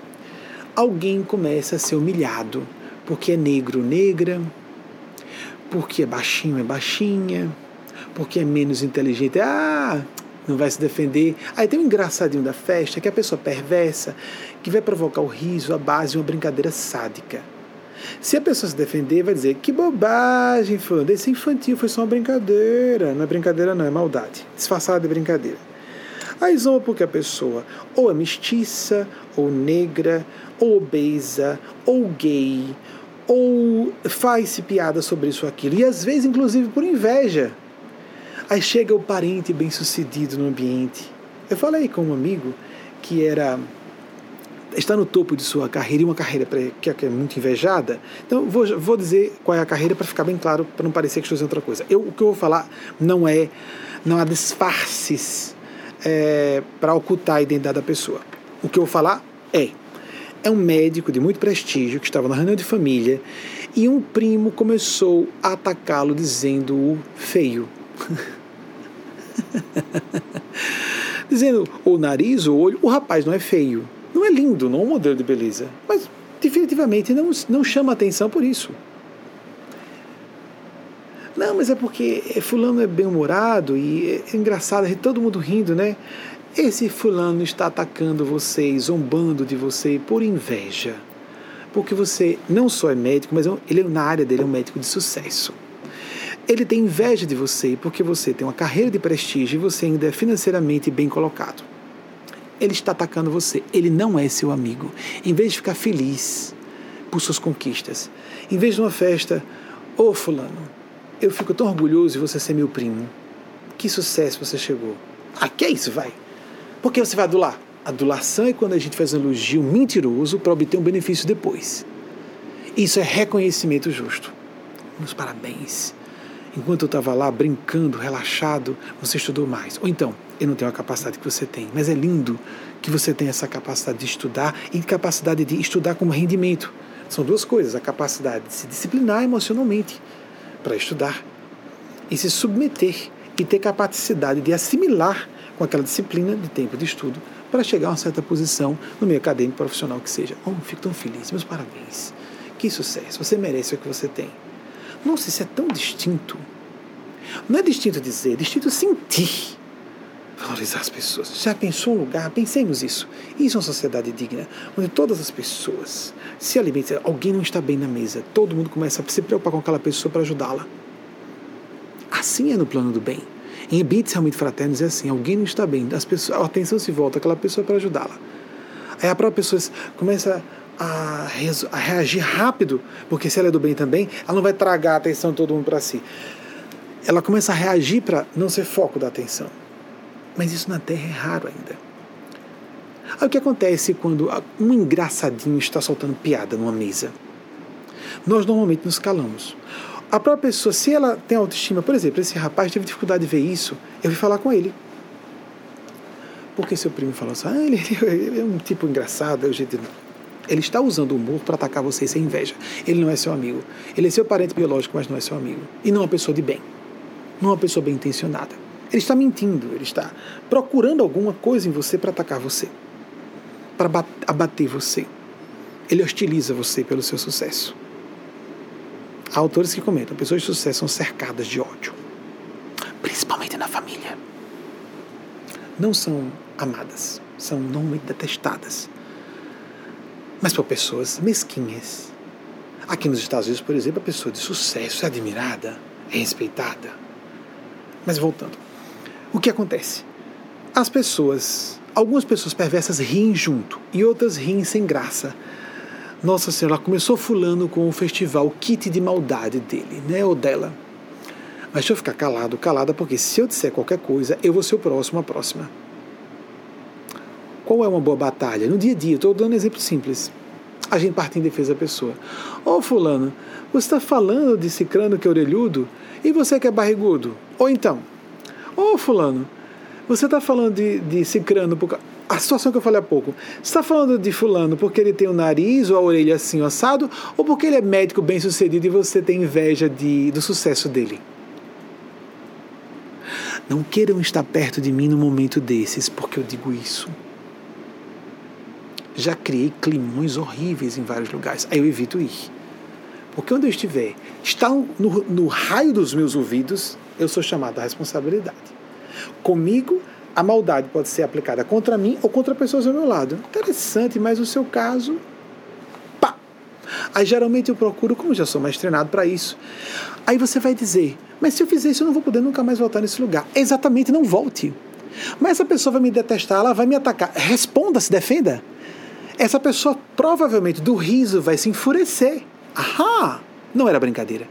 alguém começa a ser humilhado porque é negro, negra, porque é baixinho, é baixinha, porque é menos inteligente. Ah, não vai se defender. Aí tem um engraçadinho da festa, que é a pessoa perversa, que vai provocar o riso à base de uma brincadeira sádica. Se a pessoa se defender, vai dizer: que bobagem, fulano, esse infantil foi só uma brincadeira. Não é brincadeira, não, é maldade. Disfarçada de brincadeira. Aí zomba porque a pessoa ou é mestiça, ou negra, ou obesa, ou gay, ou faz-se piada sobre isso ou aquilo. E às vezes, inclusive, por inveja. Aí chega o parente bem-sucedido no ambiente. Eu falei com um amigo que era está no topo de sua carreira e uma carreira que é muito invejada. Então, vou, vou dizer qual é a carreira para ficar bem claro, para não parecer que estou dizendo outra coisa. Eu, o que eu vou falar não é, não há disfarces é, para ocultar a identidade da pessoa. O que eu vou falar é, é um médico de muito prestígio que estava na reunião de família e um primo começou a atacá-lo dizendo-o feio. Dizendo o nariz, o olho, o rapaz não é feio, não é lindo, não é um modelo de beleza, mas definitivamente não, não chama atenção por isso. Não, mas é porque fulano é bem-humorado e é engraçado, é todo mundo rindo, né? Esse fulano está atacando você, zombando de você por inveja. Porque você não só é médico, mas é ele na área dele é um médico de sucesso. Ele tem inveja de você porque você tem uma carreira de prestígio e você ainda é financeiramente bem colocado. Ele está atacando você. Ele não é seu amigo. Em vez de ficar feliz por suas conquistas, em vez de uma festa, ô oh, fulano, eu fico tão orgulhoso de você ser meu primo. Que sucesso você chegou. Ah, que é isso, vai? Por que você vai adular? Adulação é quando a gente faz um elogio mentiroso para obter um benefício depois. Isso é reconhecimento justo. Meus parabéns. Enquanto eu estava lá brincando, relaxado, você estudou mais. Ou então, eu não tenho a capacidade que você tem, mas é lindo que você tenha essa capacidade de estudar e capacidade de estudar como rendimento. São duas coisas: a capacidade de se disciplinar emocionalmente para estudar e se submeter e ter capacidade de assimilar com aquela disciplina de tempo de estudo para chegar a uma certa posição no meio acadêmico profissional que seja. Oh, fico tão feliz, meus parabéns. Que sucesso, você merece o que você tem. Nossa, isso é tão distinto. Não é distinto dizer, é distinto sentir. Valorizar as pessoas. Já pensou um lugar? Pensemos isso. Isso é uma sociedade digna, onde todas as pessoas se alimentam. Alguém não está bem na mesa, todo mundo começa a se preocupar com aquela pessoa para ajudá-la. Assim é no plano do bem. Em ambientes realmente fraternos é assim: alguém não está bem, as pessoas, a atenção se volta àquela pessoa para ajudá-la. Aí a própria pessoa começa a, a, reagir rápido, porque se ela é do bem também, ela não vai tragar a atenção de todo mundo para si. Ela começa a reagir para não ser foco da atenção. Mas isso na Terra é raro ainda. Aí o que acontece quando um engraçadinho está soltando piada numa mesa? Nós normalmente nos calamos. A própria pessoa, se ela tem autoestima, por exemplo, esse rapaz teve dificuldade de ver isso, eu fui falar com ele. Porque seu primo falou assim, ah, ele, ele é um tipo engraçado, é o jeito ele está usando o humor para atacar você sem inveja. Ele não é seu amigo. Ele é seu parente biológico, mas não é seu amigo. E não é uma pessoa de bem. Não é uma pessoa bem intencionada. Ele está mentindo, ele está procurando alguma coisa em você para atacar você, para abater você. Ele hostiliza você pelo seu sucesso. Há autores que comentam: pessoas de sucesso são cercadas de ódio, principalmente na família. Não são amadas, são normalmente detestadas, mas por pessoas mesquinhas. Aqui nos Estados Unidos, por exemplo, a pessoa de sucesso é admirada, é respeitada. Mas voltando, o que acontece? As pessoas, algumas pessoas perversas riem junto e outras riem sem graça. Nossa Senhora, começou fulano com o festival kit de maldade dele, né, ou dela. Mas deixa eu ficar calado, calada, porque se eu disser qualquer coisa, eu vou ser o próximo, a próxima. Qual é uma boa batalha? No dia a dia, estou dando um exemplo simples. A gente parte em defesa da pessoa. Ô oh, fulano, você está falando de cicrano que é orelhudo e você que é barrigudo? Ou então, Ô, oh, Fulano, você está falando de, de Cicrano, por... a situação que eu falei há pouco, você está falando de Fulano porque ele tem o nariz ou a orelha assim assado, ou porque ele é médico bem sucedido e você tem inveja de, do sucesso dele? Não queiram estar perto de mim no momento desses, porque eu digo isso. Já criei climões horríveis em vários lugares, aí eu evito ir. Porque onde eu estiver, está no, no raio dos meus ouvidos, eu sou chamado à responsabilidade. Comigo, a maldade pode ser aplicada contra mim ou contra pessoas ao meu lado. Interessante, mas o seu caso. Pá! Aí geralmente eu procuro, como já sou mais treinado para isso. Aí você vai dizer, mas se eu fizer isso, eu não vou poder nunca mais voltar nesse lugar. Exatamente, não volte. Mas essa pessoa vai me detestar, ela vai me atacar. Responda, se defenda. Essa pessoa provavelmente do riso vai se enfurecer. Ahá! Não era brincadeira.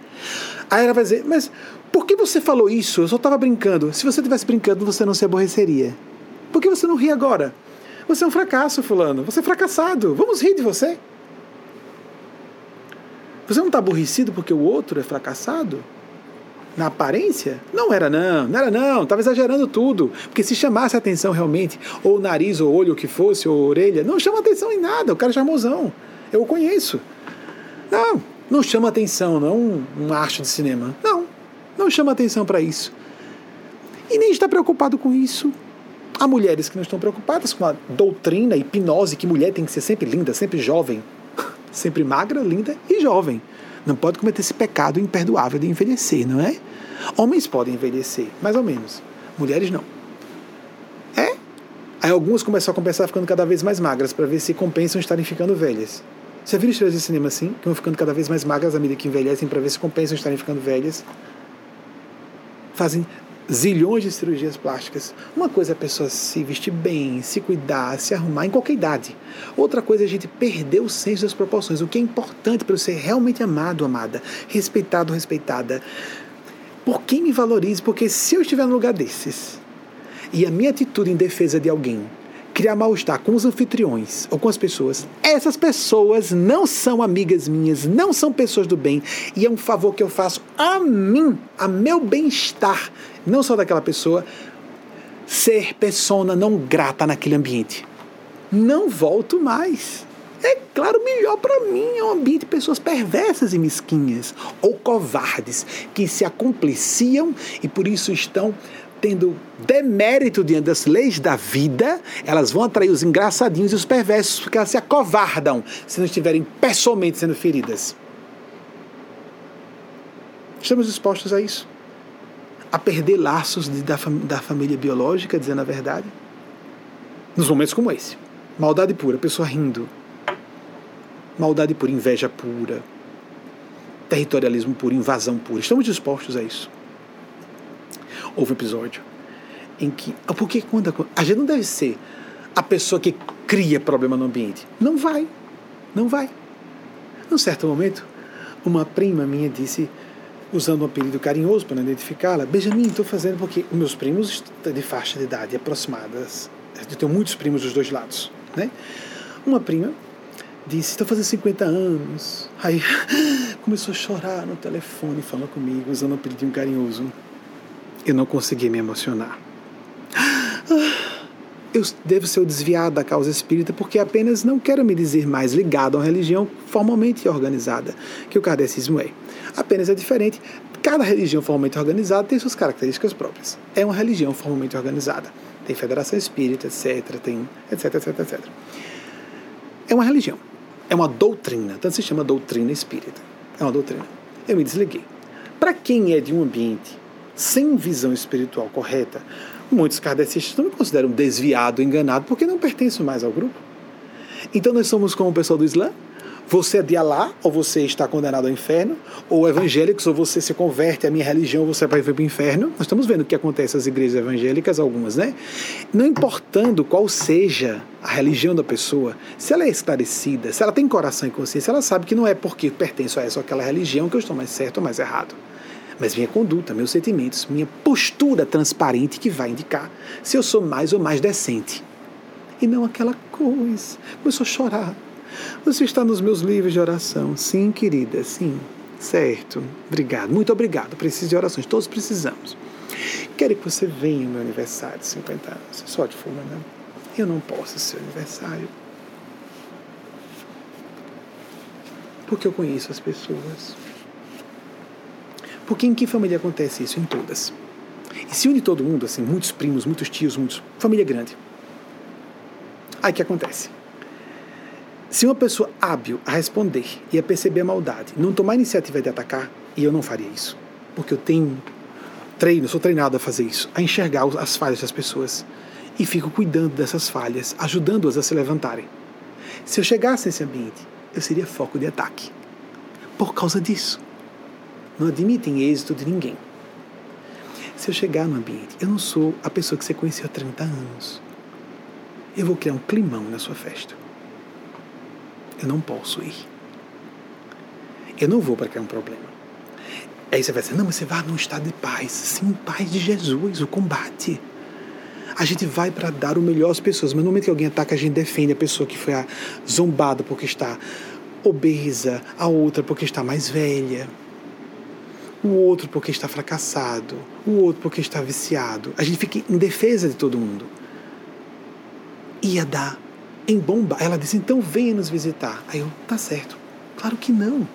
Aí ela vai dizer, mas por que você falou isso? Eu só estava brincando. Se você estivesse brincando, você não se aborreceria. Por que você não ri agora? Você é um fracasso, fulano. Você é fracassado. Vamos rir de você. Você não está aborrecido porque o outro é fracassado? Na aparência? Não era não, não era não, estava exagerando tudo. Porque se chamasse atenção realmente, ou nariz, ou olho, o que fosse, ou orelha, não chama atenção em nada, o cara é charmosão. Eu o conheço. Não, não chama atenção, não um, um arte de cinema. Não, não chama atenção para isso. E nem está preocupado com isso. Há mulheres que não estão preocupadas com a doutrina, a hipnose, que mulher tem que ser sempre linda, sempre jovem, sempre magra, linda e jovem. Não pode cometer esse pecado imperdoável de envelhecer, não é? Homens podem envelhecer, mais ou menos. Mulheres não. É? Aí algumas começam a compensar ficando cada vez mais magras para ver se compensam estarem ficando velhas. Você viu estrelas de cinema assim? Que vão ficando cada vez mais magras à medida que envelhecem para ver se compensam estarem ficando velhas. Fazem zilhões de cirurgias plásticas. Uma coisa é a pessoa se vestir bem, se cuidar, se arrumar em qualquer idade. Outra coisa é a gente perder o senso das proporções. O que é importante para eu ser realmente amado, amada, respeitado, respeitada. Por quem me valorize? Porque se eu estiver no lugar desses e a minha atitude em defesa de alguém criar mal-estar com os anfitriões ou com as pessoas, essas pessoas não são amigas minhas, não são pessoas do bem, e é um favor que eu faço a mim, a meu bem-estar, não só daquela pessoa, ser persona não grata naquele ambiente. Não volto mais. É claro, melhor para mim é um ambiente de pessoas perversas e mesquinhas ou covardes que se acompliciam e por isso estão tendo demérito diante das leis da vida, elas vão atrair os engraçadinhos e os perversos, porque elas se acovardam se não estiverem pessoalmente sendo feridas. Estamos expostos a isso. A perder laços de, da, da família biológica, dizendo a verdade. Nos momentos como esse. Maldade pura, pessoa rindo. Maldade pura, inveja pura. Territorialismo puro, invasão pura. Estamos dispostos a isso houve um episódio em que. Ah, porque quando a gente não deve ser a pessoa que cria problema no ambiente. Não vai. Não vai. Num certo momento, uma prima minha disse, usando um apelido carinhoso para não identificá-la, Benjamin, estou fazendo porque meus primos de faixa de idade aproximadas. Eu tenho muitos primos dos dois lados. Né? Uma prima disse, estou fazendo 50 anos. Aí começou a chorar no telefone, falando comigo, usando um apelidinho carinhoso eu não consegui me emocionar. Eu devo ser desviado da causa espírita porque apenas não quero me dizer mais ligado a uma religião formalmente organizada, que o kardecismo é. Apenas é diferente. Cada religião formalmente organizada tem suas características próprias. É uma religião formalmente organizada. Tem federação espírita, etc. Tem etc, etc, etc. É uma religião. É uma doutrina. Tanto se chama doutrina espírita. É uma doutrina. Eu me desliguei. Para quem é de um ambiente sem visão espiritual correta, muitos kardecistas não me consideram desviado, enganado, porque não pertenço mais ao grupo. Então nós somos como o pessoal do Islã. Você é de Alá, ou você está condenado ao inferno, ou evangélicos, ou você se converte à minha religião, você vai para o inferno. Nós estamos vendo o que acontece nas igrejas evangélicas, algumas, né? Não importando qual seja a religião da pessoa, se ela é esclarecida, se ela tem coração e consciência, ela sabe que não é porque pertenço a essa ou aquela religião que eu estou mais certo ou mais errado mas minha conduta, meus sentimentos, minha postura transparente que vai indicar se eu sou mais ou mais decente. E não aquela coisa. Começou a chorar. Você está nos meus livros de oração. Sim, querida, sim. Certo. Obrigado. Muito obrigado. Preciso de orações. Todos precisamos. Quero que você venha no meu aniversário de 50 anos. Só de fulana. Né? Eu não posso ser aniversário. Porque eu conheço as pessoas. Porque em que família acontece isso? Em todas. E se une todo mundo, assim, muitos primos, muitos tios, muitos. Família grande. Aí que acontece? Se uma pessoa hábil a responder e a perceber a maldade, não tomar iniciativa de atacar, e eu não faria isso, porque eu tenho treino, sou treinado a fazer isso, a enxergar as falhas das pessoas e fico cuidando dessas falhas, ajudando-as a se levantarem. Se eu chegasse nesse ambiente, eu seria foco de ataque. Por causa disso não admitem êxito de ninguém. Se eu chegar no ambiente, eu não sou a pessoa que você conheceu há 30 anos. Eu vou criar um climão na sua festa. Eu não posso ir. Eu não vou para criar um problema. Aí você vai dizer, não, mas você vai num estado de paz. Sim, paz de Jesus, o combate. A gente vai para dar o melhor às pessoas, mas no momento que alguém ataca, a gente defende a pessoa que foi zombada porque está obesa, a outra porque está mais velha o outro porque está fracassado, o outro porque está viciado. A gente fica em defesa de todo mundo. Ia dar em bomba. Ela disse: então venha nos visitar. Aí eu, tá certo. Claro que não.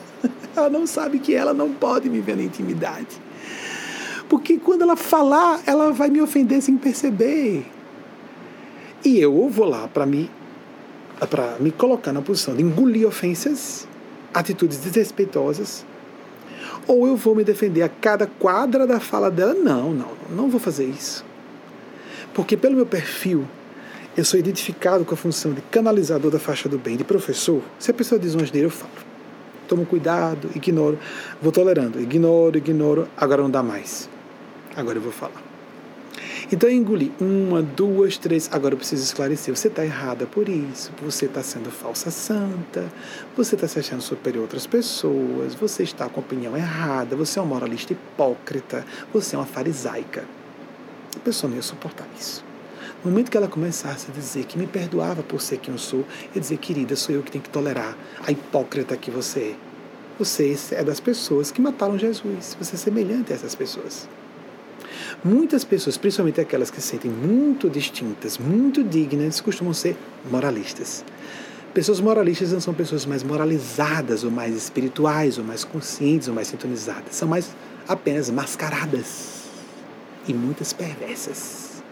ela não sabe que ela não pode me ver na intimidade. Porque quando ela falar, ela vai me ofender sem perceber. E eu vou lá para me, para me colocar na posição de engolir ofensas, atitudes desrespeitosas ou eu vou me defender a cada quadra da fala dela. Não, não, não vou fazer isso. Porque pelo meu perfil, eu sou identificado com a função de canalizador da faixa do bem, de professor. Se a pessoa diz uma asneira, eu falo. Tomo cuidado, ignoro, vou tolerando, ignoro, ignoro, agora não dá mais. Agora eu vou falar. Então eu engoli uma, duas, três. Agora eu preciso esclarecer. Você está errada por isso. Você está sendo falsa santa. Você está se achando superior a outras pessoas. Você está com a opinião errada. Você é um moralista hipócrita. Você é uma farisaica. A pessoa não ia suportar isso. No momento que ela começasse a dizer que me perdoava por ser quem eu sou, ia dizer, querida, sou eu que tenho que tolerar a hipócrita que você é. Você é das pessoas que mataram Jesus. Você é semelhante a essas pessoas. Muitas pessoas, principalmente aquelas que se sentem muito distintas, muito dignas, costumam ser moralistas. Pessoas moralistas não são pessoas mais moralizadas, ou mais espirituais, ou mais conscientes, ou mais sintonizadas. São mais apenas mascaradas e muitas perversas.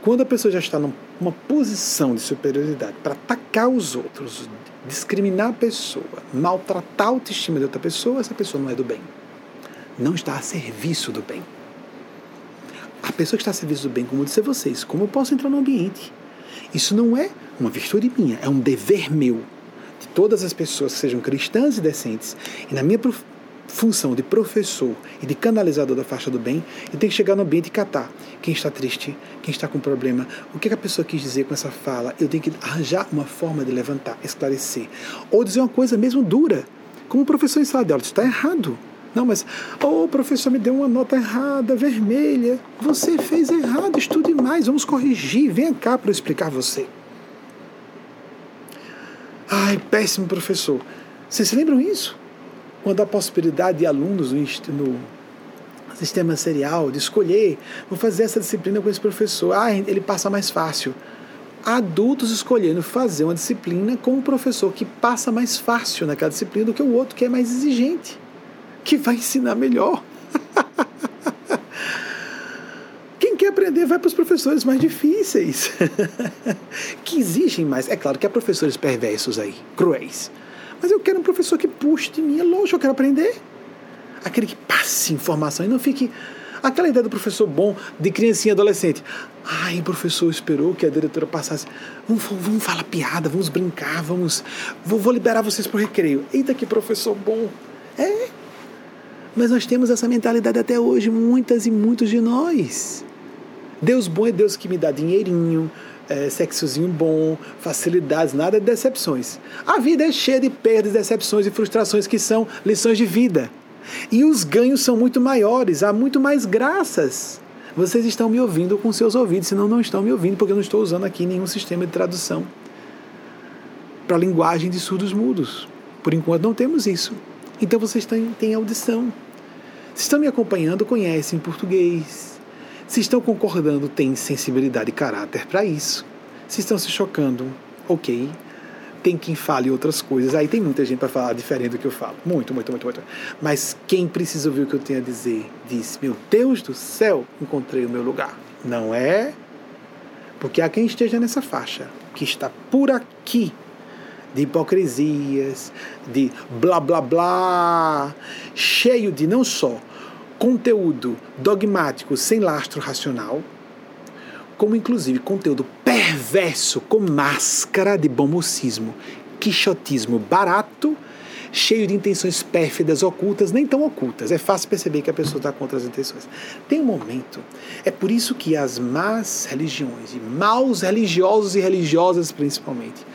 Quando a pessoa já está numa posição de superioridade para atacar os outros, discriminar a pessoa, maltratar a autoestima de outra pessoa, essa pessoa não é do bem. Não está a serviço do bem a pessoa que está a serviço do bem, como disse a vocês, como eu posso entrar no ambiente? Isso não é uma virtude minha, é um dever meu, de todas as pessoas que sejam cristãs e decentes. E na minha função de professor e de canalizador da faixa do bem, eu tenho que chegar no ambiente e catar quem está triste, quem está com problema, o que a pessoa quis dizer com essa fala. Eu tenho que arranjar uma forma de levantar, esclarecer. Ou dizer uma coisa mesmo dura, como o professor em sala de aula, está errado. Não, mas, oh, o professor me deu uma nota errada, vermelha. Você fez errado, estude mais, vamos corrigir. Venha cá para eu explicar você. Ai, péssimo professor. Vocês se lembram isso? Quando a possibilidade de alunos no, sistema serial de escolher, vou fazer essa disciplina com esse professor. Ah, ele passa mais fácil. Adultos escolhendo fazer uma disciplina com um professor que passa mais fácil naquela disciplina do que o outro que é mais exigente que vai ensinar melhor. Quem quer aprender vai para os professores mais difíceis, que exigem mais. É claro que há professores perversos aí, cruéis. Mas eu quero um professor que puxe de mim, é lógico, eu quero aprender. Aquele que passe informação e não fique. Aquela ideia do professor bom, de criancinha adolescente. Ai, o professor esperou que a diretora passasse. Vamos, vamos falar piada, vamos brincar, vamos. Vou, vou liberar vocês para o recreio. Eita, que professor bom. É, mas nós temos essa mentalidade até hoje, muitas e muitos de nós. Deus bom é Deus que me dá dinheirinho, é, sexozinho bom, facilidades, nada de decepções. A vida é cheia de perdas, decepções e frustrações que são lições de vida. E os ganhos são muito maiores, há muito mais graças. Vocês estão me ouvindo com seus ouvidos, senão não estão me ouvindo, porque eu não estou usando aqui nenhum sistema de tradução para a linguagem de surdos mudos. Por enquanto não temos isso. Então vocês têm, têm audição. Se estão me acompanhando, conhecem português. Se estão concordando, têm sensibilidade e caráter para isso. Se estão se chocando, ok. Tem quem fale outras coisas. Aí tem muita gente para falar diferente do que eu falo. Muito, muito, muito, muito. Mas quem precisa ouvir o que eu tenho a dizer, diz: Meu Deus do céu, encontrei o meu lugar. Não é? Porque há quem esteja nessa faixa, que está por aqui de hipocrisias, de blá blá blá, cheio de não só conteúdo dogmático sem lastro racional, como inclusive conteúdo perverso com máscara de bom mocismo, quixotismo barato, cheio de intenções pérfidas, ocultas, nem tão ocultas. É fácil perceber que a pessoa está contra as intenções. Tem um momento, é por isso que as más religiões, e maus religiosos e religiosas principalmente,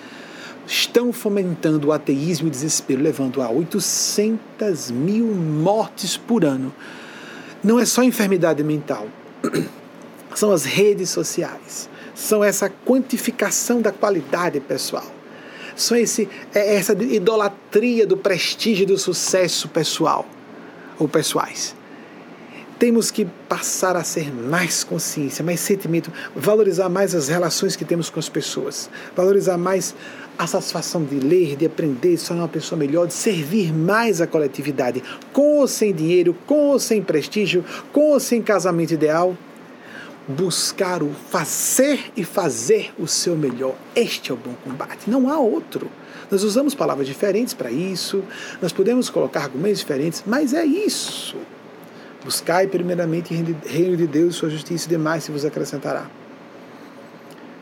estão fomentando o ateísmo e o desespero, levando a 800 mil mortes por ano. Não é só enfermidade mental, são as redes sociais, são essa quantificação da qualidade pessoal, são esse, é essa idolatria do prestígio e do sucesso pessoal ou pessoais. Temos que passar a ser mais consciência, mais sentimento, valorizar mais as relações que temos com as pessoas, valorizar mais a satisfação de ler, de aprender, de ser uma pessoa melhor, de servir mais à coletividade, com ou sem dinheiro, com ou sem prestígio, com ou sem casamento ideal. buscar o fazer e fazer o seu melhor. Este é o bom combate, não há outro. Nós usamos palavras diferentes para isso, nós podemos colocar argumentos diferentes, mas é isso. Buscai primeiramente o reino de Deus sua justiça e demais se vos acrescentará.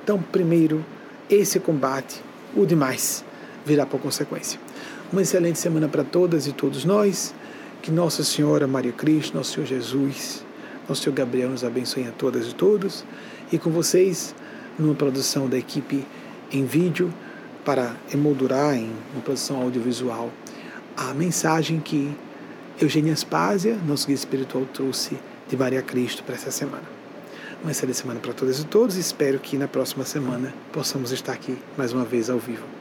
Então, primeiro, esse combate, o demais, virá por consequência. Uma excelente semana para todas e todos nós. Que Nossa Senhora Maria Cristo, Nosso Senhor Jesus, Nosso Senhor Gabriel nos abençoe a todas e todos. E com vocês, numa produção da equipe em vídeo, para emoldurar em uma produção audiovisual, a mensagem que Eugênia Aspásia, nosso guia espiritual, trouxe de Maria Cristo para essa semana. Uma excelente semana para todas e todos. Espero que na próxima semana possamos estar aqui mais uma vez ao vivo.